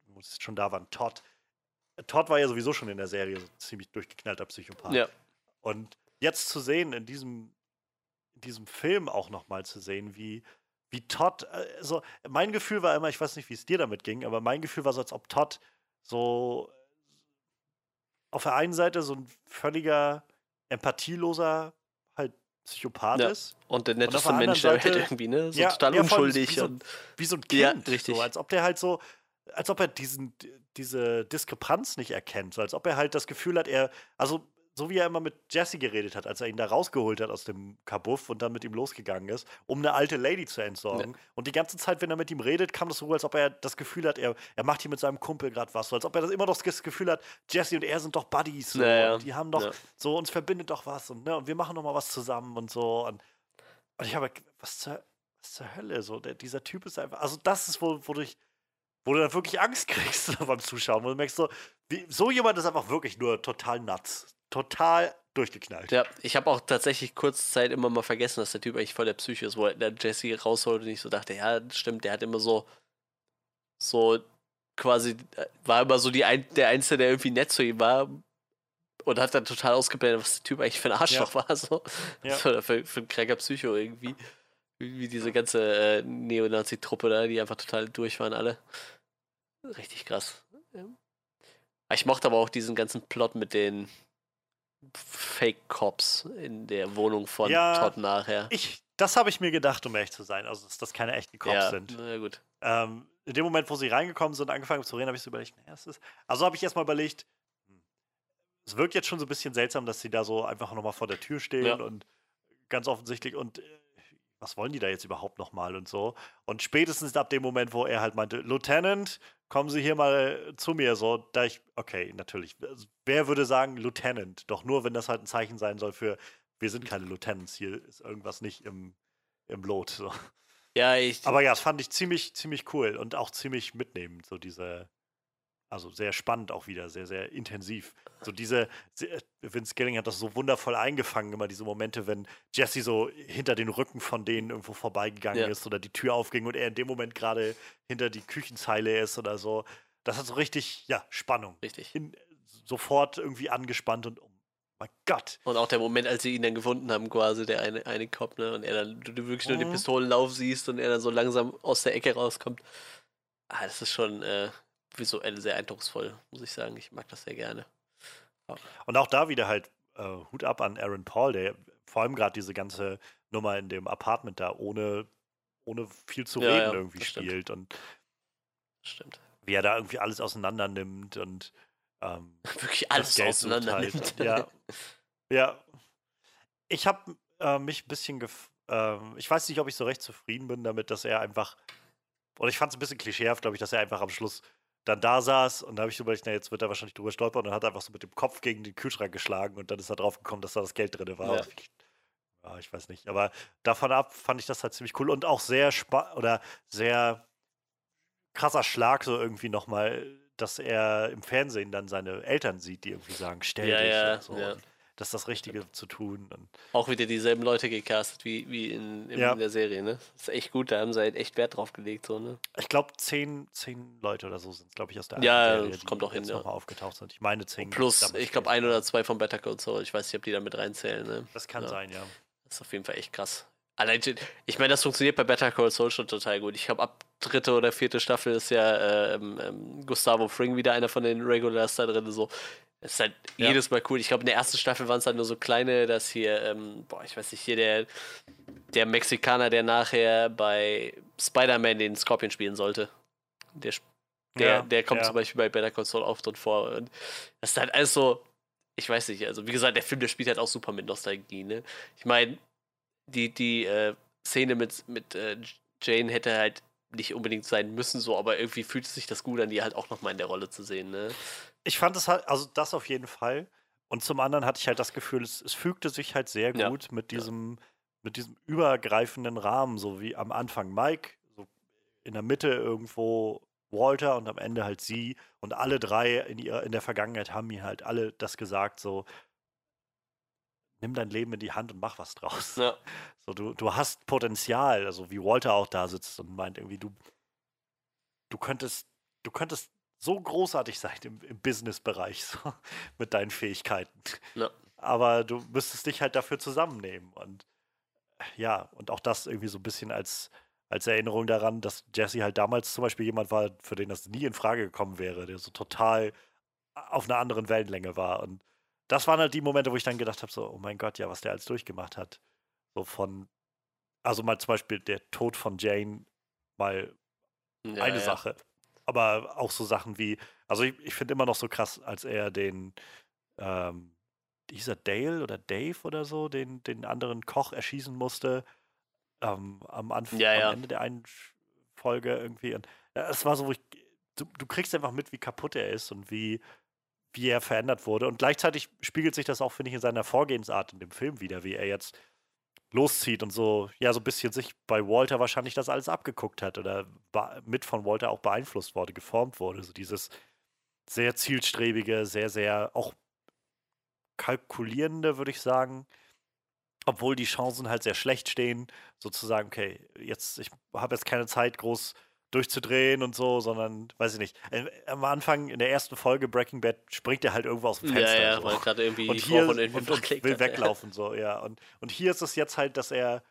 S2: wo es schon da waren, Todd. Todd war ja sowieso schon in der Serie so ziemlich durchgeknallter Psychopath.
S1: Ja,
S2: Und jetzt zu sehen, in diesem, in diesem Film auch nochmal zu sehen, wie, wie Todd, also mein Gefühl war immer, ich weiß nicht, wie es dir damit ging, aber mein Gefühl war so, als ob Todd so auf der einen Seite so ein völliger, empathieloser halt Psychopath
S1: Ja.
S2: ist,
S1: und der netteste
S2: anderen
S1: Mensch der Welt
S2: Seite-
S1: irgendwie, ne? So
S2: Ja,
S1: total
S2: ja,
S1: unschuldig
S2: wie so-
S1: und
S2: wie so ein
S1: Ja,
S2: Kind.
S1: richtig.
S2: So, als ob der halt so, als ob er diesen, diese Diskrepanz nicht erkennt. So, als ob er halt das Gefühl hat, er, also so wie er immer mit Jesse geredet hat, als er ihn da rausgeholt hat aus dem Kabuff und dann mit ihm losgegangen ist, um eine alte Lady zu entsorgen. Und die ganze Zeit, wenn er mit ihm redet, kam das so, als ob er das Gefühl hat, er, er macht hier mit seinem Kumpel gerade was. So, als ob er das immer noch das Gefühl hat, Jesse und er sind doch Buddies. So,
S1: Ja, ja.
S2: und die haben doch,
S1: Ja.
S2: so, uns verbindet doch was und, ne, und wir machen doch mal was zusammen und so. Und, und ich habe, was zur, was zur Hölle? So, der, dieser Typ ist einfach, also das ist, wo, wo, du, wo du dann wirklich Angst kriegst beim Zuschauen, wo du merkst, so, wie, so jemand ist einfach wirklich nur total nuts. Total durchgeknallt.
S1: Ja, ich habe auch tatsächlich kurz Zeit immer mal vergessen, dass der Typ eigentlich voll der Psycho ist, wo er der Jesse rausholt und ich so dachte, ja, stimmt, der hat immer so, so quasi, äh, war immer so die ein, der Einzige, der irgendwie nett zu ihm war und hat dann total ausgeblendet, was der Typ eigentlich für ein Arschloch war, so.
S2: Ja.
S1: So, für, für ein kranker Psycho irgendwie. Wie, wie diese ganze äh, Neonazi-Truppe da, die einfach total durch waren, alle. Richtig krass. Ja. Ich mochte aber auch diesen ganzen Plot mit den Fake Cops in der Wohnung von
S2: Ja.
S1: Todd nachher.
S2: Ich, das habe ich mir gedacht, um ehrlich zu sein, also dass das keine echten Cops
S1: ja,
S2: sind.
S1: na gut.
S2: Ähm, in dem Moment, wo sie reingekommen sind und angefangen haben zu reden, habe ich so überlegt, naja, es ist. Also habe ich erstmal überlegt, hm, es wirkt jetzt schon so ein bisschen seltsam, dass sie da so einfach nochmal vor der Tür stehen
S1: Ja.
S2: und ganz offensichtlich und äh, was wollen die da jetzt überhaupt nochmal und so. Und spätestens ab dem Moment, wo er halt meinte, Lieutenant, kommen Sie hier mal zu mir, so, da ich, okay, natürlich. Also, Wer würde sagen Lieutenant? Doch nur, wenn das halt ein Zeichen sein soll für, wir sind keine Lieutenants, hier ist irgendwas nicht im, im Lot. So.
S1: Ja, ich.
S2: Aber ja, das fand ich ziemlich, ziemlich cool und auch ziemlich mitnehmend, so diese, also sehr spannend auch wieder, sehr, sehr intensiv. So diese, se- Vince Gilling hat das so wundervoll eingefangen, immer diese Momente, wenn Jesse so hinter den Rücken von denen irgendwo vorbeigegangen
S1: Ja.
S2: ist oder die Tür aufging und er in dem Moment gerade hinter die Küchenzeile ist oder so. Das hat so richtig, ja, Spannung.
S1: richtig.
S2: In, sofort irgendwie angespannt und oh mein Gott.
S1: Und auch der Moment, als sie ihn dann gefunden haben, quasi, der eine, eine Cop, ne? Und er dann, du, du wirklich nur den Pistolenlauf siehst und er dann so langsam aus der Ecke rauskommt. Ah, das ist schon äh, visuell sehr eindrucksvoll, muss ich sagen. Ich mag das sehr gerne.
S2: Und auch da wieder halt äh, Hut ab an Aaron Paul, der vor allem gerade diese ganze Nummer in dem Apartment da ohne, ohne viel zu
S1: Ja,
S2: reden
S1: ja,
S2: irgendwie
S1: das stimmt.
S2: spielt und
S1: Stimmt.
S2: wie er da irgendwie alles auseinander nimmt und ähm,
S1: Wirklich alles auseinander
S2: halt.
S1: nimmt.
S2: Ja. Ja. Ich habe äh, mich ein bisschen gef ähm, ich weiß nicht, ob ich so recht zufrieden bin damit, dass er einfach oder ich fand es ein bisschen klischeehaft, glaube ich, dass er einfach am Schluss dann da saß und da habe ich so überlegt, na, jetzt wird er wahrscheinlich drüber stolpern und hat einfach so mit dem Kopf gegen den Kühlschrank geschlagen und dann ist er drauf gekommen, dass da das Geld drin war.
S1: Ja.
S2: Ich, ja, ich weiß nicht. Aber davon ab fand ich das halt ziemlich cool und auch sehr spa oder sehr krasser Schlag so irgendwie nochmal, dass er im Fernsehen dann seine Eltern sieht, die irgendwie sagen, stell
S1: Ja,
S2: dich
S1: ja,
S2: und so.
S1: ja.
S2: Und das ist das Richtige zu tun. Und
S1: Auch wieder dieselben Leute gecastet wie, wie in, in
S2: Ja.
S1: der Serie, ne? Das ist echt gut, da haben sie halt echt Wert drauf gelegt, so, ne?
S2: ich glaube, zehn, zehn Leute oder so sind es, glaube ich, aus der
S1: Ja,
S2: Serie,
S1: das
S2: die
S1: kommt auch hin, ja.
S2: nochmal aufgetaucht sind. Ich meine zehn.
S1: Plus, ich glaube, ein oder zwei von Better Call Saul. Ich weiß nicht, ob die da mit reinzählen, ne?
S2: Das kann
S1: Ja.
S2: sein, ja.
S1: Das ist auf jeden Fall echt krass. Allein, ich meine, das funktioniert bei Better Call Saul schon total gut. Ich glaube, ab dritte oder vierte Staffel ist ja ähm, ähm, Gustavo Fring wieder einer von den Regulars da drin. So. Das ist halt
S2: Ja.
S1: jedes Mal cool. Ich glaube, in der ersten Staffel waren es halt nur so kleine, dass hier, ähm, boah, ich weiß nicht, hier der, der Mexikaner, der nachher bei Spider-Man den Scorpion spielen sollte. Der, der,
S2: Ja,
S1: der kommt
S2: ja.
S1: zum Beispiel bei Better Saul auf und vor. Und das ist halt alles so, ich weiß nicht, also wie gesagt, der Film, der spielt halt auch super mit Nostalgie, ne? Ich meine, die, die äh, Szene mit, mit äh, Jane hätte halt nicht unbedingt sein müssen, so, aber irgendwie fühlt sich das gut an, die halt auch nochmal in der Rolle zu sehen, ne?
S2: Ich fand es halt, also das auf jeden Fall. Und zum anderen hatte ich halt das Gefühl, es, es fügte sich halt sehr
S1: Ja,
S2: gut mit diesem, mit diesem übergreifenden Rahmen, so wie am Anfang Mike, so in der Mitte irgendwo Walter und am Ende halt sie. Und alle drei in, ihr, in der Vergangenheit haben mir halt alle das gesagt, so nimm dein Leben in die Hand und mach was draus.
S1: Ja.
S2: So, du, du hast Potenzial, also wie Walter auch da sitzt und meint irgendwie, du, du könntest, du könntest so großartig sein im, im Business-Bereich so, mit deinen Fähigkeiten.
S1: Ja.
S2: Aber du müsstest dich halt dafür zusammennehmen. Und ja, und auch das irgendwie so ein bisschen als, als Erinnerung daran, dass Jesse halt damals zum Beispiel jemand war, für den das nie in Frage gekommen wäre, der so total auf einer anderen Wellenlänge war. Und das waren halt die Momente, wo ich dann gedacht habe: so, oh mein Gott, ja, was der alles durchgemacht hat. So von, also mal zum Beispiel der Tod von Jane, mal
S1: Ja,
S2: eine
S1: ja.
S2: Sache. Aber auch so Sachen wie, also ich, ich finde immer noch so krass, als er den, ähm, hieß er Dale oder Dave oder so, den, den anderen Koch erschießen musste, ähm, am, Anf
S1: Ja,
S2: am Ende der einen Folge irgendwie. Und äh, es war so, wo ich, du, du kriegst einfach mit, wie kaputt er ist und wie, wie er verändert wurde. Und gleichzeitig spiegelt sich das auch, finde ich, in seiner Vorgehensart in dem Film wieder, wie er jetzt loszieht und so, ja, so ein bisschen sich bei Walter wahrscheinlich das alles abgeguckt hat oder mit von Walter auch beeinflusst wurde, geformt wurde. So dieses sehr zielstrebige, sehr, sehr auch kalkulierende, würde ich sagen. Obwohl die Chancen halt sehr schlecht stehen, sozusagen, okay, jetzt, ich habe jetzt keine Zeit, groß durchzudrehen und so, sondern, weiß ich nicht. Äh, Am Anfang in der ersten Folge Breaking Bad springt er halt irgendwo aus dem
S1: Ja,
S2: Fenster.
S1: ja,
S2: so
S1: weil gerade irgendwie
S2: und hier und, und
S1: flachgelegt
S2: will
S1: hat, ja.
S2: weglaufen so ja und und hier ist es jetzt halt dass er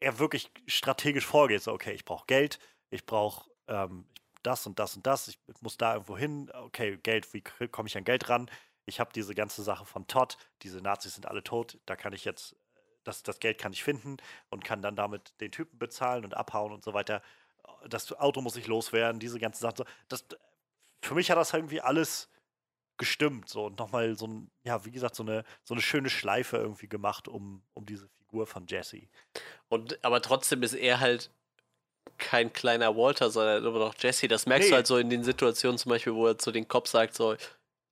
S2: er wirklich strategisch vorgeht so okay ich brauche Geld ich brauche ähm, das und das und das ich muss da irgendwo hin okay Geld wie komme ich an Geld ran ich habe diese ganze Sache von Todd diese Nazis sind alle tot da kann ich jetzt das, das Geld kann ich finden und kann dann damit den Typen bezahlen und abhauen und so weiter. Das Auto muss ich loswerden, diese ganzen Sachen. Das, für mich hat das irgendwie alles gestimmt. So und nochmal so ein, ja, wie gesagt, so eine, so eine schöne Schleife irgendwie gemacht um, um diese Figur von Jesse.
S1: Und, aber trotzdem ist er halt kein kleiner Walter, sondern immer noch Jesse. Das merkst
S2: Nee.
S1: du halt so in den Situationen zum Beispiel, wo er zu den Cops sagt, so,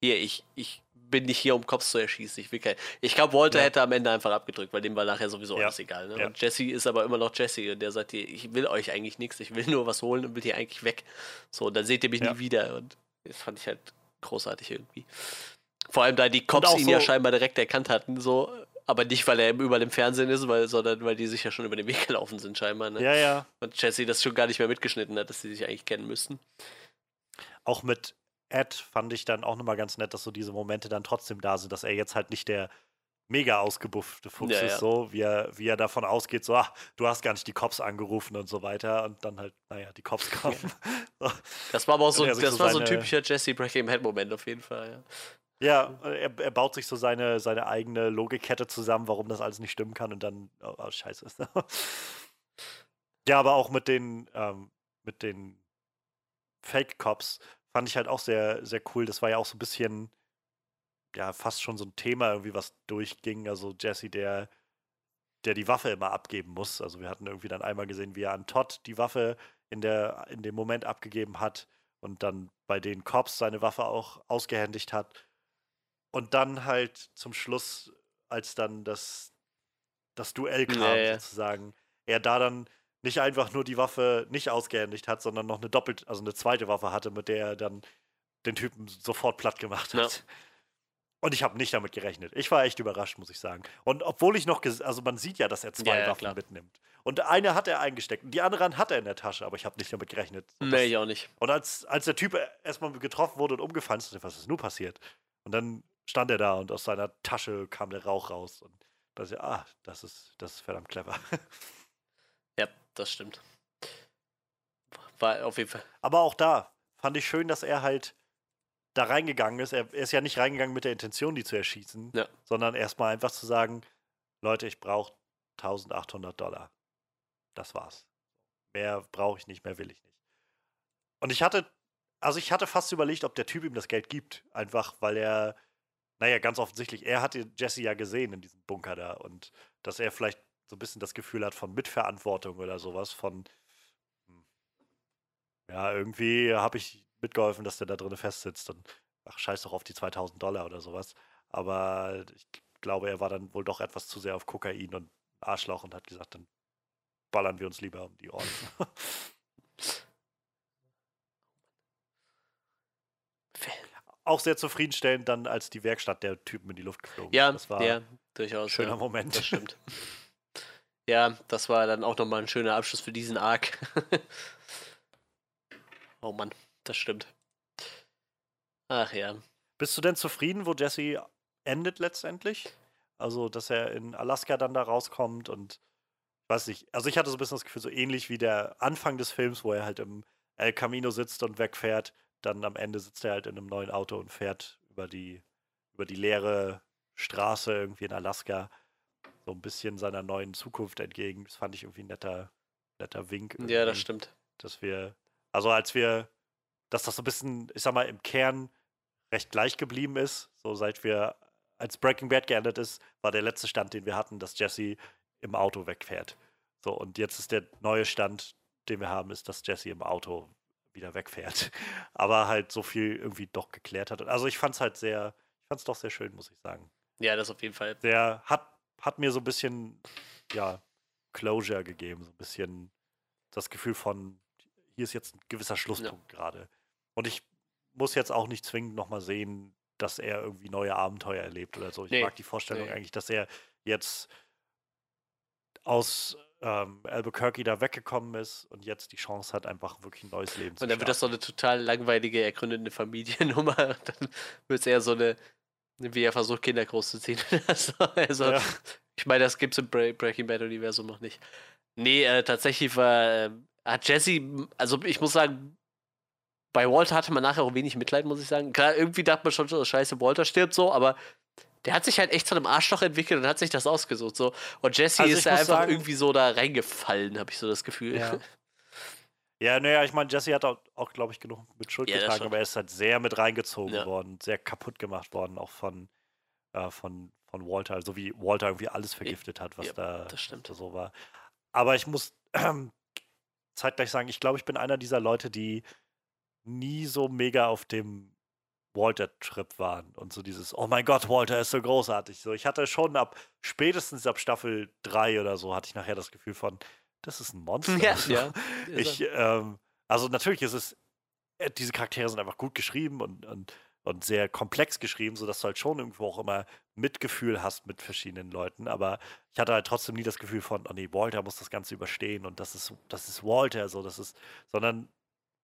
S1: hier, ich, ich bin nicht hier, um Cops zu erschießen. Ich will kein. Ich glaube, Walter
S2: Ja.
S1: hätte am Ende einfach abgedrückt, weil dem war nachher sowieso
S2: Ja.
S1: alles egal. Ne?
S2: Ja.
S1: Und Jesse ist aber immer noch Jesse und der sagt dir, ich will euch eigentlich nichts, ich will nur was holen und will hier eigentlich weg. So, und dann seht ihr mich
S2: Ja.
S1: nie wieder. Und das fand ich halt großartig irgendwie. Vor allem, da die Cops ihn ja
S2: so-
S1: scheinbar direkt erkannt hatten, so, aber nicht, weil er überall im Fernsehen ist, weil, sondern weil die sich ja schon über den Weg gelaufen sind, scheinbar. Ne?
S2: Ja, ja.
S1: Und Jesse das schon gar nicht mehr mitgeschnitten hat, dass sie sich eigentlich kennen müssten.
S2: Auch mit Ed fand ich dann auch nochmal ganz nett, dass so diese Momente dann trotzdem da sind, dass er jetzt halt nicht der, mega ausgebuffte Fuchs
S1: Ja,
S2: ist,
S1: ja.
S2: so, wie er, wie er davon ausgeht, so, ach, du hast gar nicht die Cops angerufen und so weiter. Und dann halt, naja, die Cops kommen. so.
S1: Das war aber auch so, das
S2: so
S1: war so ein typischer Jesse Breaking Bad Moment auf jeden Fall. Ja.
S2: Ja, er, er baut sich so seine, seine eigene Logikkette zusammen, warum das alles nicht stimmen kann und dann, oh, oh scheiße. ja, aber auch mit den, ähm, mit den Fake-Cops fand ich halt auch sehr, sehr cool. Das war ja auch so ein bisschen, ja, fast schon so ein Thema irgendwie, was durchging. Also Jesse, der, der die Waffe immer abgeben muss. Also wir hatten irgendwie dann einmal gesehen, wie er an Todd die Waffe in, der, in dem Moment abgegeben hat und dann bei den Cops seine Waffe auch ausgehändigt hat. Und dann halt zum Schluss, als dann das, das Duell kam,
S1: ja.
S2: sozusagen, er da dann nicht einfach nur die Waffe nicht ausgehändigt hat, sondern noch eine doppelt, also eine zweite Waffe hatte, mit der er dann den Typen sofort platt gemacht
S1: Ja.
S2: hat. Und ich habe nicht damit gerechnet. Ich war echt überrascht, muss ich sagen. Und obwohl ich noch, also man sieht ja, dass er zwei
S1: Ja, ja,
S2: Waffen
S1: klar.
S2: mitnimmt. Und eine hat er eingesteckt und die anderen hat er in der Tasche, aber ich habe nicht damit gerechnet. Und
S1: Nee, ich auch nicht.
S2: und als, als der Typ erstmal getroffen wurde und umgefallen ist, was ist nun passiert? Und dann stand er da und aus seiner Tasche kam der Rauch raus. Und da ah, das ist, das ist verdammt clever.
S1: Das stimmt. War auf jeden Fall.
S2: Aber auch da fand ich schön, dass er halt da reingegangen ist. Er, er ist ja nicht reingegangen mit der Intention, die zu erschießen,
S1: Ja.
S2: sondern erstmal einfach zu sagen, Leute, ich brauche 1800 Dollar. Das war's. Mehr brauche ich nicht, mehr will ich nicht. Und ich hatte, also ich hatte fast überlegt, ob der Typ ihm das Geld gibt. Einfach, weil er, naja, ganz offensichtlich, er hatte Jesse ja gesehen in diesem Bunker da und dass er vielleicht so ein bisschen das Gefühl hat von Mitverantwortung oder sowas, von, hm, ja, irgendwie habe ich mitgeholfen, dass der da drin festsitzt und ach, scheiß doch auf die 2000 Dollar oder sowas. Aber ich glaube, er war dann wohl doch etwas zu sehr auf Kokain und Arschloch und hat gesagt, dann ballern wir uns lieber um die Ohren. Auch sehr zufriedenstellend dann, als die Werkstatt der Typen in die Luft geflogen
S1: Ja,
S2: ist. Das war
S1: ja,
S2: ein
S1: durchaus.
S2: schöner
S1: ja.
S2: Moment.
S1: Das stimmt. Ja, das war dann auch nochmal ein schöner Abschluss für diesen Arc. oh Mann, das stimmt. Ach ja.
S2: Bist du denn zufrieden, wo Jesse endet letztendlich? Also, dass er in Alaska dann da rauskommt und ich weiß nicht, also ich hatte so ein bisschen das Gefühl, so ähnlich wie der Anfang des Films, wo er halt im El Camino sitzt und wegfährt, dann am Ende sitzt er halt in einem neuen Auto und fährt über die, über die leere Straße irgendwie in Alaska so ein bisschen seiner neuen Zukunft entgegen. Das fand ich irgendwie ein netter, netter Wink.
S1: Ja, das stimmt.
S2: dass wir, also als wir, dass das so ein bisschen, ich sag mal, im Kern recht gleich geblieben ist, so seit wir, als Breaking Bad geendet ist, war der letzte Stand, den wir hatten, dass Jesse im Auto wegfährt. So, und jetzt ist der neue Stand, den wir haben, ist, dass Jesse im Auto wieder wegfährt. Aber halt so viel irgendwie doch geklärt hat. Also ich fand's halt sehr, ich fand's doch sehr schön, muss ich sagen.
S1: Ja, das auf jeden Fall.
S2: Der hat, hat mir so ein bisschen, ja, Closure gegeben, so ein bisschen das Gefühl von, hier ist jetzt ein gewisser Schlusspunkt gerade. Und ich muss jetzt auch nicht zwingend nochmal sehen, dass er irgendwie neue Abenteuer erlebt oder so. Ich
S1: Nee,
S2: mag die Vorstellung
S1: nee.
S2: eigentlich, dass er jetzt aus ähm, Albuquerque da weggekommen ist und jetzt die Chance hat, einfach wirklich ein neues Leben zu
S1: Und dann wird das so eine total langweilige, ergründete Familiennummer. Dann wird es eher so eine, wie er versucht, Kinder großzuziehen. also, also
S2: Ja.
S1: ich meine, das gibt es im Breaking Bad-Universum noch nicht. Nee, äh, tatsächlich war, äh, hat Jesse, also ich muss sagen, bei Walter hatte man nachher auch wenig Mitleid, muss ich sagen. Klar, irgendwie dachte man schon scheiße, Walter stirbt so, aber der hat sich halt echt zu einem Arschloch entwickelt und hat sich das ausgesucht. So. Und Jesse
S2: Also
S1: ist einfach
S2: sagen-
S1: irgendwie so da reingefallen, habe ich so das Gefühl.
S2: Ja. Ja, naja, ich meine, Jesse hat auch, auch glaube ich, genug mit Schuld
S1: Ja,
S2: getragen, aber er ist halt sehr mit reingezogen
S1: Ja.
S2: worden, sehr kaputt gemacht worden, auch von, äh, von, von Walter, also wie Walter irgendwie alles vergiftet hat, was
S1: Ja,
S2: da
S1: das stimmt.
S2: da so war. Aber ich muss ähm, zeitgleich sagen, ich glaube, ich bin einer dieser Leute, die nie so mega auf dem Walter-Trip waren und so dieses, oh mein Gott, Walter ist so großartig. So, ich hatte schon ab, spätestens ab Staffel 3 oder so, hatte ich nachher das Gefühl von, das ist ein Monster.
S1: Ja,
S2: So.
S1: ja.
S2: Ich, ähm, also natürlich ist es, äh, diese Charaktere sind einfach gut geschrieben und, und, und sehr komplex geschrieben, sodass du halt schon irgendwo auch immer Mitgefühl hast mit verschiedenen Leuten. Aber ich hatte halt trotzdem nie das Gefühl von, oh nee, Walter muss das Ganze überstehen und das ist, das ist Walter, so, das ist, sondern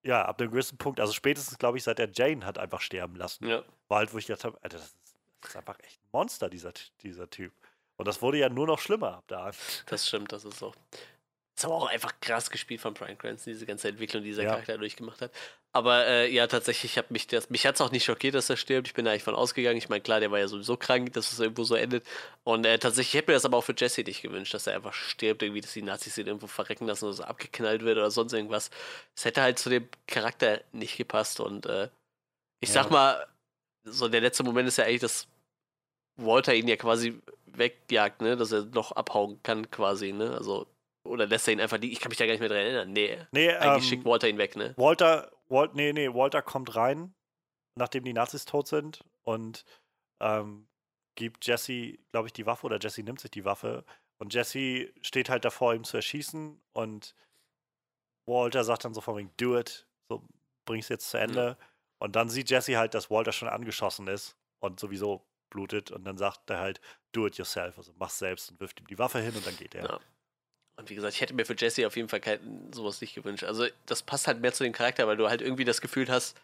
S2: ja, ab einem gewissen Punkt, also spätestens, glaube ich, seit er Jane hat einfach sterben lassen,
S1: ja.
S2: war halt, wo ich gedacht habe, Alter, das ist, ist einfach echt ein Monster, dieser, dieser Typ. Und das wurde ja nur noch schlimmer ab da.
S1: Das stimmt, das ist so. Ist aber auch einfach krass gespielt von Brian Cranston, diese ganze Entwicklung, die dieser
S2: Ja.
S1: Charakter durchgemacht hat. Aber äh, ja, tatsächlich, hat mich das, mich hat es auch nicht schockiert, dass er stirbt. Ich bin da eigentlich von ausgegangen. Ich meine, klar, der war ja sowieso krank, dass es irgendwo so endet. Und äh, tatsächlich hätte mir das aber auch für Jesse nicht gewünscht, dass er einfach stirbt, irgendwie, dass die Nazis ihn irgendwo verrecken lassen oder so abgeknallt wird oder sonst irgendwas. Es hätte halt zu dem Charakter nicht gepasst. Und äh, ich
S2: Ja.
S1: sag mal, so der letzte Moment ist ja eigentlich, dass Walter ihn ja quasi wegjagt, ne? Dass er noch abhauen kann, quasi, ne? Also, oder lässt er ihn einfach liegen? Ich kann mich da gar nicht mehr dran erinnern. Nee,
S2: Nee,
S1: eigentlich
S2: ähm,
S1: schickt Walter ihn weg, ne?
S2: Walter, Walt, nee, nee, Walter kommt rein, nachdem die Nazis tot sind und ähm, gibt Jesse, glaube ich, die Waffe oder Jesse nimmt sich die Waffe und Jesse steht halt davor, ihm zu erschießen und Walter sagt dann so von wegen, do it, so bring's jetzt zu Ende. Und dann sieht Jesse halt, dass Walter schon angeschossen ist und sowieso blutet und dann sagt er halt, do it yourself, also mach's selbst und wirft ihm die Waffe hin und dann geht er.
S1: Ja. Und wie gesagt, ich hätte mir für Jesse auf jeden Fall kein, sowas nicht gewünscht. Also, das passt halt mehr zu dem Charakter, weil du halt irgendwie das Gefühl hast,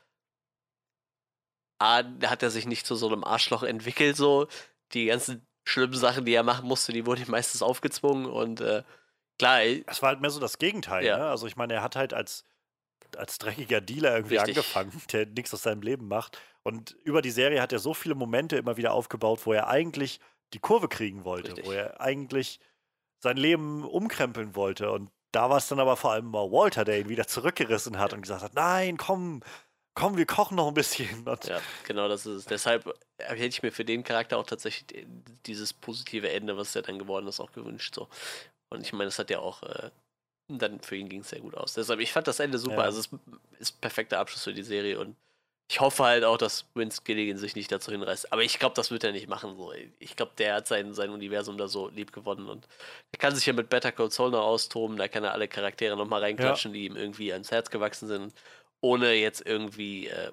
S1: A, hat er sich nicht zu so einem Arschloch entwickelt, so. Die ganzen schlimmen Sachen, die er machen musste, die wurden ihm meistens aufgezwungen und äh, klar,
S2: Es war halt mehr so das Gegenteil.
S1: Ja.
S2: Ne? Also ich meine, er hat halt als, als dreckiger Dealer irgendwie
S1: Richtig.
S2: angefangen, der nichts aus seinem Leben macht. Und über die Serie hat er so viele Momente immer wieder aufgebaut, wo er eigentlich die Kurve kriegen wollte,
S1: Richtig.
S2: wo er eigentlich sein Leben umkrempeln wollte. Und da war es dann aber vor allem mal Walter, der ihn wieder zurückgerissen hat und gesagt hat, nein, komm, komm, wir kochen noch ein bisschen. Und
S1: Ja, genau das ist es. Deshalb hätte ich mir für den Charakter auch tatsächlich die- dieses positive Ende, was er dann geworden ist, auch gewünscht. So. Und ich meine, das hat ja auch, äh, dann für ihn ging es sehr gut aus. Deshalb, ich fand das Ende super.
S2: Ja.
S1: Also es ist perfekter Abschluss für die Serie und ich hoffe halt auch, dass Vince Gilligan sich nicht dazu hinreißt. Aber ich glaube, das wird er nicht machen. So. Ich glaube, der hat sein, sein Universum da so lieb gewonnen und er kann sich ja mit Better Call Saul noch austoben. Da kann er alle Charaktere nochmal reinklatschen, die ihm irgendwie ans Herz gewachsen sind, ohne jetzt irgendwie äh,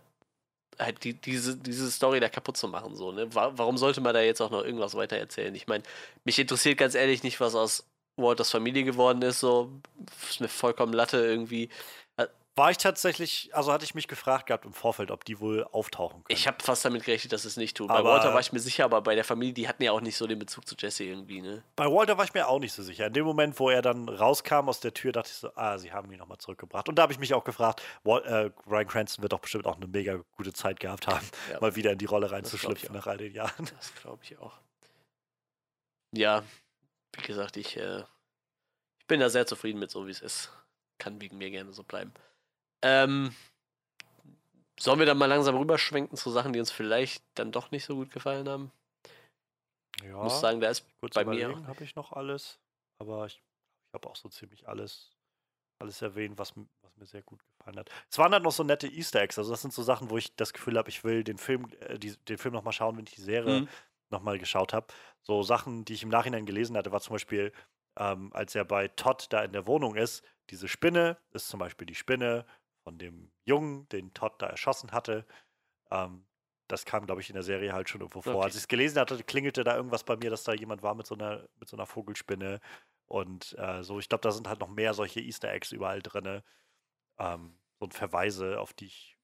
S1: halt die, diese, diese Story da kaputt zu machen. So, ne? Wa- Warum sollte man da jetzt auch noch irgendwas weiter erzählen? Ich meine, mich interessiert ganz ehrlich nicht, was aus Walters Familie geworden ist. So, ist mir vollkommen Latte irgendwie.
S2: War ich tatsächlich, also hatte ich mich gefragt gehabt im Vorfeld, ob die wohl auftauchen können.
S1: Ich habe fast damit gerechnet, dass es nicht tut. Bei Walter war ich mir sicher, aber bei der Familie, die hatten ja auch nicht so den Bezug zu Jesse irgendwie, ne?
S2: Bei Walter war ich mir auch nicht so sicher. In dem Moment, wo er dann rauskam aus der Tür, dachte ich so, ah, sie haben ihn nochmal zurückgebracht. Und da habe ich mich auch gefragt, Wal äh, Ryan Cranston wird doch bestimmt auch eine mega gute Zeit gehabt haben,
S1: Ja.
S2: mal wieder in die Rolle reinzuschlüpfen nach all den Jahren.
S1: Das glaube ich auch. Ja, wie gesagt, ich, äh, ich bin da sehr zufrieden mit so, wie es ist. Kann wegen mir gerne so bleiben. Ähm, sollen wir dann mal langsam rüberschwenken zu Sachen, die uns vielleicht dann doch nicht so gut gefallen haben?
S2: Ja,
S1: Ich muss sagen, da ist
S2: kurz
S1: bei mir
S2: habe ich noch alles. Aber ich, ich habe auch so ziemlich alles, alles erwähnt, was, was mir sehr gut gefallen hat. Es waren halt noch so nette Easter Eggs. Also das sind so Sachen, wo ich das Gefühl habe, ich will den Film, äh, die, den Film nochmal schauen, wenn ich die Serie
S1: Mhm.
S2: nochmal geschaut habe. So Sachen, die ich im Nachhinein gelesen hatte, war zum Beispiel, ähm, als er bei Todd da in der Wohnung ist, diese Spinne ist zum Beispiel die Spinne von dem Jungen, den Todd da erschossen hatte. Ähm, das kam, glaube ich, in der Serie halt schon irgendwo vor.
S1: Okay.
S2: Als ich es gelesen hatte, klingelte da irgendwas bei mir, dass da jemand war mit so einer, mit so einer Vogelspinne. Und äh, so, ich glaube, da sind halt noch mehr solche Easter Eggs überall drin. Ähm, und Verweise, auf die ich,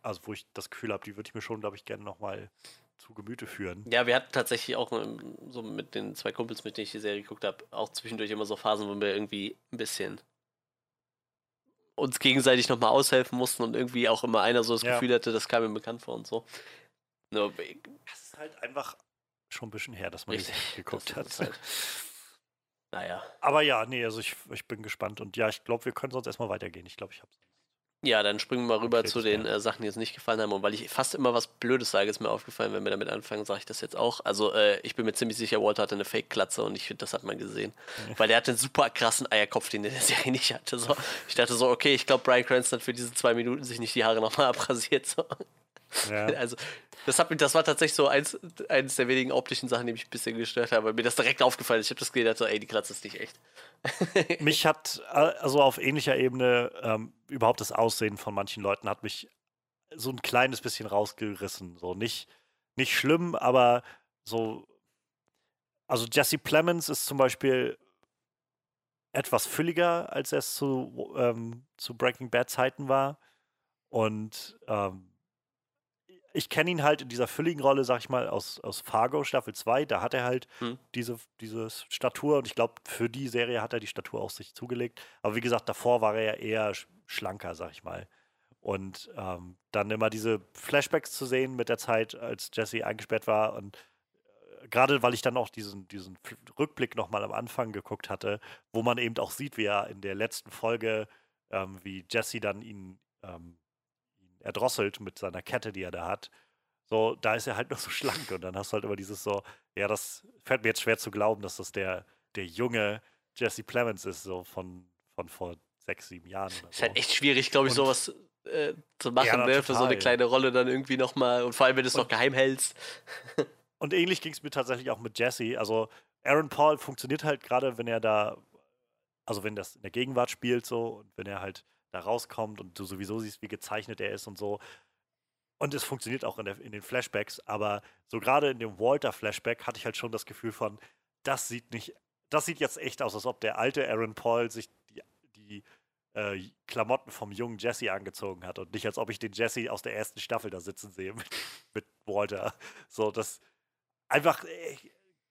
S2: also wo ich das Gefühl habe, die würde ich mir schon, glaube ich, gerne nochmal zu Gemüte führen.
S1: Ja, wir hatten tatsächlich auch ähm, so mit den zwei Kumpels, mit denen ich die Serie geguckt habe, auch zwischendurch immer so Phasen, wo wir irgendwie ein bisschen uns gegenseitig nochmal aushelfen mussten und irgendwie auch immer einer so das
S2: Ja.
S1: Gefühl hatte, das kam ihm bekannt vor und so. Nur,
S2: Das ist halt einfach schon ein bisschen her, dass man
S1: Richtig,
S2: das geguckt hat.
S1: halt- naja.
S2: Aber ja, nee, also ich, ich bin gespannt und ja, ich glaube, wir können sonst erstmal weitergehen. Ich glaube, ich habe
S1: Ja, dann springen wir mal rüber
S2: Okay,
S1: zu den äh, Sachen, die uns nicht gefallen haben. Und weil ich fast immer was Blödes sage, ist mir aufgefallen, wenn wir damit anfangen, sage ich das jetzt auch. Also, äh, ich bin mir ziemlich sicher, Walter hatte eine Fake-Klatze und ich finde, das hat man gesehen. Weil der hatte einen super krassen Eierkopf, den der in der Serie nicht hatte. So. Ich dachte so, okay, ich glaube, Brian Cranston hat für diese zwei Minuten sich nicht die Haare nochmal abrasiert. So.
S2: Ja.
S1: Also, das, hat mich, das war tatsächlich so eins, eines der wenigen optischen Sachen, die mich ein bisschen gestört haben, weil mir das direkt aufgefallen ist. Ich habe das gesehen, dachte, ey, die Kratze ist nicht echt.
S2: mich hat also auf ähnlicher Ebene ähm, überhaupt das Aussehen von manchen Leuten hat mich so ein kleines bisschen rausgerissen. So nicht, nicht schlimm, aber so. Also Jesse Plemons ist zum Beispiel etwas fülliger, als er es zu, ähm, zu Breaking Bad Zeiten war. Und ähm, ich kenne ihn halt in dieser fülligen Rolle, sag ich mal, aus, aus Fargo Staffel 2. Da hat er halt
S1: Hm.
S2: diese, diese Statur und ich glaube, für die Serie hat er die Statur auch sich zugelegt. Aber wie gesagt, davor war er ja eher sch- schlanker, sag ich mal. Und ähm, dann immer diese Flashbacks zu sehen mit der Zeit, als Jesse eingesperrt war und äh, gerade weil ich dann auch diesen, diesen Rückblick nochmal am Anfang geguckt hatte, wo man eben auch sieht, wie er in der letzten Folge, ähm, wie Jesse dann ihn, ähm, ihn erdrosselt mit seiner Kette, die er da hat. So, da ist er halt noch so schlank und dann hast du halt immer dieses so, ja, das fällt mir jetzt schwer zu glauben, dass das der, der junge Jesse Plemons ist, so von, von vor sechs, sieben Jahren. Oder
S1: Ist
S2: so.
S1: halt echt schwierig, glaube ich,
S2: Und-
S1: sowas äh, zu machen,
S2: Ja,
S1: ne? Für so eine kleine Rolle dann irgendwie nochmal. Und vor allem, wenn du es noch geheim hältst.
S2: Und ähnlich ging es mir tatsächlich auch mit Jesse. Also Aaron Paul funktioniert halt gerade, wenn er da, also wenn das in der Gegenwart spielt so und wenn er halt da rauskommt und du sowieso siehst, wie gezeichnet er ist und so. Und es funktioniert auch in, der, in den Flashbacks, aber so gerade in dem Walter-Flashback hatte ich halt schon das Gefühl von, das sieht nicht, das sieht jetzt echt aus, als ob der alte Aaron Paul sich die, die äh, Klamotten vom jungen Jesse angezogen hat und nicht, als ob ich den Jesse aus der ersten Staffel da sitzen sehe mit, mit Walter. So, das einfach, äh,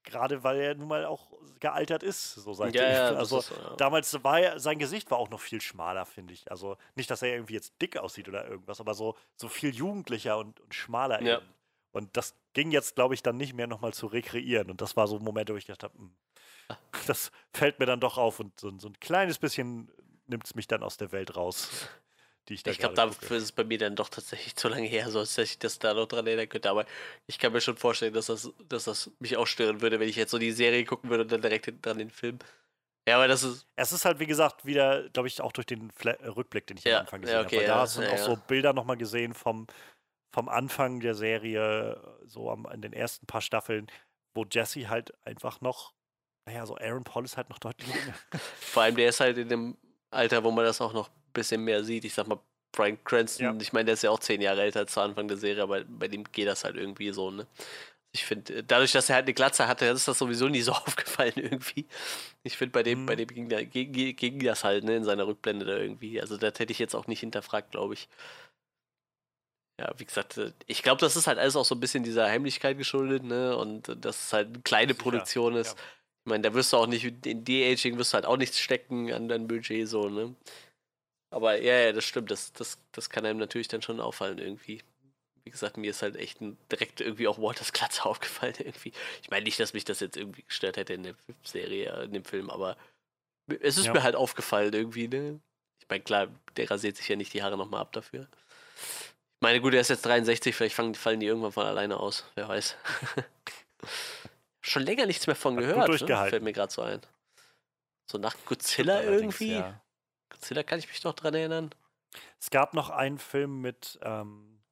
S2: gerade weil er nun mal auch gealtert ist, so seit
S1: Ja, ja,
S2: also
S1: ist ja.
S2: damals war er, sein Gesicht war auch noch viel schmaler, finde ich. Also nicht, dass er irgendwie jetzt dick aussieht oder irgendwas, aber so, so viel jugendlicher und, und schmaler
S1: Ja.
S2: eben. Und das ging jetzt, glaube ich, dann nicht mehr nochmal zu rekreieren. Und das war so ein Moment, wo ich gedacht habe,
S1: Ah.
S2: das fällt mir dann doch auf und so, so ein kleines bisschen nimmt es mich dann aus der Welt raus, die ich da
S1: Ich glaube, dafür ist es bei mir dann doch tatsächlich zu lange her, so dass ich das da noch dran erinnern könnte. Aber ich kann mir schon vorstellen, dass das, dass das mich auch stören würde, wenn ich jetzt so die Serie gucken würde und dann direkt hinten dran den Film. Ja, aber das ist.
S2: Es ist halt, wie gesagt, wieder, glaube ich, auch durch den Fla äh, Rückblick, den ich
S1: Ja,
S2: am Anfang
S1: ja,
S2: gesehen
S1: okay,
S2: habe. Weil
S1: ja,
S2: da hast du
S1: ja,
S2: auch
S1: ja.
S2: so Bilder nochmal gesehen vom, vom Anfang der Serie, so am, in den ersten paar Staffeln, wo Jesse halt einfach noch, naja, so Aaron Paul ist halt noch deutlich jünger.
S1: Vor allem, der ist halt in dem Alter, wo man das auch noch bisschen mehr sieht. Ich sag mal, Brian Cranston,
S2: Ja.
S1: ich meine, der ist ja auch zehn Jahre älter zu Anfang der Serie, aber bei dem geht das halt irgendwie so, ne? Ich finde, dadurch, dass er halt eine Glatze hatte, ist das sowieso nie so aufgefallen irgendwie. Ich finde, bei dem, bei
S2: Mhm.
S1: dem ging, da, ging, ging das halt, ne, in seiner Rückblende da irgendwie. Also das hätte ich jetzt auch nicht hinterfragt, glaube ich. Ja, wie gesagt, äh, ich glaube, das ist halt alles auch so ein bisschen dieser Heimlichkeit geschuldet, ne? Und äh, dass es halt eine kleine
S2: Sicher,
S1: Produktion ist.
S2: ja.
S1: Ich meine, da wirst du auch nicht, in De-Aging wirst du halt auch nichts stecken an dein Budget, so, ne? Aber ja, ja, das stimmt, das, das, das kann einem natürlich dann schon auffallen irgendwie. Wie gesagt, mir ist halt echt direkt irgendwie auch Walters Glatze aufgefallen irgendwie. Ich meine nicht, dass mich das jetzt irgendwie gestört hätte in der Serie, in dem Film, aber es ist
S2: Ja.
S1: mir halt aufgefallen irgendwie, ne? Ich meine, klar, der rasiert sich ja nicht die Haare nochmal ab dafür. Ich meine, gut, er ist jetzt 63, vielleicht fangen, fallen die irgendwann von alleine aus, wer weiß. Schon länger nichts mehr von
S2: Hat
S1: gehört, ne? fällt mir gerade so ein. So nach Godzilla irgendwie.
S2: ja.
S1: Godzilla kann ich mich noch dran erinnern.
S2: Es gab noch einen Film mit, ähm,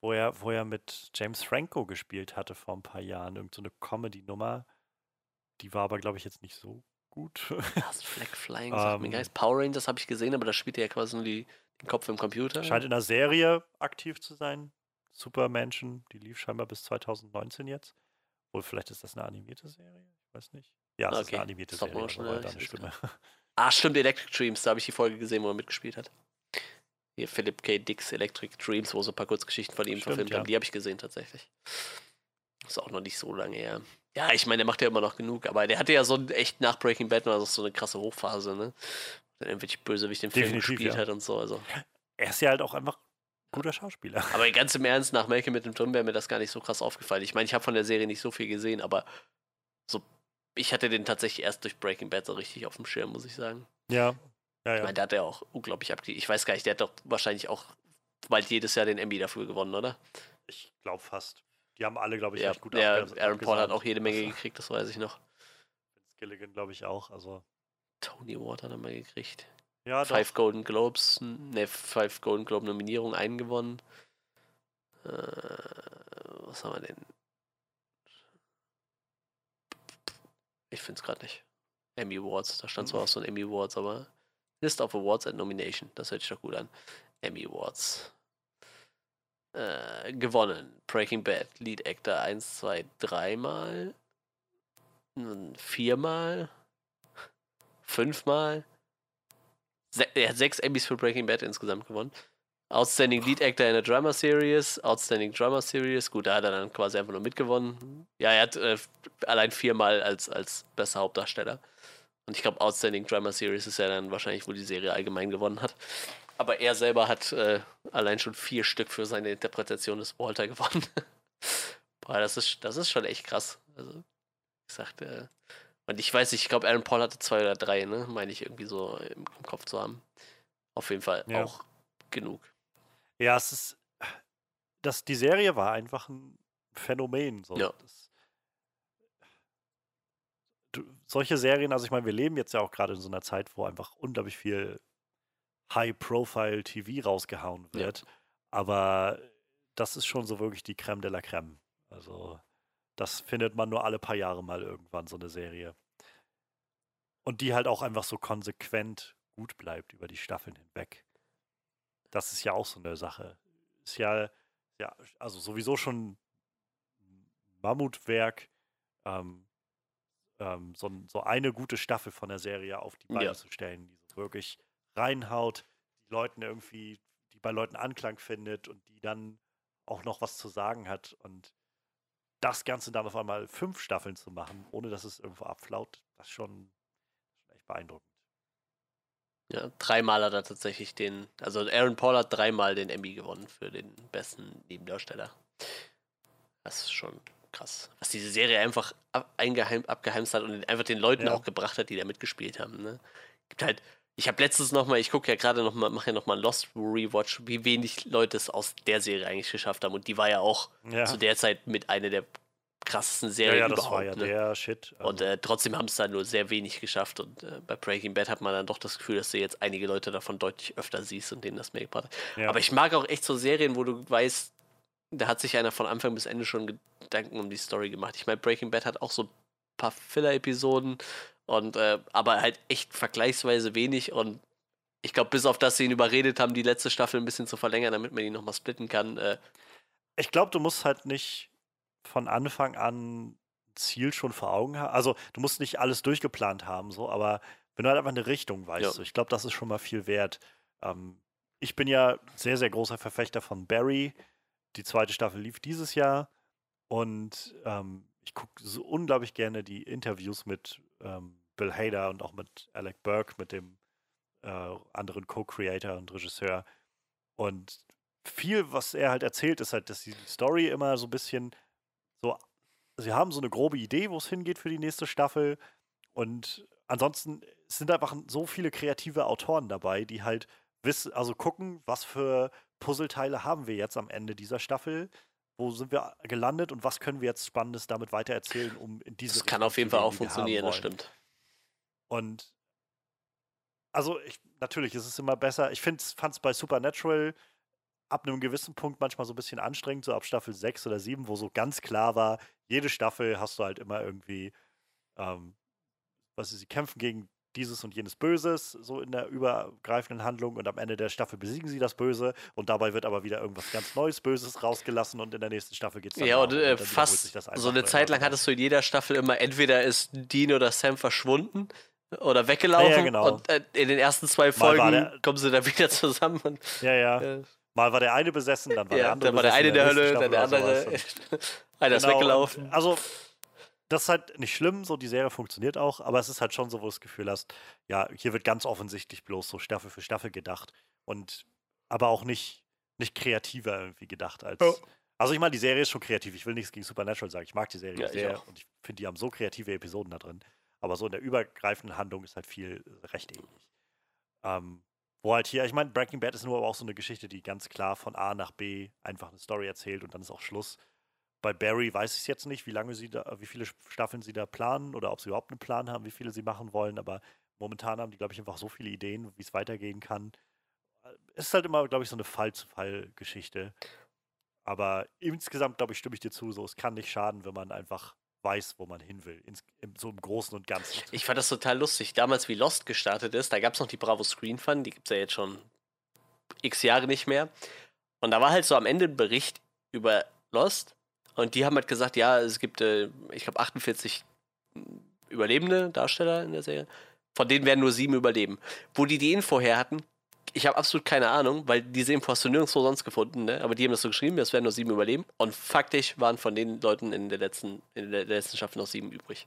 S2: wo, er, wo er mit James Franco gespielt hatte vor ein paar Jahren. Irgend so eine Comedy-Nummer. Die war aber, glaube ich, jetzt nicht so gut.
S1: Last Flag Flying, sagt mir
S2: Ähm.
S1: gar nichts. Power Rangers habe ich gesehen, aber da spielt er ja quasi nur die, den Kopf im Computer.
S2: Scheint in der Serie aktiv zu sein. Supermenschen, die lief scheinbar bis 2019 jetzt. Wohl, vielleicht ist das eine animierte Serie? Ich weiß nicht. Ja, es ist
S1: Okay.
S2: eine animierte
S1: Stop
S2: Serie.
S1: Motion,
S2: aber
S1: ja,
S2: deine Stimme.
S1: Ah, stimmt, Electric Dreams, da habe ich die Folge gesehen, wo er mitgespielt hat. Hier Philip K. Dicks Electric Dreams, wo so ein paar Kurzgeschichten von ihm
S2: Stimmt,
S1: verfilmt
S2: ja.
S1: haben. Die habe ich gesehen tatsächlich. Ist auch noch nicht so lange her. Ja, ich meine, der macht ja immer noch genug, aber der hatte ja so ein- echt nach Breaking Bad noch so eine krasse Hochphase, ne? Der irgendwelche Bösewicht im Film gespielt
S2: ja.
S1: hat und so. Also.
S2: Er ist ja halt auch einfach ein guter Schauspieler.
S1: Aber ganz im Ernst, nach Malcolm mit dem Tom wäre mir das gar nicht so krass aufgefallen. Ich meine, ich habe von der Serie nicht so viel gesehen, aber so, ich hatte den tatsächlich erst durch Breaking Bad so richtig auf dem Schirm, muss ich sagen.
S2: Ja. Ja,
S1: Ich
S2: ja.
S1: meine, der hat ja auch unglaublich aktiv. Ich weiß gar nicht, der hat doch wahrscheinlich auch bald jedes Jahr den Emmy dafür gewonnen, oder?
S2: Ich glaube fast. Die haben alle, glaube ich,
S1: Ja,
S2: recht gut abges-
S1: Aaron Paul hat auch jede Menge gekriegt, das weiß ich noch.
S2: Gilligan, glaube ich, auch. Also,
S1: Tony Award hat er mal gekriegt.
S2: ja,
S1: Five
S2: doch.
S1: Golden Globes, ne, Five Golden Globe Nominierungen eingewonnen. Äh, was haben wir denn? Ich finde es gerade nicht. Emmy Awards, da stand zwar auch so ein Emmy Awards, aber List of Awards and Nomination, das hört sich doch gut an. Emmy Awards. Äh, gewonnen. Breaking Bad, Lead Actor 1, 2, 3 Mal. Hm, Viermal. Fünfmal. Se er hat sechs Emmys für Breaking Bad insgesamt gewonnen. Outstanding Lead Actor in a Drama Series, Outstanding Drama Series, gut, da hat er dann quasi einfach nur mitgewonnen. Ja, er hat äh, allein viermal als, als bester Hauptdarsteller. Und ich glaube, Outstanding Drama Series ist ja dann wahrscheinlich, wo die Serie allgemein gewonnen hat. Aber er selber hat äh, allein schon vier Stück für seine Interpretation des Walter gewonnen. Boah, das ist, das ist schon echt krass. Also, ich sagte, äh, und ich weiß nicht, ich glaube, Aaron Paul hatte zwei oder drei, ne? Meine ich irgendwie so im, im Kopf zu haben. Auf jeden Fall
S2: Ja.
S1: auch genug.
S2: Ja, es ist. Das, die Serie war einfach ein Phänomen. So.
S1: Ja.
S2: Das, du, solche Serien, also ich meine, wir leben jetzt ja auch gerade in so einer Zeit, wo einfach unglaublich viel High-Profile-TV rausgehauen
S1: Ja.
S2: wird. Aber das ist schon so wirklich die Creme de la Creme. Also, das findet man nur alle paar Jahre mal irgendwann, so eine Serie. Und die halt auch einfach so konsequent gut bleibt über die Staffeln hinweg. Das ist ja auch so eine Sache. Ist ja, ja also sowieso schon ein Mammutwerk, ähm, ähm, so, so eine gute Staffel von der Serie auf die Beine
S1: Ja.
S2: zu stellen, die so wirklich reinhaut, die Leuten irgendwie, die bei Leuten Anklang findet und die dann auch noch was zu sagen hat und das Ganze dann auf einmal fünf Staffeln zu machen, ohne dass es irgendwo abflaut, das ist schon, schon echt beeindruckend.
S1: Ja, dreimal hat er tatsächlich den, also Aaron Paul hat dreimal den Emmy gewonnen für den besten Nebendarsteller. Das ist schon krass. Was diese Serie einfach ab, eingeheim, abgeheimst hat und einfach den Leuten
S2: Ja.
S1: auch gebracht hat, die da mitgespielt haben. Ne? Gibt halt, ich habe letztens nochmal, ich gucke ja gerade nochmal, mache ja nochmal Lost Rewatch, wie wenig Leute es aus der Serie eigentlich geschafft haben. Und die war ja auch
S2: Ja,
S1: zu der Zeit mit einer der krassesten
S2: ja,
S1: Serien
S2: ja das
S1: überhaupt.
S2: war ja
S1: ne?
S2: der Shit.
S1: Und
S2: also-
S1: äh, trotzdem haben es da nur sehr wenig geschafft. Und äh, bei Breaking Bad hat man dann doch das Gefühl, dass du jetzt einige Leute davon deutlich öfter siehst und denen das mehr gebracht hat.
S2: ja.
S1: Aber ich mag auch echt so Serien, wo du weißt, da hat sich einer von Anfang bis Ende schon Gedanken um die Story gemacht. Ich meine, Breaking Bad hat auch so ein paar Filler-Episoden und äh, aber halt echt vergleichsweise wenig und ich glaube, bis auf das sie ihn überredet haben, die letzte Staffel ein bisschen zu verlängern, damit man die nochmal splitten kann. Äh,
S2: ich glaube, du musst halt nicht von Anfang an Ziel schon vor Augen haben. Also, du musst nicht alles durchgeplant haben, so, aber wenn du halt einfach eine Richtung weißt,
S1: Ja.
S2: so, ich glaube, das ist schon mal viel wert. Ähm, ich bin ja sehr, sehr großer Verfechter von Barry. Die zweite Staffel lief dieses Jahr und ähm, ich gucke so unglaublich gerne die Interviews mit ähm, Bill Hader und auch mit Alec Burke, mit dem äh, anderen Co-Creator und Regisseur. Und viel, was er halt erzählt, ist halt, dass die Story immer so ein bisschen so, sie haben so eine grobe Idee, wo es hingeht für die nächste Staffel. Und ansonsten sind einfach so viele kreative Autoren dabei, die halt wissen, also gucken, was für Puzzleteile haben wir jetzt am Ende dieser Staffel, wo sind wir gelandet und was können wir jetzt Spannendes damit weitererzählen, um in diese
S1: das kann
S2: Richtung
S1: auf jeden Fall auch funktionieren, das stimmt.
S2: Und also ich, natürlich ist es immer besser. Ich fand es bei Supernatural ab einem gewissen Punkt manchmal so ein bisschen anstrengend, so ab Staffel 6 oder 7, wo so ganz klar war, jede Staffel hast du halt immer irgendwie, ähm, was ist, sie kämpfen gegen dieses und jenes Böses, so in der übergreifenden Handlung und am Ende der Staffel besiegen sie das Böse und dabei wird aber wieder irgendwas ganz Neues Böses rausgelassen und in der nächsten Staffel geht es dann
S1: Ja, und äh,
S2: sich
S1: fast so eine Zeit lang hattest du in jeder Staffel immer, entweder ist Dean oder Sam verschwunden oder weggelaufen
S2: genau.
S1: und äh, in den ersten zwei Folgen
S2: der-
S1: kommen sie dann wieder zusammen. Und,
S2: Ja, ja.
S1: äh,
S2: Mal war der eine besessen, dann war der
S1: ja,
S2: andere
S1: dann war der eine in der
S2: nächsten
S1: Hölle, dann der andere. einer ist
S2: Genau,
S1: weggelaufen.
S2: und Also, das ist halt nicht schlimm, so die Serie funktioniert auch, aber es ist halt schon so, wo du das Gefühl hast, ja, hier wird ganz offensichtlich bloß so Staffel für Staffel gedacht und aber auch nicht, nicht kreativer irgendwie gedacht als.
S1: Ja.
S2: Also ich meine, die Serie ist schon kreativ. Ich will nichts gegen Supernatural sagen. Ich mag die Serie
S1: Ja,
S2: sehr und ich finde, die haben so kreative Episoden da drin. Aber so in der übergreifenden Handlung ist halt viel recht ähnlich. Ähm, wo halt hier, ich meine, Breaking Bad ist nur aber auch so eine Geschichte, die ganz klar von A nach B einfach eine Story erzählt und dann ist auch Schluss. Bei Barry weiß ich jetzt nicht, wie lange sie da, wie viele Staffeln sie da planen oder ob sie überhaupt einen Plan haben, wie viele sie machen wollen, aber momentan haben die, glaube ich, einfach so viele Ideen, wie es weitergehen kann. Es ist halt immer, glaube ich, so eine Fall-zu-Fall-Geschichte. Aber insgesamt, glaube ich, stimme ich dir zu, so es kann nicht schaden, wenn man einfach weiß, wo man hin will. Ins, im, so im Großen und Ganzen.
S1: Ich fand das total lustig. Damals, wie Lost gestartet ist, da gab es noch die Bravo Screen Fun, die gibt es ja jetzt schon x Jahre nicht mehr. Und da war halt so am Ende ein Bericht über Lost. Und die haben halt gesagt, ja, es gibt, äh, ich glaube, 48 überlebende Darsteller in der Serie. Von denen werden nur sieben überleben. Wo die die Info her hatten, ich habe absolut keine Ahnung, weil diese Info hast du nirgendwo sonst gefunden, ne? Aber die haben das so geschrieben, es werden nur sieben überleben. Und faktisch waren von den Leuten in der letzten, in der letzten Staffel noch sieben übrig.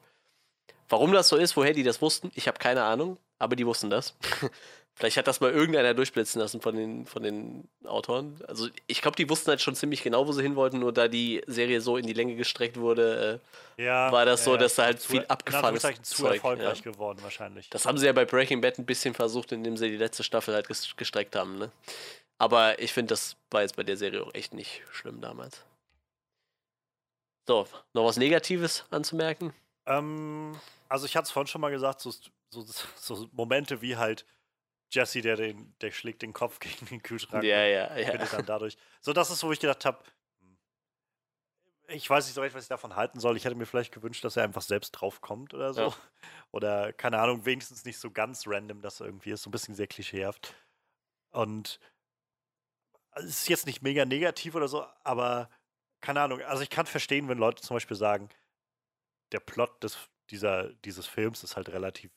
S1: Warum das so ist, woher die das wussten, ich habe keine Ahnung, aber die wussten das. Vielleicht hat das mal irgendeiner durchblitzen lassen von den, von den Autoren. Also ich glaube, die wussten halt schon ziemlich genau, wo sie hin wollten, nur da die Serie so in die Länge gestreckt wurde, äh,
S2: Ja,
S1: war das so,
S2: ja,
S1: dass da halt
S2: zu-
S1: viel abgefahrenes
S2: Anführungszeichen zu
S1: Zeug,
S2: erfolgreich
S1: ja.
S2: geworden wahrscheinlich.
S1: Das haben sie ja bei Breaking Bad ein bisschen versucht, indem sie die letzte Staffel halt ges- gestreckt haben, ne? Aber ich finde, das war jetzt bei der Serie auch echt nicht schlimm damals. So, noch was Negatives anzumerken?
S2: Ähm, also ich hatte es vorhin schon mal gesagt, so, so, so Momente wie halt Jesse, der den, der schlägt den Kopf gegen den Kühlschrank.
S1: Ja, ja, ja.
S2: dann dadurch. So, das ist, wo ich gedacht habe, ich weiß nicht so recht, was ich davon halten soll. Ich hätte mir vielleicht gewünscht, dass er einfach selbst draufkommt oder so.
S1: Ja.
S2: Oder, keine Ahnung, wenigstens nicht so ganz random, dass er irgendwie ist. So ein bisschen sehr klischeehaft. Und es ist jetzt nicht mega negativ oder so, aber keine Ahnung. Also ich kann verstehen, wenn Leute zum Beispiel sagen, der Plot des, dieser, dieses Films ist halt relativ,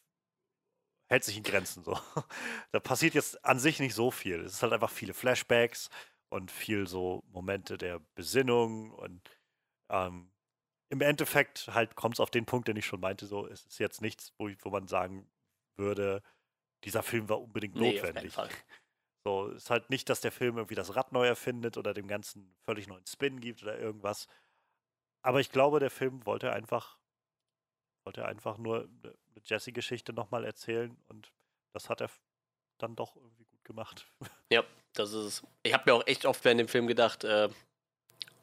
S2: hält sich in Grenzen so. da passiert jetzt an sich nicht so viel. Es ist halt einfach viele Flashbacks und viel so Momente der Besinnung und ähm, im Endeffekt halt kommt es auf den Punkt, den ich schon meinte, so, es ist jetzt nichts, wo, wo man sagen würde, dieser Film war unbedingt
S1: Nee,
S2: notwendig. So, ist halt nicht, dass der Film irgendwie das Rad neu erfindet oder dem Ganzen völlig neuen Spin gibt oder irgendwas. Aber ich glaube, der Film wollte einfach, wollte einfach nur eine Jesse-Geschichte nochmal erzählen und das hat er dann doch irgendwie gut gemacht.
S1: Ja, das ist es. Ich habe mir auch echt oft während dem Film gedacht, äh,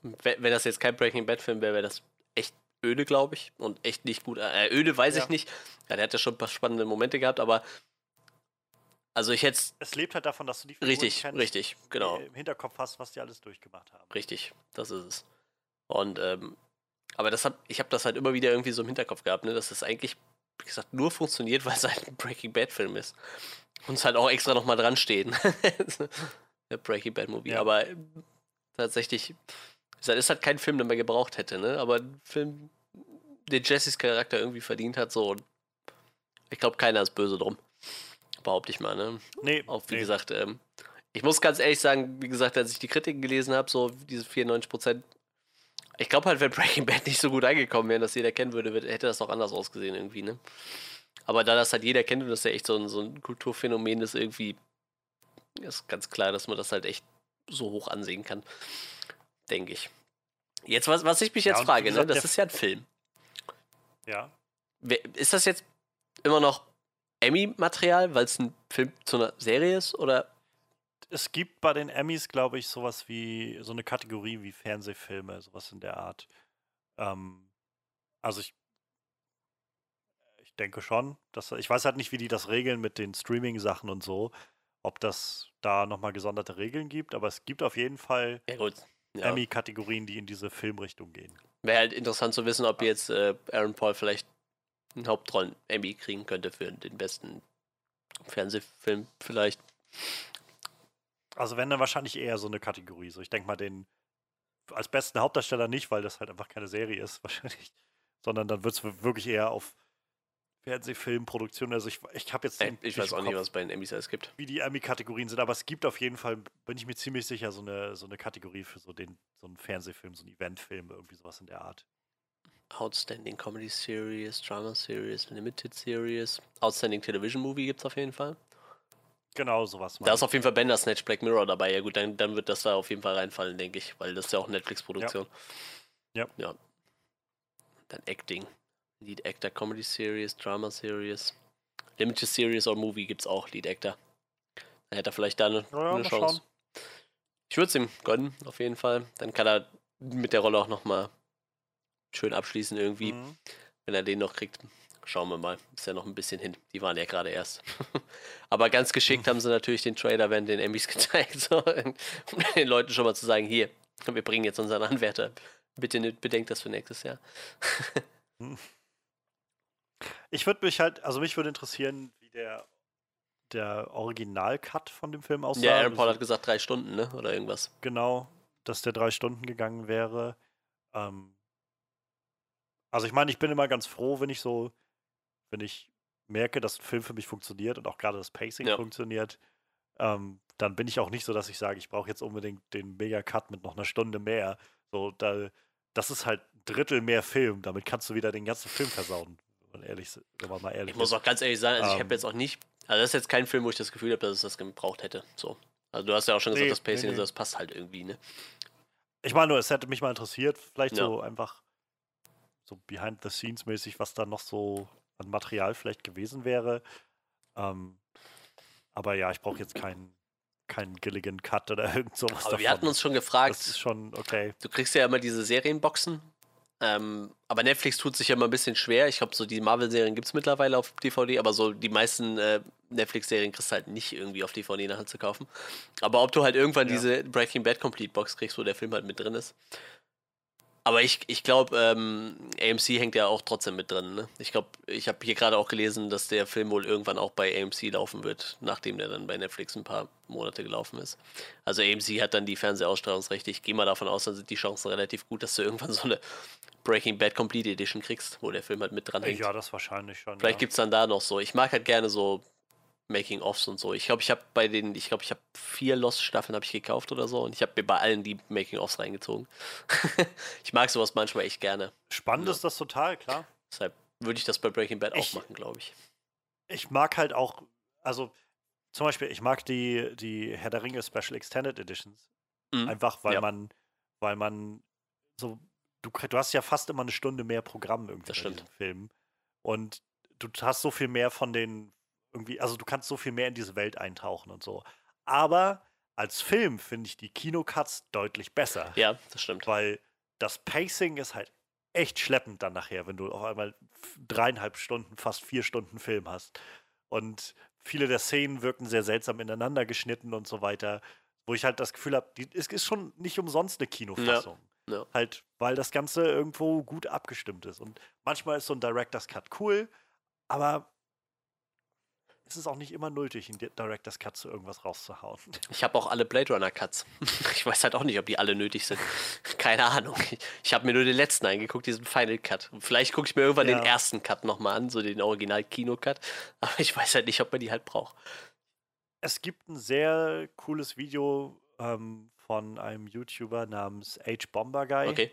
S1: we- wenn das jetzt kein Breaking Bad-Film wäre, wäre das echt öde, glaube ich. Und echt nicht gut. Äh, öde weiß
S2: Ja.
S1: ich nicht. Ja, der hat ja schon ein paar spannende Momente gehabt, aber also ich hätte
S2: Es lebt halt davon, dass du die Figuren
S1: richtig,
S2: kennst,
S1: richtig, genau.
S2: im Hinterkopf hast, was die alles durchgemacht haben.
S1: Richtig, das ist es. Und, ähm, aber das hab, ich habe das halt immer wieder irgendwie so im Hinterkopf gehabt, ne, dass das eigentlich, wie gesagt, nur funktioniert, weil es halt ein Breaking Bad-Film ist. Und es halt auch extra nochmal dran stehen. Der Breaking Bad-Movie.
S2: Ja.
S1: Aber ähm, tatsächlich, wie gesagt, ist halt kein Film, den man gebraucht hätte, ne? Aber ein Film, den Jessys Charakter irgendwie verdient hat, so. Ich glaube, keiner ist böse drum. Behaupte ich mal, ne?
S2: Nee,
S1: Auch wie
S2: nee.
S1: gesagt, ähm, ich muss ganz ehrlich sagen, wie gesagt, als ich die Kritiken gelesen habe, so diese 94 Prozent, ich glaube halt, wenn Breaking Bad nicht so gut angekommen wäre, dass jeder kennen würde, hätte das doch anders ausgesehen irgendwie, ne? Aber da das halt jeder kennt und das ja echt so ein, so ein Kulturphänomen ist, irgendwie ist ganz klar, dass man das halt echt so hoch ansehen kann. Denke ich. Jetzt, was, was ich mich
S2: Ja,
S1: jetzt
S2: wie
S1: frage,
S2: gesagt,
S1: ne? Das ist ja ein Film.
S2: Ja.
S1: Ist das jetzt immer noch Emmy-Material, weil es ein Film zu einer Serie ist? Oder
S2: Es gibt bei den Emmys, glaube ich, sowas wie so eine Kategorie wie Fernsehfilme, sowas in der Art. Ähm, also ich, ich denke schon, dass ich weiß halt nicht, wie die das regeln mit den Streaming-Sachen und so, ob das da nochmal gesonderte Regeln gibt, aber es gibt auf jeden Fall
S1: Ja. Ja.
S2: Emmy-Kategorien, die in diese Filmrichtung gehen.
S1: Wäre halt interessant zu wissen, ob jetzt äh, Aaron Paul vielleicht einen Hauptrollen-Emmy kriegen könnte für den besten Fernsehfilm vielleicht.
S2: Also wenn dann wahrscheinlich eher so eine Kategorie. So, ich denke mal den als besten Hauptdarsteller nicht, weil das halt einfach keine Serie ist, wahrscheinlich. Sondern dann wird es wirklich eher auf Fernsehfilmproduktion. Also ich, ich habe jetzt
S1: Äh,
S2: den-
S1: ich weiß auch nicht,
S2: Kopf,
S1: was bei den Emmys alles gibt.
S2: wie die Emmy-Kategorien sind, aber es gibt auf jeden Fall, bin ich mir ziemlich sicher, so eine, so eine Kategorie für so den so einen Fernsehfilm, so einen Eventfilm, irgendwie sowas in der Art.
S1: Outstanding Comedy Series, Drama Series, Limited Series, Outstanding Television Movie gibt es auf jeden Fall.
S2: Genau, sowas.
S1: Da ist auf jeden Fall Bandersnatch Black Mirror dabei. Ja gut, dann, dann wird das da auf jeden Fall reinfallen, denke ich, weil das ist ja auch Netflix-Produktion.
S2: Ja.
S1: Ja. Dann Acting. Lead Actor Comedy Series, Drama Series. Limited Series or Movie gibt es auch, Lead Actor. Dann hätte er vielleicht da eine,
S2: Ja, ja,
S1: eine Chance. Ich würde es ihm gönnen, auf jeden Fall. Dann kann er mit der Rolle auch nochmal schön abschließen irgendwie,
S2: Mhm.
S1: wenn er den noch kriegt. Schauen wir mal. Ist ja noch ein bisschen hin. Die waren ja gerade erst. Aber ganz geschickt haben sie natürlich den Trailer während den Emmys gezeigt, so, um den Leuten schon mal zu sagen, hier, wir bringen jetzt unseren Anwärter. Bitte nicht, bedenkt das für nächstes Jahr.
S2: Ich würde mich halt, also mich würde interessieren, wie der, der Original-Cut von dem Film aussah.
S1: Ja, Aaron
S2: Also-
S1: Paul hat gesagt drei Stunden, ne? Oder irgendwas.
S2: genau, dass der drei Stunden gegangen wäre. Ähm, also ich meine, ich bin immer ganz froh, wenn ich so, wenn ich merke, dass ein Film für mich funktioniert und auch gerade das Pacing
S1: Ja.
S2: funktioniert. ähm, dann bin ich auch nicht so, dass ich sage, ich brauche jetzt unbedingt den Mega-Cut mit noch einer Stunde mehr. So, da, das ist halt ein Drittel mehr Film. Damit kannst du wieder den ganzen Film versauen. Wenn ehrlich, wenn man mal ehrlich
S1: Ich muss
S2: ist.
S1: auch ganz ehrlich sagen, also ich
S2: Ähm.
S1: habe jetzt auch nicht, also das ist jetzt kein Film, wo ich das Gefühl habe, dass es das gebraucht hätte. So. Also du hast ja auch schon gesagt,
S2: Nee,
S1: das Pacing,
S2: nee, nee.
S1: das passt halt irgendwie, ne?
S2: Ich meine nur, es hätte mich mal interessiert, vielleicht
S1: Ja.
S2: so einfach so behind-the-scenes-mäßig, was da noch so an Material vielleicht gewesen wäre. Ähm, aber ja, ich brauche jetzt keinen keinen Gilligan Cut oder irgend sowas
S1: Aber
S2: davon.
S1: wir hatten uns schon gefragt,
S2: das ist schon okay.
S1: du kriegst ja immer diese Serienboxen. Ähm, aber Netflix tut sich ja immer ein bisschen schwer. Ich glaube, so die Marvel-Serien gibt es mittlerweile auf DVD, aber so die meisten äh, Netflix-Serien kriegst du halt nicht irgendwie auf DVD nachher zu kaufen. Aber ob du halt irgendwann
S2: Ja.
S1: diese Breaking Bad Complete Box kriegst, wo der Film halt mit drin ist. Aber ich, ich glaube, ähm, AMC hängt ja auch trotzdem mit drin. Ne? Ich glaube, ich habe hier gerade auch gelesen, dass der Film wohl irgendwann auch bei AMC laufen wird, nachdem der dann bei Netflix ein paar Monate gelaufen ist. Also AMC hat dann die Fernsehausstrahlungsrechte. Ich gehe mal davon aus, dann sind die Chancen relativ gut, dass du irgendwann so eine Breaking Bad Complete Edition kriegst, wo der Film halt mit dran hängt.
S2: Ja, das wahrscheinlich schon.
S1: Vielleicht
S2: ja.
S1: gibt es dann da noch so. Ich mag halt gerne so Making-ofs und so. Ich glaube, ich habe bei den, ich glaube, ich habe vier Lost-Staffeln habe ich gekauft oder so und ich habe mir bei allen die Making-ofs reingezogen. ich mag sowas manchmal echt gerne.
S2: Spannend
S1: Ja.
S2: ist das total, klar.
S1: Deshalb würde ich das bei Breaking Bad
S2: Ich-
S1: auch machen, glaube ich.
S2: Ich mag halt auch, also zum Beispiel, ich mag die, die Herr der Ringe Special Extended Editions.
S1: Mhm.
S2: Einfach weil
S1: Ja.
S2: man, weil man so, du, du hast ja fast immer eine Stunde mehr Programm irgendwie
S1: Das
S2: bei
S1: stimmt.
S2: diesen Filmen. Und du hast so viel mehr von den irgendwie, also du kannst so viel mehr in diese Welt eintauchen und so. Aber als Film finde ich die Kinocuts deutlich besser.
S1: Ja, das stimmt.
S2: Weil das Pacing ist halt echt schleppend dann nachher, wenn du auf einmal dreieinhalb Stunden, fast vier Stunden Film hast. Und viele der Szenen wirken sehr seltsam ineinander geschnitten und so weiter, wo ich halt das Gefühl habe, es ist schon nicht umsonst eine Kinofassung.
S1: ja.
S2: Halt, weil das Ganze irgendwo gut abgestimmt ist. Und manchmal ist so ein Director's Cut cool, aber es ist auch nicht immer nötig, in Director's Cut zu irgendwas rauszuhauen.
S1: Ich habe auch alle Blade Runner Cuts. Ich weiß halt auch nicht, ob die alle nötig sind. Keine Ahnung. Ich, habe mir nur den letzten angeguckt, diesen Final Cut. Vielleicht gucke ich mir irgendwann
S2: Ja.
S1: den ersten Cut nochmal an, so den Original Kino Cut. Aber ich weiß halt nicht, ob man die halt braucht.
S2: Es gibt ein sehr cooles Video ähm, von einem YouTuber namens H. Bomber Guy.
S1: Okay.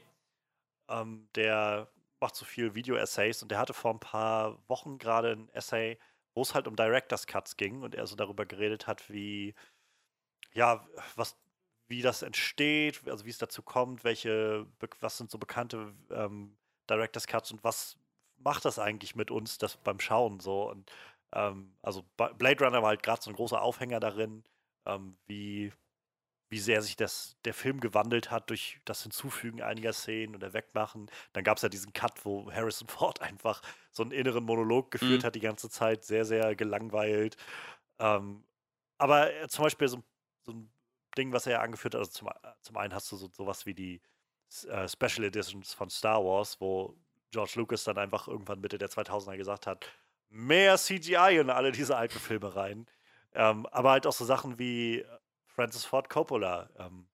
S2: Ähm, der macht so viel Video-Essays und der hatte vor ein paar Wochen gerade ein Essay, wo es halt um Director's Cuts ging und er so darüber geredet hat, wie, ja, was, wie das entsteht, also wie es dazu kommt, welche, was sind so bekannte ähm, Director's Cuts und was macht das eigentlich mit uns, das beim Schauen so? Und ähm, also Blade Runner war halt gerade so ein großer Aufhänger darin, ähm, wie, wie sehr sich das, der Film gewandelt hat durch das Hinzufügen einiger Szenen oder Wegmachen. Dann gab es ja diesen Cut, wo Harrison Ford einfach so einen inneren Monolog geführt
S1: Mhm.
S2: hat die ganze Zeit, sehr, sehr gelangweilt. Ähm, aber äh, zum Beispiel so, so ein Ding, was er ja angeführt hat, also zum, zum einen hast du so, sowas wie die äh, Special Editions von Star Wars, wo George Lucas dann einfach irgendwann Mitte der 2000er gesagt hat, mehr CGI in alle diese alten Filme rein. Ähm, aber halt auch so Sachen wie Francis Ford Coppola, ähm,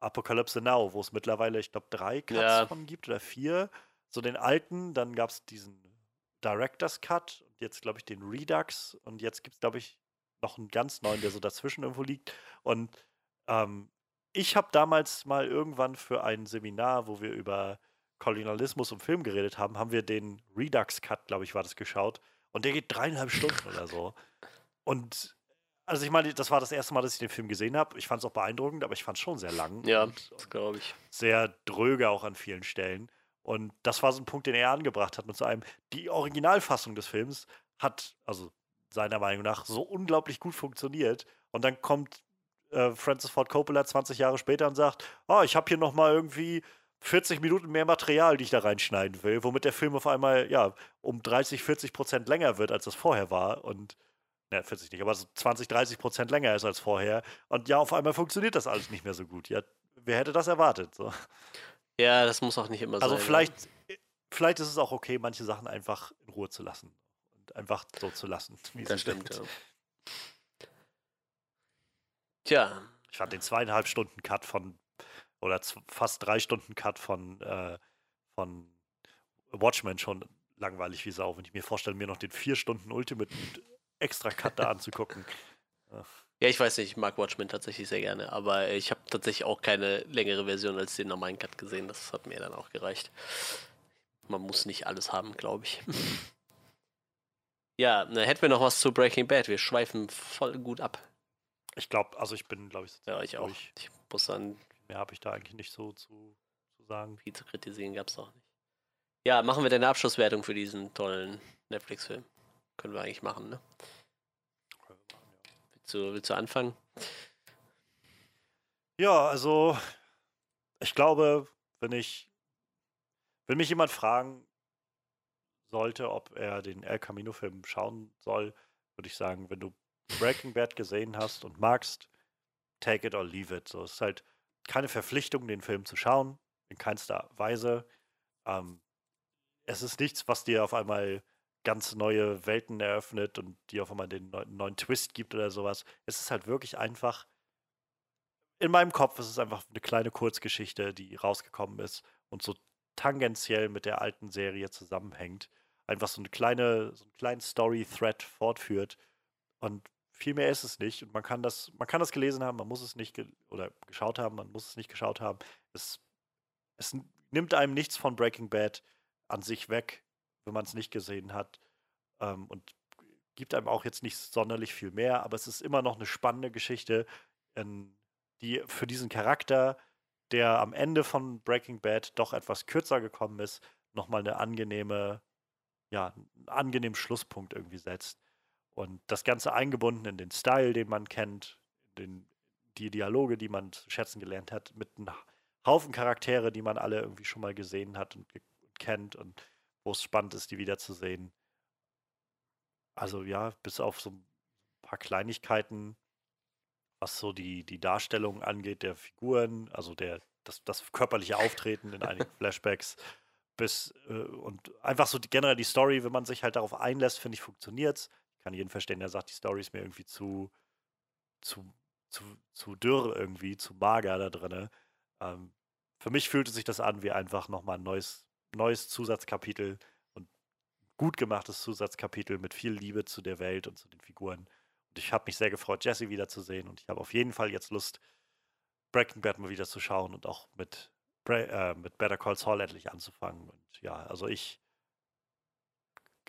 S2: Apocalypse Now, wo es mittlerweile, ich glaube, drei Cuts
S1: Ja.
S2: von gibt oder vier. So den alten, dann gab es diesen Director's Cut und jetzt, glaube ich, den Redux und jetzt gibt es, glaube ich, noch einen ganz neuen, der so dazwischen irgendwo liegt. Und ähm, ich habe damals mal irgendwann für ein Seminar, wo wir über Kolonialismus und Film geredet haben, haben wir den Redux Cut, glaube ich, war das geschaut. Und der geht dreieinhalb Stunden oder so. Und also ich meine, das war das erste Mal, dass ich den Film gesehen habe. Ich fand es auch beeindruckend, aber ich fand es schon sehr lang
S1: Ja,
S2: und,
S1: das glaube ich.
S2: sehr dröge auch an vielen Stellen. Und das war so ein Punkt, den er angebracht hat mit so einem, die Originalfassung des Films hat, also seiner Meinung nach, so unglaublich gut funktioniert. Und dann kommt äh, Francis Ford Coppola 20 Jahre später und sagt, oh, ich habe hier noch mal irgendwie 40 Minuten mehr Material, die ich da reinschneiden will, womit der Film auf einmal, ja, um 30, 40 Prozent länger wird, als es vorher war. Und, ne, 40 nicht, aber so 20, 30 Prozent länger ist als vorher. Und ja, auf einmal funktioniert das alles nicht mehr so gut. Ja, wer hätte das erwartet? So.
S1: Ja, das muss auch nicht immer
S2: Also
S1: sein. ja.
S2: vielleicht, vielleicht ist es auch okay, manche Sachen einfach in Ruhe zu lassen. Und einfach so zu lassen. Wie
S1: Das stimmt, ja. Tja,
S2: Ich fand den zweieinhalb Stunden Cut von, oder fast drei Stunden Cut von, äh, von Watchmen schon langweilig wie Sau. Wenn ich mir vorstelle, mir noch den vier Stunden Ultimate extra Cut da anzugucken.
S1: Ja, ich weiß nicht, ich mag Watchmen tatsächlich sehr gerne, aber ich habe tatsächlich auch keine längere Version als den normalen Cut gesehen. Das hat mir dann auch gereicht. Man muss nicht alles haben, glaube ich. ja, dann hätten wir noch was zu Breaking Bad. Wir schweifen voll gut ab.
S2: Ich glaube, also ich bin, glaube ich,
S1: Ja, ich auch.
S2: durch.
S1: Ich muss dann
S2: Mehr habe ich da eigentlich nicht so zu, zu sagen.
S1: viel zu kritisieren, gab es auch nicht. Ja, machen wir deine Abschlusswertung für diesen tollen Netflix-Film. Können wir eigentlich machen, ne? Willst du, willst du anfangen?
S2: Ja, also ich glaube, wenn ich, wenn mich jemand fragen sollte, ob er den El Camino-Film schauen soll, würde ich sagen, wenn du Breaking Bad gesehen hast und magst, take it or leave it. So, es ist halt keine Verpflichtung, den Film zu schauen, in keinster Weise. Ähm, es ist nichts, was dir auf einmal ganz neue Welten eröffnet und dir auf einmal den neu- neuen Twist gibt oder sowas. Es ist halt wirklich einfach in meinem Kopf ist es einfach eine kleine Kurzgeschichte, die rausgekommen ist und so tangentiell mit der alten Serie zusammenhängt. Einfach so eine kleine, so einen kleinen Story-Thread fortführt. Und viel mehr ist es nicht. Und man kann das, man kann das gelesen haben, man muss es nicht ge oder geschaut haben, man muss es nicht geschaut haben. Es, es nimmt einem nichts von Breaking Bad an sich weg, wenn man es nicht gesehen hat. Ähm, und gibt einem auch jetzt nicht sonderlich viel mehr, aber es ist immer noch eine spannende Geschichte, in, die für diesen Charakter, der am Ende von Breaking Bad doch etwas kürzer gekommen ist, nochmal eine angenehme, ja, einen angenehmen Schlusspunkt irgendwie setzt. Und das Ganze eingebunden in den Style, den man kennt, den, die Dialoge, die man zu schätzen gelernt hat, mit einem Haufen Charaktere, die man alle irgendwie schon mal gesehen hat und kennt und wo es spannend ist, die wiederzusehen. Also ja, bis auf so ein paar Kleinigkeiten, was so die, die Darstellung angeht der Figuren, also der, das, das körperliche Auftreten in einigen Flashbacks, bis äh, und einfach so die, generell die Story, wenn man sich halt darauf einlässt, finde ich, funktioniert's. Ich kann jeden verstehen, der sagt, die Story ist mir irgendwie zu, zu, zu, zu dürr irgendwie, zu mager da drinne. Ähm, für mich fühlte sich das an wie einfach nochmal ein neues, neues Zusatzkapitel und gut gemachtes Zusatzkapitel mit viel Liebe zu der Welt und zu den Figuren. Und ich habe mich sehr gefreut, Jesse wiederzusehen. Und ich habe auf jeden Fall jetzt Lust, Breaking Bad mal wieder zu schauen und auch mit, äh, mit Better Call Saul endlich anzufangen. Und ja, also ich,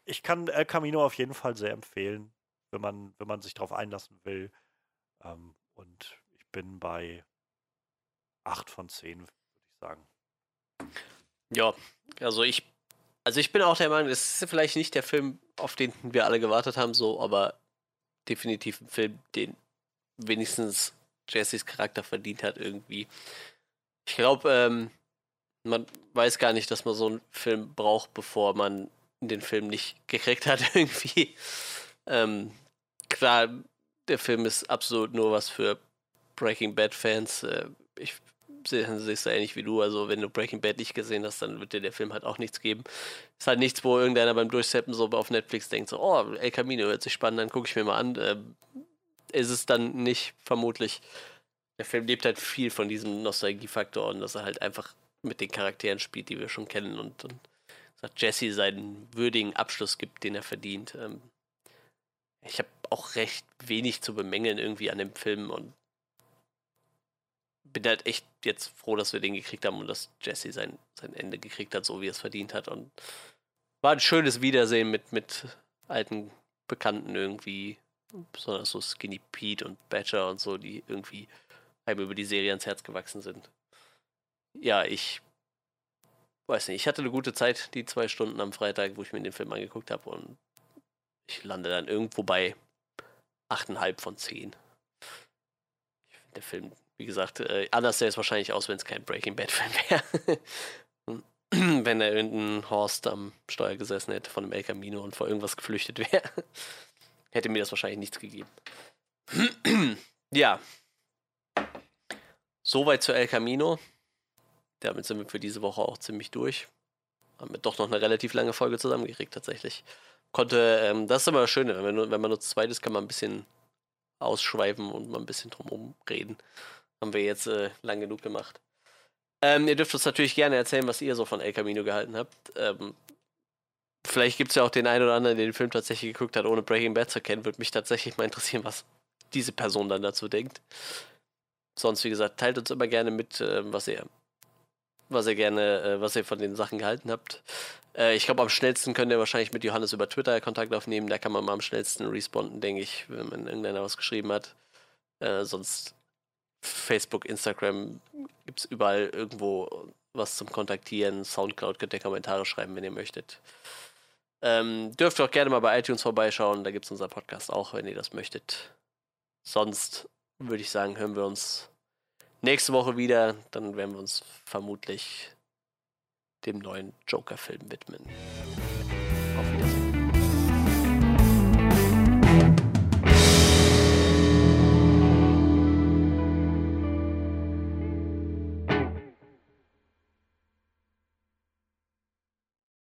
S2: ich kann El Camino auf jeden Fall sehr empfehlen, wenn man, wenn man sich darauf einlassen will. Ähm, und ich bin bei 8 von 10, würde ich sagen.
S1: Ja, also ich, also ich bin auch der Meinung, es ist vielleicht nicht der Film, auf den wir alle gewartet haben, so, aber definitiv ein Film, den wenigstens Jessys Charakter verdient hat irgendwie. Ich glaube, ähm, man weiß gar nicht, dass man so einen Film braucht, bevor man den Film nicht gekriegt hat irgendwie. Ähm, klar, der Film ist absolut nur was für Breaking Bad Fans. Äh, sehe es da ähnlich wie du. Also, wenn du Breaking Bad nicht gesehen hast, dann wird dir der Film halt auch nichts geben. Ist halt nichts, wo irgendeiner beim Durchseppen so auf Netflix denkt, so, oh, El Camino hört sich spannend an, gucke ich mir mal an. Ähm, ist es dann nicht, vermutlich. Der Film lebt halt viel von diesem Nostalgiefaktor und dass er halt einfach mit den Charakteren spielt, die wir schon kennen und, und Jesse seinen würdigen Abschluss gibt, den er verdient. Ähm, ich habe auch recht wenig zu bemängeln irgendwie an dem Film und bin halt echt jetzt froh, dass wir den gekriegt haben und dass Jesse sein, sein Ende gekriegt hat, so wie er es verdient hat. Und war ein schönes Wiedersehen mit, mit alten Bekannten irgendwie, besonders so Skinny Pete und Badger und so, die irgendwie einem über die Serie ans Herz gewachsen sind. Ja, ich weiß nicht, ich hatte eine gute Zeit, die zwei Stunden am Freitag, wo ich mir den Film angeguckt habe und ich lande dann irgendwo bei 8,5 von 10. Ich finde der Film, wie gesagt, äh, anders sähe es wahrscheinlich aus, wenn es kein Breaking Bad Film wäre. wenn er irgendein Horst am Steuer gesessen hätte von dem El Camino und vor irgendwas geflüchtet wäre, hätte mir das wahrscheinlich nichts gegeben. ja. Soweit zu El Camino. Damit sind wir für diese Woche auch ziemlich durch. Haben wir doch noch eine relativ lange Folge zusammengekriegt, tatsächlich. Konnte, ähm, das ist immer das Schöne, wenn man, nur, wenn man nur zu zweit ist, kann man ein bisschen ausschweifen und mal ein bisschen drumherum reden. Haben wir jetzt äh, lang genug gemacht. Ähm, ihr dürft uns natürlich gerne erzählen, was ihr so von El Camino gehalten habt. Ähm, vielleicht gibt es ja auch den einen oder anderen, der den Film tatsächlich geguckt hat, ohne Breaking Bad zu kennen. Würde mich tatsächlich mal interessieren, was diese Person dann dazu denkt. Sonst, wie gesagt, teilt uns immer gerne mit, äh, was ihr, was ihr gerne, äh, was ihr von den Sachen gehalten habt. Äh, ich glaube, am schnellsten könnt ihr wahrscheinlich mit Johannes über Twitter Kontakt aufnehmen. Da kann man mal am schnellsten responden, denke ich, wenn man irgendeiner was geschrieben hat. Äh, sonst Facebook, Instagram gibt es überall irgendwo was zum Kontaktieren. Soundcloud könnt ihr Kommentare schreiben, wenn ihr möchtet. Ähm, dürft auch gerne mal bei iTunes vorbeischauen. Da gibt es unseren Podcast auch, wenn ihr das möchtet. Sonst würde ich sagen, hören wir uns nächste Woche wieder. Dann werden wir uns vermutlich dem neuen Joker-Film widmen.